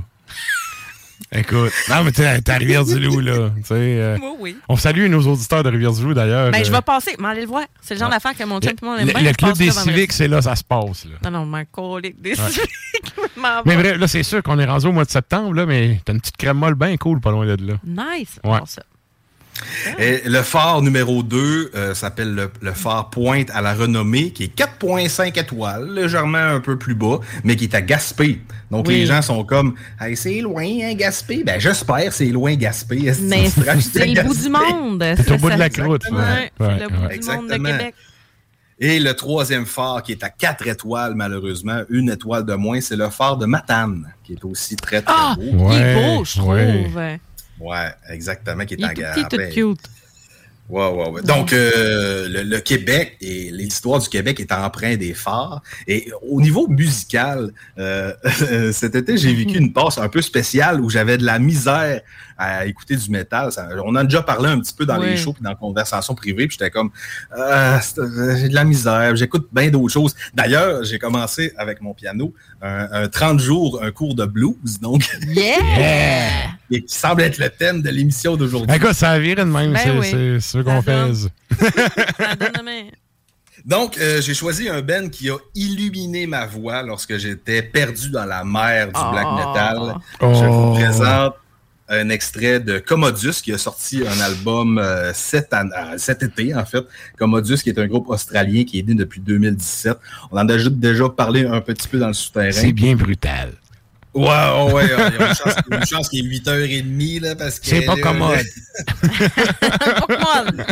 Écoute, non, mais t'es à Rivière-du-Loup, là. tu sais, euh, Oui, oui. on salue nos auditeurs de Rivière-du-Loup, d'ailleurs. Ben, je Euh, vais passer, mais allez le voir. C'est le genre Ouais. d'affaire que mon chum et moi, on aime le, bien. le club des civiques, c'est là, ça se passe. Là. Non, non, mon colique des Ouais. civiques. Mais vrai, là, c'est sûr qu'on est rendu au mois de septembre, là, mais t'as une petite crème molle bien cool pas loin de là. Nice. Ouais. Bon, ça. Et le phare numéro 2 euh, s'appelle le, le phare Pointe à la Renommée, qui est 4,5 étoiles, légèrement un peu plus bas, mais qui est à Gaspé. Donc Oui. les gens sont comme hey, c'est loin, hein, Gaspé? Ben j'espère c'est loin Gaspé. Mais c'est le bout du monde. T'es au C'est bout de la croûte. Ouais, Ouais, c'est ouais, le bout ouais. du monde de Exactement. Québec. Et le troisième phare qui est à 4 étoiles, malheureusement, une étoile de moins, c'est le phare de Matane, qui est aussi très très Ah! beau. Il est beau, je ouais. trouve. Ouais, exactement, qui est Il en tout petit, tout cute. Ouais, ouais, ouais. Donc, euh, le, le Québec et l'histoire du Québec est empreint des phares. Et au niveau musical, euh, cet été, j'ai vécu une passe un peu spéciale où j'avais de la misère à écouter du métal. Ça- on en a déjà parlé un petit peu dans les shows puis dans la conversation privée. Puis j'étais comme, Ah, c'est- j'ai de la misère. J'écoute bien d'autres choses. D'ailleurs, j'ai commencé avec mon piano un, un 30 jours, un cours de blues. Donc, Yeah! et qui semble être le thème de l'émission d'aujourd'hui. Ben, écoute, ça a viré de même, Ben c'est oui. ce qu'on fait. Donc, euh, j'ai choisi un band qui a illuminé ma voix lorsque j'étais perdu dans la mer du black Oh. metal. Oh. Je vous présente un extrait de Commodus qui a sorti un album euh, cet, an- euh, cet été, en fait. Commodus, qui est un groupe australien qui est né depuis 2017. On en a déjà- déjà parlé un petit peu dans le souterrain. C'est bien brutal. Ouais, ouais, ouais. Il y a une chance, une chance qu'il est 8h30, là, parce que. C'est pas commode.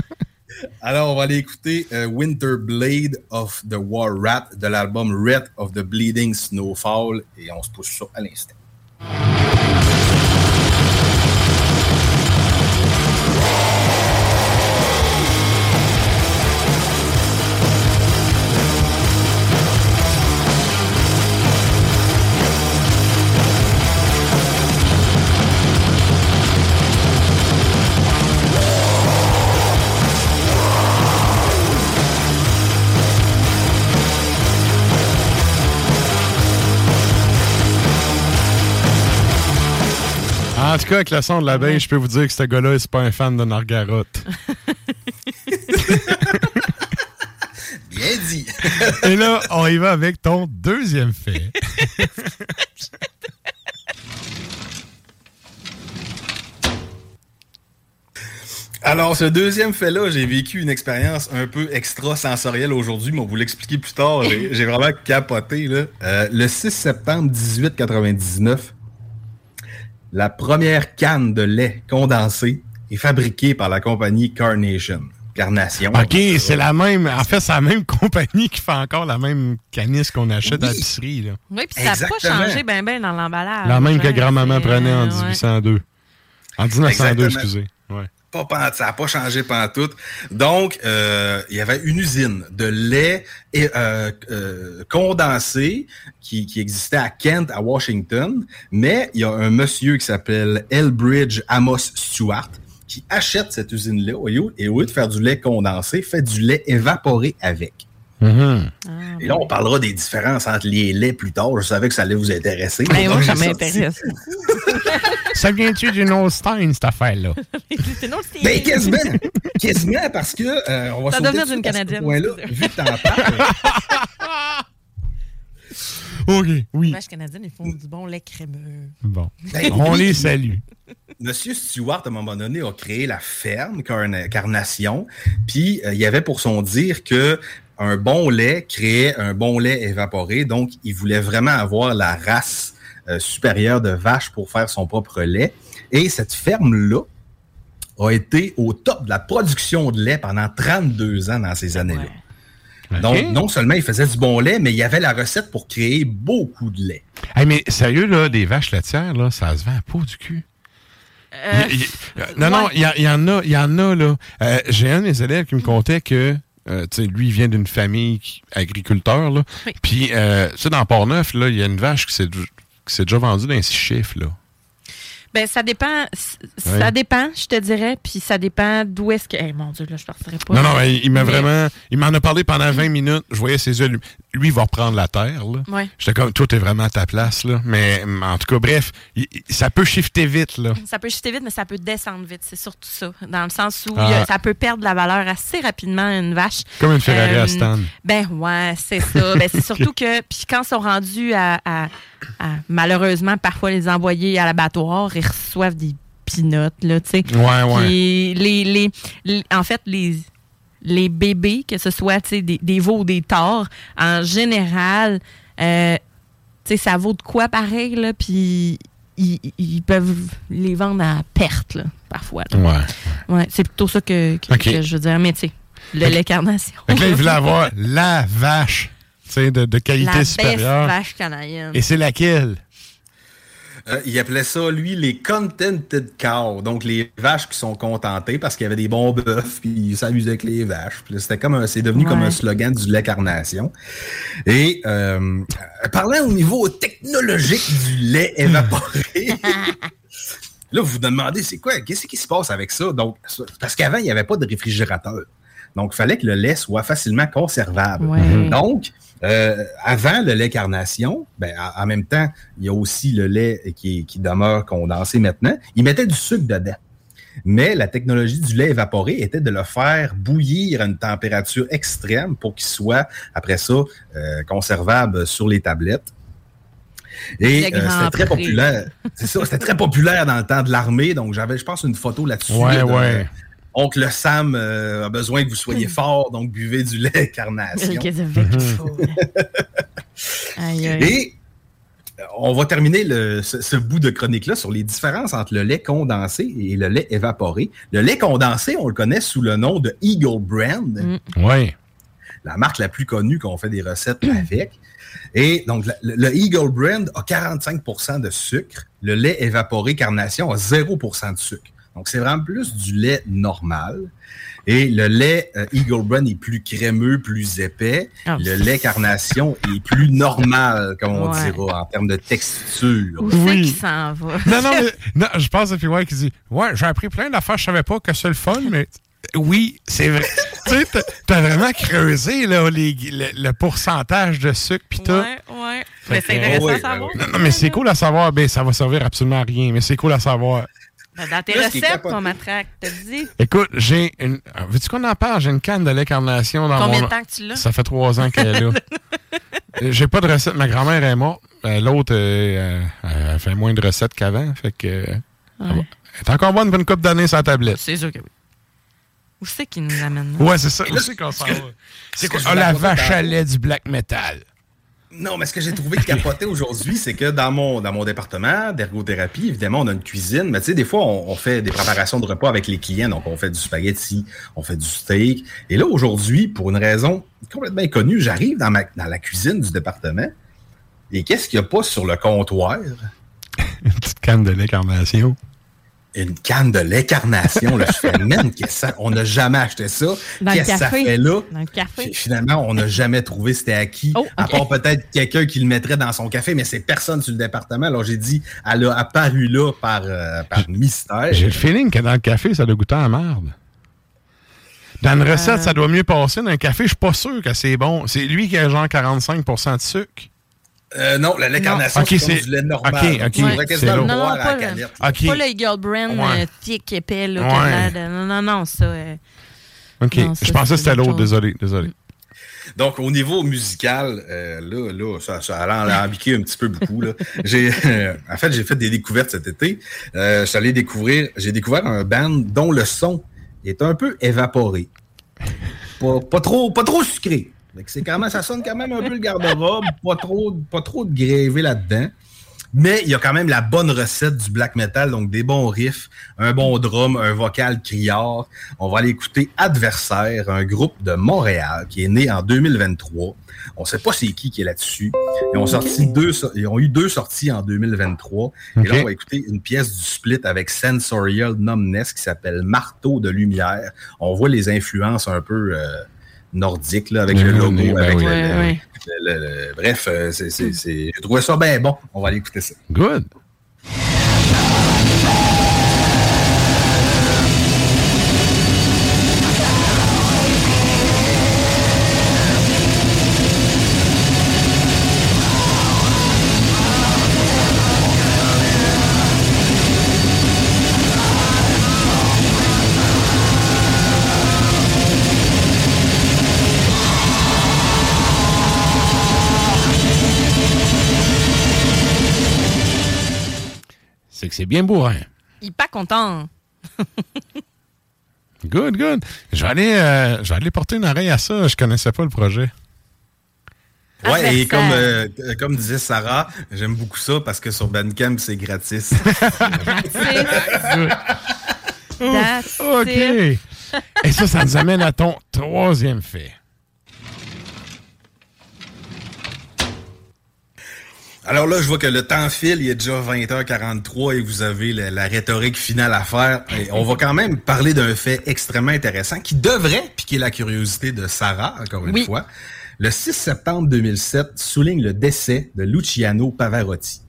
Alors, on va aller écouter euh, Winter Blade of the War Rat de l'album Red of the Bleeding Snowfall et on se pousse ça à l'instant. En tout cas, avec le son de l'abeille, je peux vous dire que ce gars-là, c'est pas un fan de Nargaroth. Bien dit. Et là, on y va avec ton deuxième fait. Alors, ce deuxième fait-là, j'ai vécu une expérience un peu extrasensorielle aujourd'hui, mais on vous l'expliquer plus tard. J'ai j'ai vraiment capoté. Là. Euh, le 6 septembre 1899, la première canne de lait condensé est fabriquée par la compagnie Carnation. Carnation. OK, c'est la même. En fait, c'est la même compagnie qui fait encore la même canisse qu'on achète à l'épicerie. là. Oui, puis ça n'a pas changé bien ben dans l'emballage. La même que grand-maman prenait en euh, ouais. 1802. En 1902, Exactement. excusez. Pas ça n'a pas changé pantoute. Donc, euh, il y avait une usine de lait et, euh, euh, condensé qui, qui existait à Kent, à Washington. Mais il y a un monsieur qui s'appelle Elbridge Amos Stewart qui achète cette usine-là au lieu- et au lieu de faire du lait condensé, fait du lait évaporé avec. Mhm. Et là, on parlera des différences entre les laits plus tard. Je savais que ça allait vous intéresser. Ben, moi, ça m'intéresse. Ça vient-tu d'une Holstein, cette affaire-là? Sinon, c'est- Ben, quasiment. quasiment, parce que euh, on va Ça sauter doit venir tout d'une Canadienne, point-là, excusez. vu que t'en parles. OK, oui. Les vaches canadiennes, ils font du bon lait crémeux. Bon. Ben, On les salue. Monsieur Stewart, à un moment donné, a créé la ferme Carna- Carnation. Puis, euh, il y avait pour son dire que un bon lait créait un bon lait évaporé. Donc, il voulait vraiment avoir la race supérieure de vache pour faire son propre lait. Et cette ferme-là a été au top de la production de lait pendant 32 ans dans ces années-là. Donc, non seulement il faisait du bon lait, mais il y avait la recette pour créer beaucoup de lait. Hey, mais sérieux, là, des vaches laitières, là, ça se vend à peau du cul. Euh, Il- il- euh, non, non, il y, en a, il y en a, là. Euh, J'ai un de mes élèves qui me contait que, euh, tu sais, lui, il vient d'une famille qui- agriculteur, là. Puis, euh, tu sais, dans Port-Neuf, là, il y a une vache qui s'est s'est déjà vendue dans six chiffres, là. Ben, ça dépend. Ça dépend, je te dirais. Puis ça dépend d'où est-ce que. Eh, mon Dieu, là, je partirais pas. Non, non, mais il m'a Mais- vraiment. Il m'en a parlé pendant 20 minutes. Je voyais ses yeux. Lui, lui, il va reprendre la terre, là. Ouais. J'étais comme, toi, t'es vraiment à ta place, là. Mais, en tout cas, bref, il- ça peut shifter vite, là. Ça peut chuter vite, mais ça peut descendre vite. C'est surtout ça. Dans le sens où Ah. a- ça peut perdre la valeur assez rapidement, une vache. Comme une Ferrari Euh, à Stan. Ben ouais, c'est ça. ben, c'est surtout que, puis quand ils sont rendus à, à- à, malheureusement, parfois les envoyer à l'abattoir, ils reçoivent des pinottes, là, tu sais. Ouais, ouais. Puis les, les, les- en fait, les, les bébés, que ce soit, tu sais, des, des veaux ou des taures, en général, euh, tu sais, ça vaut de quoi pareil, là, puis ils, ils peuvent les vendre à perte, là, parfois. là. Ouais. Ouais, c'est plutôt ça que, que- je veux dire. Mais tu sais, le lait carnation. Que là, il voulait avoir la vache, tu sais, de, de qualité La supérieure. vache canadienne. Et c'est laquelle? Euh, il appelait ça, lui, les contented cows. Donc, les vaches qui sont contentées parce qu'il y avait des bons bœufs, puis il s'amusait avec les vaches. C'était comme c'est devenu comme un slogan du lait carnation. Et, euh, parlant au niveau technologique du lait évaporé, là, vous vous demandez, c'est quoi? Qu'est-ce qui se passe avec ça? Donc, parce qu'avant, il n'y avait pas de réfrigérateur. Donc, il fallait que le lait soit facilement conservable. Ouais. Donc, euh, avant le lait carnation, ben, en même temps, il y a aussi le lait qui, qui demeure condensé maintenant. Ils mettaient du sucre dedans. Mais la technologie du lait évaporé était de le faire bouillir à une température extrême pour qu'il soit, après ça, euh, conservable sur les tablettes. Et euh, c'était très populaire. C'est ça, c'était très populaire dans le temps de l'armée. Donc, j'avais, je pense, une photo là-dessus. Ouais, là, de- ouais. Oncle Sam euh, a besoin que vous soyez fort, donc buvez du lait carnation. Aïe, aïe. Et euh, on va terminer le- ce, ce bout de chronique-là sur les différences entre le lait condensé et le lait évaporé. Le lait condensé, on le connaît sous le nom de Eagle Brand, Ouais. la marque la plus connue qu'on fait des recettes avec. Et donc, le, le Eagle Brand a 45% de sucre. Le lait évaporé carnation a 0% de sucre. Donc, c'est vraiment plus du lait normal. Et le lait euh, Eagle Brand est plus crémeux, plus épais. Ah. le lait carnation est plus normal, comme on Ouais. dira, en termes de texture. Où c'est qu'il s'en va? Non, non, mais non, je pense à PY qui dit Ouais, j'ai appris plein d'affaires, je savais pas que c'est le fun, mais oui, c'est vrai. tu sais, t'as- vraiment creusé là, les- le, le pourcentage de sucre pis tout. Ouais, ouais. Mais c'est intéressant à savoir. Non, non, mais c'est cool à savoir. Ben, ça va servir absolument à rien, mais c'est cool à savoir. Dans tes Là, recettes, mon matraque, t'as dit. Écoute, j'ai une. ah, Veux-tu qu'on en parle? J'ai une canne de lait carnation dans Combien mon. de temps que tu l'as? Ça fait trois ans qu'elle est là. J'ai pas de recette. Ma grand-mère est morte. Euh, L'autre, euh, euh, elle fait moins de recettes qu'avant. Fait que. elle va- Elle est encore bonne pour une coupe d'années sur la tablette. C'est sûr que oui. Où c'est qu'il nous amène? là? Ouais, c'est ça. Où c'est qu'on s'en va? ce C'est quoi? Ah, la vache à lait du black metal. Non, mais ce que j'ai trouvé capoté aujourd'hui, c'est que dans mon, dans mon département d'ergothérapie, évidemment, on a une cuisine, mais tu sais, des fois, on, fait des préparations de repas avec les clients, donc on fait du spaghetti, on fait du steak. Et là, aujourd'hui, pour une raison complètement inconnue, j'arrive dans, dans la cuisine du département, et qu'est-ce qu'il n'y a pas sur le comptoir? Une petite canne de lait carnation. Une canne de lait carnation. Là, je fais, man, qu'est-ce que ça- on n'a jamais acheté ça. Dans le Qu'est-ce que ça café. fait là? Dans le café. Fi- Finalement, on n'a jamais trouvé c'était à qui, Oh, à ok. part peut-être quelqu'un qui le mettrait dans son café, mais c'est personne sur le département. Alors j'ai dit, elle a apparu là par, euh, par mystère. J'ai le feeling que dans le café, ça doit goûter à la merde. Dans une recette, Euh. ça doit mieux passer. Dans un café, je suis pas sûr que c'est bon. C'est lui qui a genre 45% de sucre. Euh, non, la lait carnation, Ok, c'est du lait normal. ok, ok, quasiment le boire à la pas le, canette. Ok. pas le Eagle Brand Ouais. euh, thick, épais, là, Ouais. de- Non, non, non, ça. euh, OK. Non, ça, je pensais que c'était autre l'autre. Désolé, désolé. Donc, au niveau musical, euh, là, là, ça, ça a alambiqué un petit peu beaucoup. Là. J'ai, euh, en fait, j'ai fait des découvertes cet été. Euh, je suis allé découvrir, j'ai découvert un band dont le son est un peu évaporé. Pas, pas trop, pas trop sucré. C'est quand même, ça sonne quand même un peu le garde-robe, pas trop, pas trop de grévé là-dedans. Mais il y a quand même la bonne recette du black metal, donc des bons riffs, un bon drum, un vocal criard. On va aller écouter Adversaire, un groupe de Montréal qui est né en 2023. On sait pas c'est qui qui est là-dessus. Ils ont sorti deux, ils ont eu deux sorties en 2023. Et là, on va écouter une pièce du split avec Sensorial Numbness qui s'appelle Marteau de lumière. On voit les influences un peu euh, nordiques là, avec Ben le logo, ben avec oui. le- le- le- bref, euh, c'est- j'ai trouvé ça bien bon. On va aller écouter ça. Good. Que c'est bien bourrin. Il est pas content. Good, good. Je vais aller, euh, je vais aller porter une oreille à ça. Je connaissais pas le projet. Ouais, et comme, euh, comme disait Sarah, j'aime beaucoup ça parce que sur Bandcamp, c'est gratis. That's OK. it. Et ça, ça nous amène à ton troisième fait. Alors là, je vois que le temps file, il est déjà 20h43 et vous avez la, la rhétorique finale à faire. Et on va quand même parler d'un fait extrêmement intéressant qui devrait piquer la curiosité de Sarah, encore une Oui. fois. Le 6 septembre 2007 souligne le décès de Luciano Pavarotti.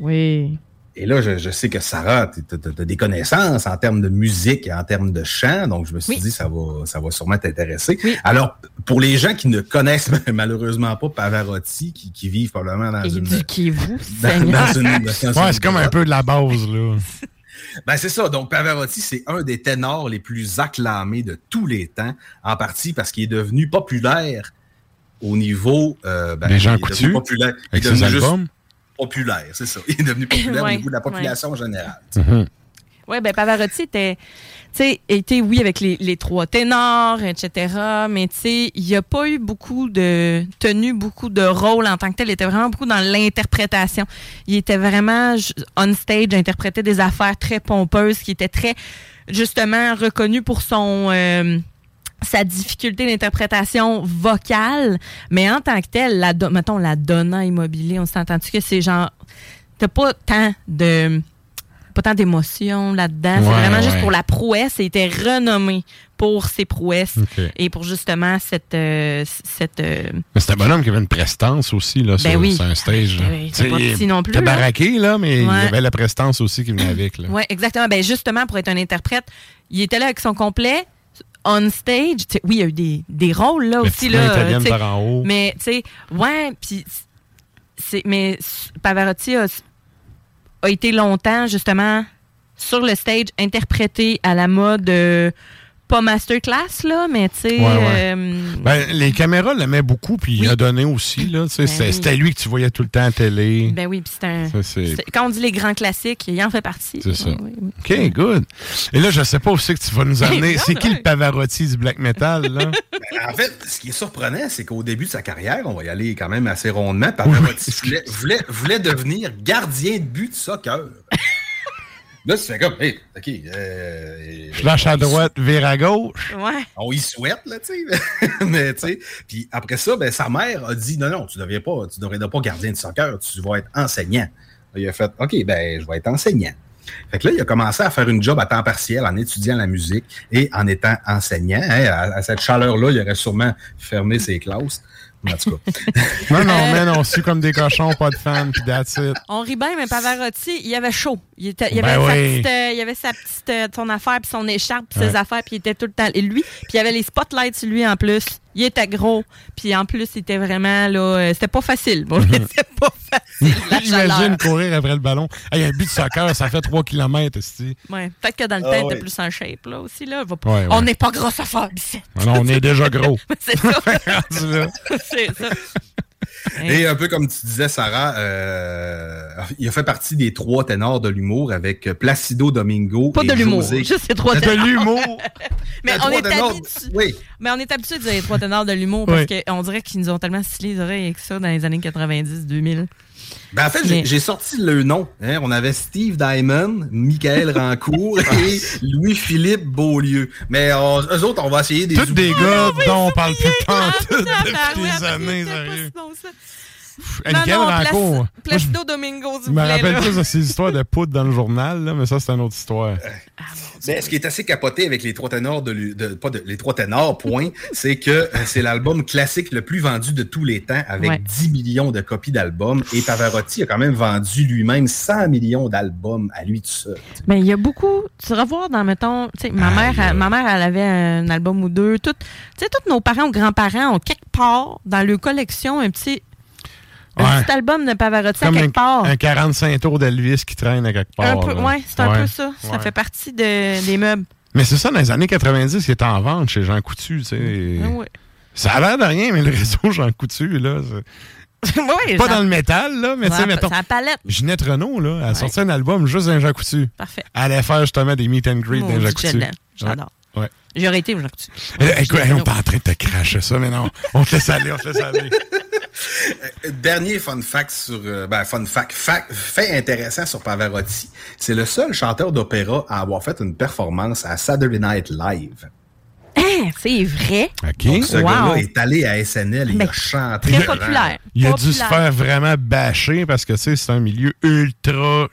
Oui. Et là, je, je sais que Sarah, tu as des connaissances en termes de musique et en termes de chant, donc je me suis Oui. dit ça va, ça va sûrement t'intéresser. Alors, pour les gens qui ne connaissent malheureusement pas Pavarotti, qui, qui vivent probablement dans une... Éduquez-vous, dans, Seigneur. dans une- dans Ouais, c'est comme un peu de la base, là. Ben, c'est ça. Donc, Pavarotti, c'est un des ténors les plus acclamés de tous les temps, en partie parce qu'il est devenu populaire au niveau. euh, ben, Les gens il est devenu coutus, populaire. Il avec est devenu ses juste albums. Populaire, c'est ça. Il est devenu populaire Ouais, au niveau de la population générale. Mhm. Oui, ben Pavarotti était, tu sais, était, oui, avec les, les trois ténors, etc. Mais tu sais, il n'y a pas eu beaucoup de, tenu beaucoup de rôles en tant que tel. Il était vraiment beaucoup dans l'interprétation. Il était vraiment on stage, interprétait des affaires très pompeuses, qui étaient très, justement, reconnu pour son, euh, sa difficulté d'interprétation vocale, mais en tant que tel, la, mettons, la donna immobilier, on s'entend-tu que c'est genre, t'as pas tant de, pas tant d'émotions là-dedans. c'est Ouais, vraiment juste pour la prouesse. Il était renommé pour ses prouesses et pour justement cette, euh, cette, euh, Mais c'était un bonhomme qui avait une prestance aussi là, Ben sur, oui. sur un stage. là. Ben c'était pas petit non plus, était là. baraqué, là, mais il avait la prestance aussi qui venait avec. Oui, exactement. Ben justement, pour être un interprète, il était là avec son complet. On stage, oui, il y a eu des, des rôles là aussi. Là, par en haut. Mais, tu sais, ouais, puis c'est. Mais Pavarotti a, a été longtemps, justement, sur le stage, interprété à la mode. euh, pas masterclass, là, mais tu sais. Ouais, ouais. euh, Ben, les caméras l'aimaient beaucoup, puis il a donné aussi. Là, Ben c'était oui. lui que tu voyais tout le temps à télé. ben oui, puis c'est un. Ça, c'est- c'est- Quand on dit les grands classiques, il en fait partie. C'est ça. Oui, oui. OK, good. Et là, je sais pas aussi que tu vas nous amener. Non, C'est qui le Pavarotti du black metal, là? Ben, en fait, ce qui est surprenant, c'est qu'au début de sa carrière, on va y aller quand même assez rondement, Pavarotti voulait, voulait, voulait devenir gardien de but de soccer. Là, tu fais comme, hey, OK. Euh, Flash à droite, vire à gauche. Ouais. On y souhaite, là, tu sais. Mais, tu sais. Puis après ça, ben, sa mère a dit, non, non, tu ne devrais pas, tu devrais pas gardien de soccer, tu vas être enseignant. Là, il a fait, OK, ben, je vais être enseignant. Fait que là, il a commencé à faire une job à temps partiel en étudiant la musique et en étant enseignant. Hein, à, à cette chaleur-là, il aurait sûrement fermé ses classes. En tout cas. Non, non, mais non, c'est comme des cochons, pas de fans, puis that's it. On rit bien, mais Pavarotti, il avait chaud. Il, était, il, Ben avait, sa oui. petite, euh, il avait sa petite euh, son affaire, puis son écharpe, puis Ouais. ses affaires, puis il était tout le temps. Et lui, puis il y avait les spotlights sur lui en plus. Il était gros, puis en plus, il était vraiment là. euh, c'était pas facile. Bon, c'était pas facile. J'imagine courir après le ballon. Hey, un but de soccer, ça fait 3 km. Ouais, Peut-être que dans le Ah temps, il ouais. était plus en shape, là aussi. Là. Va pas- Ouais, ouais. On n'est pas gros à faire, ici. Ah non, on est déjà gros. C'est ça. C'est ça. Et un peu comme tu disais, Sarah, euh, il a fait partie des trois ténors de l'humour avec Placido Domingo. Pas et de l'humour, José- juste les trois De ténors. l'humour. Mais on est ténors. Oui. Mais on est habitué de dire les trois ténors de l'humour parce Oui. qu'on dirait qu'ils nous ont tellement stylé les oreilles avec ça dans les années 90-2000. Ben, en fait, j'ai- Mais- j'ai sorti le nom. hein. On avait Steve Diamond, Michael Rancourt et Louis-Philippe Beaulieu. Mais on- eux autres, on va essayer des Tous des gars dont on parle plus tant depuis tabarouette, des années, sérieux. Non, Rancourt. Plac- Placido Domingo, s'il Je me rappelle plus de ces histoires de poudre dans le journal, là, mais ça, c'est une autre histoire. Mais ce qui est assez capoté avec les trois ténors de, pas de- les trois ténors, point, c'est que euh, c'est l'album classique le plus vendu de tous les temps avec Ouais. 10 millions de copies d'albums. Et Pavarotti a quand même vendu lui-même 100 millions d'albums à lui tout seul. Mais il y a beaucoup. Tu vas voir dans, mettons, tu sais, ma mère, elle- ma mère, elle avait un album ou deux. Tout, tu sais, tous nos parents ou grands-parents ont quelque part dans leur collection un petit, un Ouais. petit album de Pavarotti à quelque un, part. un 45 tours d'Elvis qui traîne à quelque part. Un peu, là. ouais, c'est un Ouais. peu ça. Ça fait partie de, des meubles. Mais c'est ça, dans les années 90, il était en vente chez Jean Coutu, tu sais. Ah ouais. Ça a l'air de rien, mais le réseau Jean Coutu, là, c'est- Ouais, pas ça- dans le métal, là, mais tu sais, mettons. C'est la palette. Ginette Renault, là, elle a sorti un album juste d'un Jean Coutu. Parfait. Elle allait faire justement des meet and greet d'un Jean Coutu. J'adore. Ouais. ouais. J'aurais été aujourd'hui. Eh, écoute, hey, on est en train de te cracher ça, mais non. On te laisse aller, on te laisse aller. Euh, Dernier fun fact sur. euh, ben, fun fact, fact- fait intéressant sur Pavarotti. C'est le seul chanteur d'opéra à avoir fait une performance à Saturday Night Live. Hein, c'est vrai? OK. Donc, ce Wow. gars-là est allé à SNL et il Mais a chanté. très populaire. Il a dû se faire vraiment bâcher parce que, tu sais, c'est un milieu ultra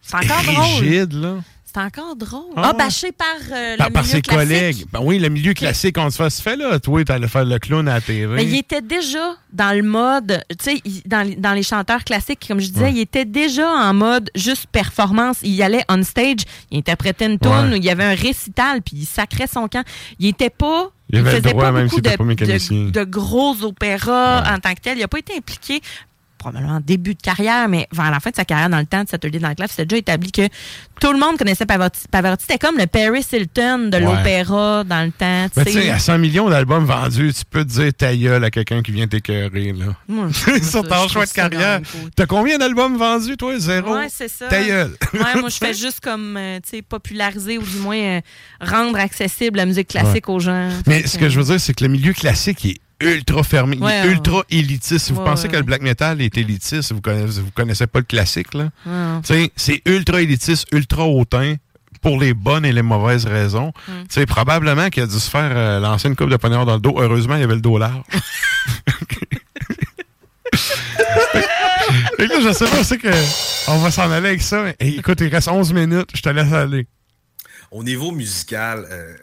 C'est encore drôle. rigide, là. C'est encore drôle. Ah ouais. bâché par euh, Par, le par milieu ses classique. collègues. Ben oui, le milieu classique, on se fait, se fait là. Toi, t'allais faire le clown à la TV. Mais il était déjà dans le mode, tu sais, il- dans, les- dans les chanteurs classiques, comme je disais, Ouais. il était déjà en mode juste performance. Il allait on stage, il interprétait une tune, Ouais. il y avait un récital, puis il sacrait son camp. Il était pas. Il avait le faisait droit, pas même beaucoup de, pas de- de gros opéras en tant que tel. Il n'a pas été impliqué probablement début de carrière, mais vers la fin de sa carrière dans le temps de Saturday Night Live, c'était déjà établi que tout le monde connaissait Pavarotti. Pavarotti c'était comme le Paris Hilton de Ouais. l'opéra dans le temps. Mais tu tu sais, à 100 millions d'albums vendus, tu peux te dire ta gueule à quelqu'un qui vient t'écœurer, là. Moi, Sur ton choix de carrière. T'as combien d'albums vendus, toi? Zéro? Ouais, c'est ça. Ta gueule. Ouais, moi, je fais juste comme, euh, tu sais, populariser ou du moins euh, rendre accessible la musique classique aux gens. Mais ce que- je veux dire, c'est que le milieu classique est ultra fermé, Ouais, ultra élitiste. Si vous Ouais, pensez ouais, que le black metal est élitiste, vous connaissez, vous connaissez pas le classique, là? Ouais. Tu sais, c'est ultra élitiste, ultra hautain pour les bonnes et les mauvaises raisons. Mm. Tu sais, probablement qu'il a dû se faire euh, lancer une coupe de poignard dans le dos. Heureusement, il y avait le dos large. Et là, je sais pas, c'est que on va s'en aller avec ça. écoute, il reste 11 minutes, je te laisse aller. Au niveau musical, euh,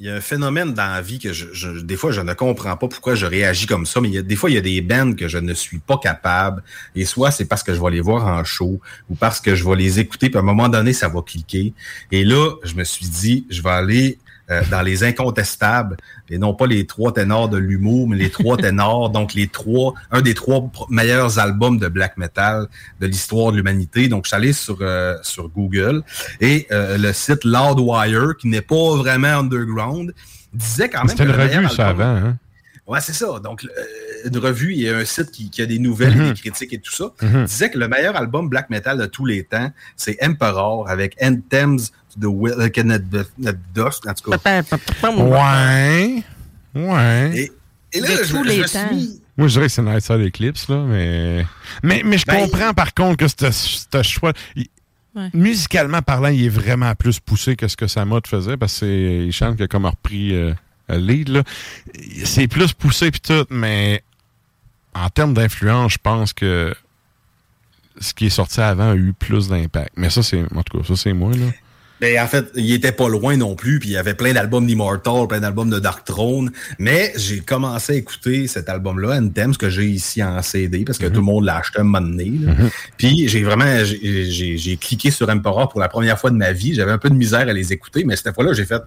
il y a un phénomène dans la vie que je, je- des fois je ne comprends pas pourquoi je réagis comme ça, mais il y a, des fois il y a des bands que je ne suis pas capable, et soit c'est parce que je vais les voir en show, ou parce que je vais les écouter, puis à un moment donné ça va cliquer. Et là, je me suis dit, je vais aller euh, dans les incontestables, et non pas les trois ténors de l'humour, mais les trois ténors, donc les trois, un des trois meilleurs albums de black metal de l'histoire de l'humanité. Donc, je suis allé sur, euh, sur Google et euh, le site Loudwire, qui n'est pas vraiment underground, disait quand même C'était que une revue, ça, album- avant. Hein? Ouais, c'est ça. Donc, euh, une revue, il y a un site qui, qui a des nouvelles et Mhm. des critiques et tout ça. Mhm. disait que le meilleur album black metal de tous les temps, c'est Emperor avec Anthems to the Wicked Dust, en tout cas. Ouais. Ouais. Et, et là, De je, tous je les me temps. suis... Moi, je dirais que c'est Night Side Eclipse, là, mais. Mais, mais je Ben, comprends par contre que ce choix. Ouais. Musicalement parlant, il est vraiment plus poussé que ce que sa mode faisait, parce que c'est Ishan qui a comme repris euh, lead, là. C'est plus poussé puis tout, mais en termes d'influence, je pense que ce qui est sorti avant a eu plus d'impact. Mais ça, c'est. En tout cas, ça, c'est moi, là. Ben, en fait, il était pas loin non plus, puis il y avait plein d'albums d'Immortal, plein d'albums de Dark Throne, mais j'ai commencé à écouter cet album-là, Anthem, ce que j'ai ici en CD, parce que tout le monde l'a acheté un moment donné. là. Puis j'ai vraiment, j'ai cliqué sur Emperor pour la première fois de ma vie. J'avais un peu de misère à les écouter, mais cette fois-là, j'ai fait,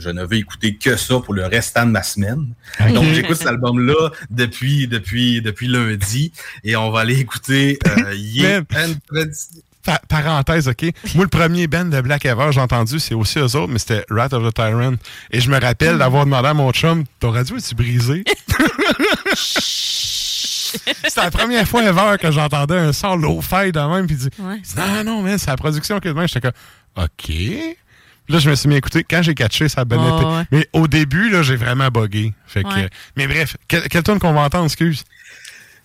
je ne veux écouter que ça pour le restant de ma semaine. Donc j'écoute cet album-là depuis, depuis, depuis lundi, et on va aller écouter euh, Yeah Man. Pa- parenthèse, OK? Moi, le premier band de Black Ever, j'ai entendu, c'est aussi eux autres, mais c'était Rat of the Tyrant. Et je me rappelle d'avoir demandé à mon chum, ton radio est-tu brisé? C'était la première fois ever que j'entendais un son low-fi de même, puis Ouais. dit, non, non, mais c'est la production que demain. J'étais comme, OK. Là, je me suis mis à écouter. Quand j'ai catché, ça a bien Oh, été. ouais. Mais au début, là, j'ai vraiment buggé. Fait que, Ouais. euh, mais bref, quel, quel tune qu'on va entendre, excuse?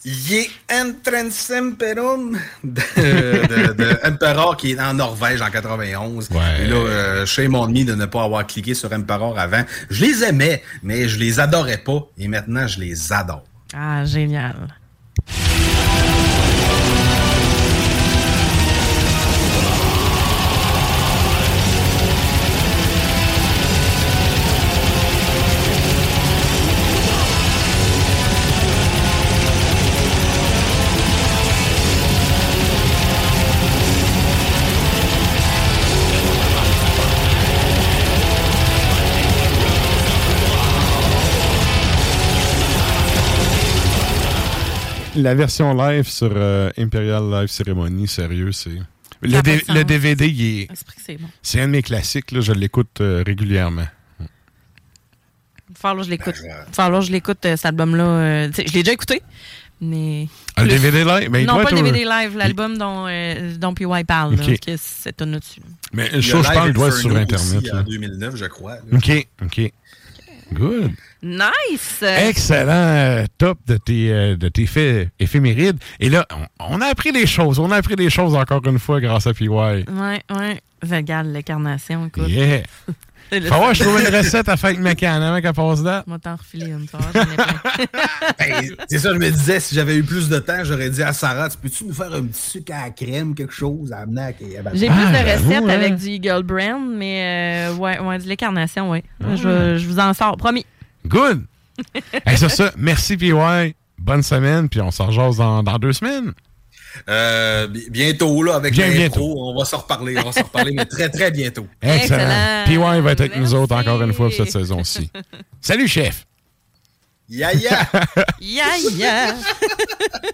Ye Entrance Emperum de, de, de Emperor qui est en Norvège en 91. Ouais. Et là, euh, shame on me de ne pas avoir cliqué sur Emperor avant. Je les aimais, mais je les adorais pas. Et maintenant, je les adore. Ah, génial. La version live sur euh, Imperial Live Ceremony, sérieux, c'est. Le, D- DVD, il est. C'est que c'est bon. C'est un de mes classiques, là, je l'écoute euh, régulièrement. Il va falloir que je l'écoute. Il va falloir que je l'écoute, euh, cet album-là. euh, je l'ai déjà écouté, mais. Ah, le DVD live? Ben, non, toi, pas le toi- DVD live, l'album dont, euh, dont PY parle. là, Ok. que c'est un dessus. Mais Il je je Live parle doit sur Internet. aussi, là. en 2009, je crois. là. OK, OK. Good. Nice! Excellent euh, top de tes, euh, de tes faits éphémérides. Et là, on, on a appris des choses. On a appris des choses encore une fois grâce à PY. Ouais, ouais. Regarde l'incarnation, écoute. Yeah. Faut voir, je trouve une recette à Fake McCann avant qu'elle passe date. Moi, t'en refiler une, plein. Ben, c'est ça, je me disais, si j'avais eu plus de temps, j'aurais dit à Sarah, tu peux-tu nous faire un petit sucre à la crème, quelque chose à amener à J'ai Ah, plus de j'avoue, recettes hein. avec du Eagle Brand, mais euh, ouais, ouais, de l'incarnation, ouais. Je, je vous en sors, promis. Good. hey, sur ça, merci PY. Bonne semaine, puis on s'en rejase dans, dans deux semaines. Euh, bi- bientôt, là, avec Bien, l'intro, on va s'en reparler, on va s'en reparler, mais très, très bientôt. Excellent. Excellent. PY va être avec nous autres encore une fois pour cette saison-ci. Salut, chef. Ya ya! Ya ya!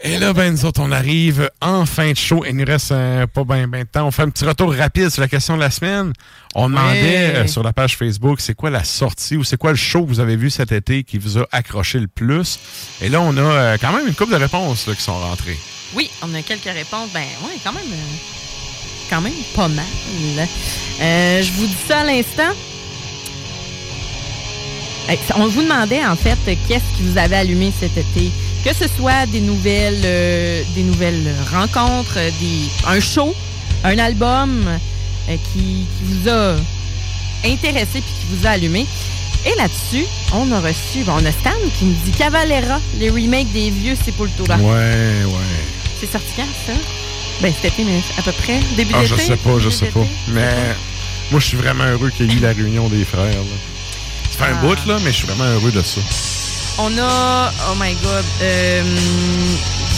Et là, ben, nous autres, on arrive en fin de show. Il nous reste euh, pas bien ben de temps. On fait un petit retour rapide sur la question de la semaine. On demandait euh, sur la page Facebook, c'est quoi la sortie ou c'est quoi le show que vous avez vu cet été qui vous a accroché le plus? Et là, on a euh, quand même une couple de réponses là, qui sont rentrées. Oui, on a quelques réponses. Ben, ouais, quand même. euh, quand même pas mal. Euh, je vous dis ça à l'instant. On vous demandait en fait qu'est-ce qui vous avait allumé cet été? Que ce soit des nouvelles, euh, des nouvelles rencontres, euh, des, un show, un album euh, qui, qui vous a intéressé puis qui vous a allumé. Et là-dessus, on a reçu, on a Stan qui nous dit Cavalera, les remakes des vieux Sepultura. Ouais, ouais. C'est sorti quand, ça? Ben, cet été, mais à peu près. Début Ah, d'été? je sais pas, je sais pas. Mais moi, je suis vraiment heureux qu'il y ait eu la réunion des frères. là. Ça fait un bout, là, mais je suis vraiment heureux de ça. On a, oh my god, euh,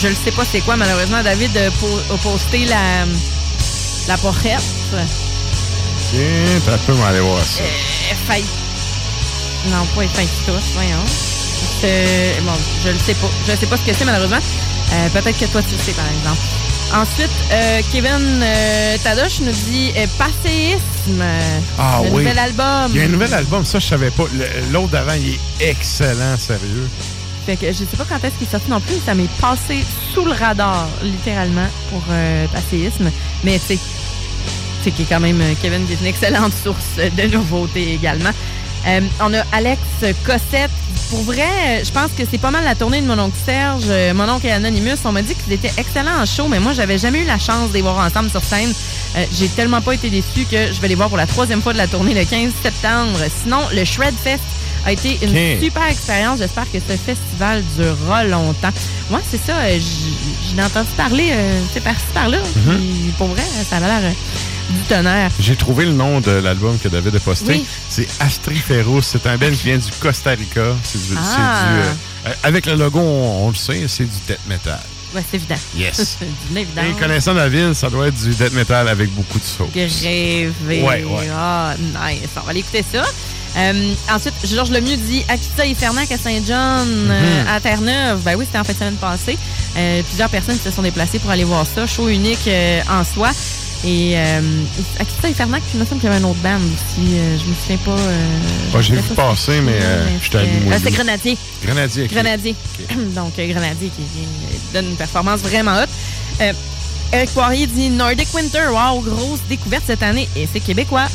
je ne sais pas c'est quoi, malheureusement, David a, po- a posté la, la pochette. Tiens, t'as peu m'aller voir ça. Euh, faille. Non, pas tous, voyons. Bon, je ne sais pas. Je ne sais pas ce que c'est, malheureusement. Euh, Peut-être que toi, tu le sais, par exemple. Ensuite, euh, Kevin euh, Tadoche nous dit euh, Passéisme. Ah le oui. nouvel album. Il y a un nouvel album, ça, je savais pas. L'autre d'avant, il est excellent, sérieux. Fait que je sais pas quand est-ce qu'il est sorti non plus. Ça m'est passé sous le radar, littéralement, pour euh, Passéisme. Mais c'est qui est quand même euh, Kevin qui est une excellente source de nouveautés également. Euh, on a Alex Cossette. Pour vrai, je pense que c'est pas mal la tournée de mon oncle Serge, euh, mon oncle et Anonymous. On m'a dit qu'ils étaient excellents en show, mais moi, j'avais jamais eu la chance de les voir ensemble sur scène. Euh, J'ai tellement pas été déçu que je vais les voir pour la troisième fois de la tournée le 15 septembre. Sinon, le Shred Fest a été une super expérience. J'espère que ce festival durera longtemps. Moi, c'est ça. euh, j- J'en ai entendu parler, euh, sais, par-ci, par-là. Mhm. Puis Pour vrai, ça avait l'air du tonnerre. J'ai trouvé le nom de l'album que David a posté. Oui. C'est Astriferous. C'est un band qui vient du Costa Rica. C'est du, c'est Ah. du, euh, avec le logo, on, on le sait, c'est du death metal. Ouais, c'est évident. Yes. évidence. Et connaissant David, ça doit être du death metal avec beaucoup de sauce. Rêvé. Ouais, ouais. Ah, nice. On va aller écouter ça. Euh, ensuite, Georges Lemieux dit Akita et Fernac à Saint-John, euh, Mhm. à Terre-Neuve? Ben oui, c'était en fait semaine passée. Euh, plusieurs personnes se sont déplacées pour aller voir ça. Show unique en soi. Et euh, Akita et Fernac, il me semble qu'il y avait un autre band aussi. Euh, je me souviens pas. euh, Ouais, je vu passer, mais euh, j'étais allé c'est Grenadier. Grenadier. Grenadier. Donc, euh, Grenadier qui, qui donne une performance vraiment haute. Eric Poirier dit Nordic Winter. Wow, grosse découverte cette année. Et c'est québécois.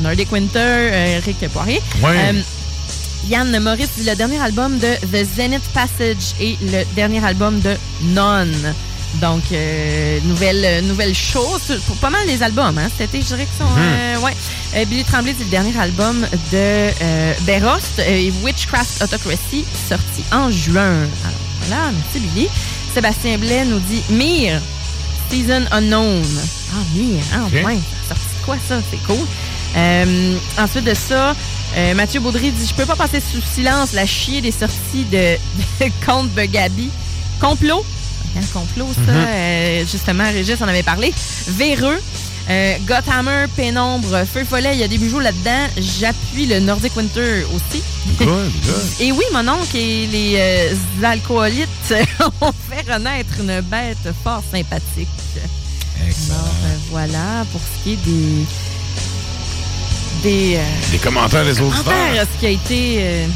Nordic Winter, Eric Poirier. Ouais. Yann Maurice dit le dernier album de The Zenith Passage et le dernier album de None. Donc, euh, nouvelle, euh, nouvelle chose pour pas mal les albums. Hein. Cet été, je dirais que sont. Mhm. euh, ouais. Euh, Billy Tremblay, c'est le dernier album de euh, Berost, euh, Witchcraft Autocracy, sorti en juin. Alors, voilà, merci Billy. Sébastien Blais nous dit Mir, Season Unknown. Ah, Mir, ah, Ok. ouais. Sorti quoi ça? C'est cool. Euh, ensuite de ça, euh, Mathieu Baudry dit Je peux pas passer sous silence la chier des sorties de, de Comte Begabi. Complot? Un complot, ça. Mhm. Euh, justement, Régis en avait parlé. Véreux. Euh, Gothammer, Pénombre, Feu Follet, il y a des bijoux là-dedans. J'appuie le Nordic Winter aussi. Good, good. Et oui, mon oncle et les euh, alcoolites ont fait renaître une bête fort sympathique. Alors, euh, voilà, pour ce qui est des. des. euh, Les commentaires des auditeurs. commentaires, ce qui a été. euh,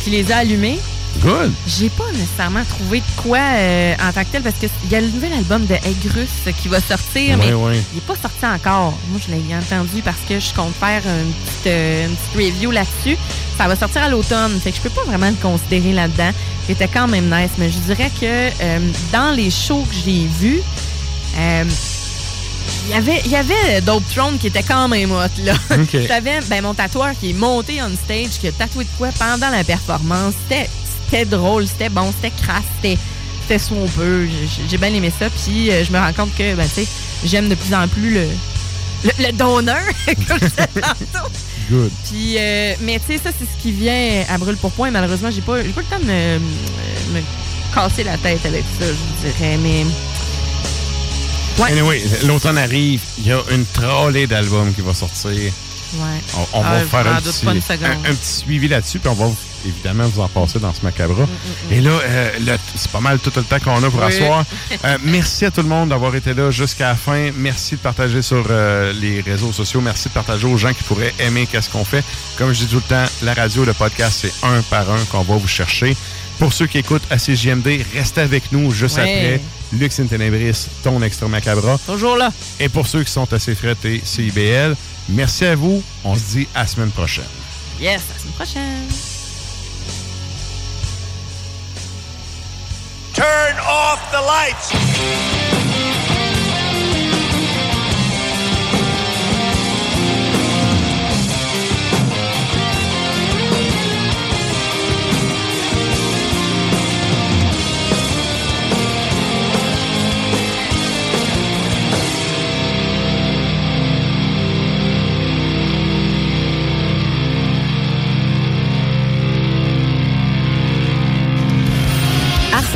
ce qui les a allumés. Good. J'ai pas nécessairement trouvé de quoi euh, en tant que tel parce qu'il y a le nouvel album de Aigrus qui va sortir, mais il n'est pas sorti encore. Moi, je l'ai entendu parce que je compte faire une petite, euh, une petite review là-dessus. Ça va sortir à l'automne, fait que je peux pas vraiment le considérer là-dedans. Il était quand même nice, mais je dirais que euh, dans les shows que j'ai vus, il y avait, il y avait Dope Throne qui était quand même hot, là. Ok. J'avais ben, mon tatoueur qui est monté on stage, qui a tatoué de quoi pendant la performance. C'était, c'était drôle, c'était bon, c'était crasse, c'était, c'était swampeux. J'ai, j'ai bien aimé ça. Puis euh, je me rends compte que, ben, tu sais, j'aime de plus en plus le, le, le donneur, comme je tantôt. Good. Puis, euh, mais tu sais, ça, c'est ce qui vient à brûle pour point. Malheureusement, j'ai pas, pas le temps de me, me casser la tête avec ça, je dirais. Mais Ouais. Anyway, l'automne arrive. Il y a une trolley d'albums qui va sortir. Ouais. On, on Ah, va je faire un petit, un petit suivi là-dessus, puis on va vous- évidemment vous en passer dans ce macabre. Et là, euh, c'est pas mal tout le temps qu'on a pour Oui. asseoir. Euh, merci à tout le monde d'avoir été là jusqu'à la fin. Merci de partager sur euh, les réseaux sociaux. Merci de partager aux gens qui pourraient aimer qu'est-ce qu'on fait. Comme je dis tout le temps, la radio, le podcast, c'est un par un qu'on va vous chercher. Pour ceux qui écoutent à CJMD, restez avec nous juste Ouais. après. Lux in Tenebris, ton extra macabra. Toujours là. Et pour ceux qui sont assez frettés, CIBL, merci à vous. On se dit à la semaine prochaine. Yes, à la semaine prochaine. Turn off the lights.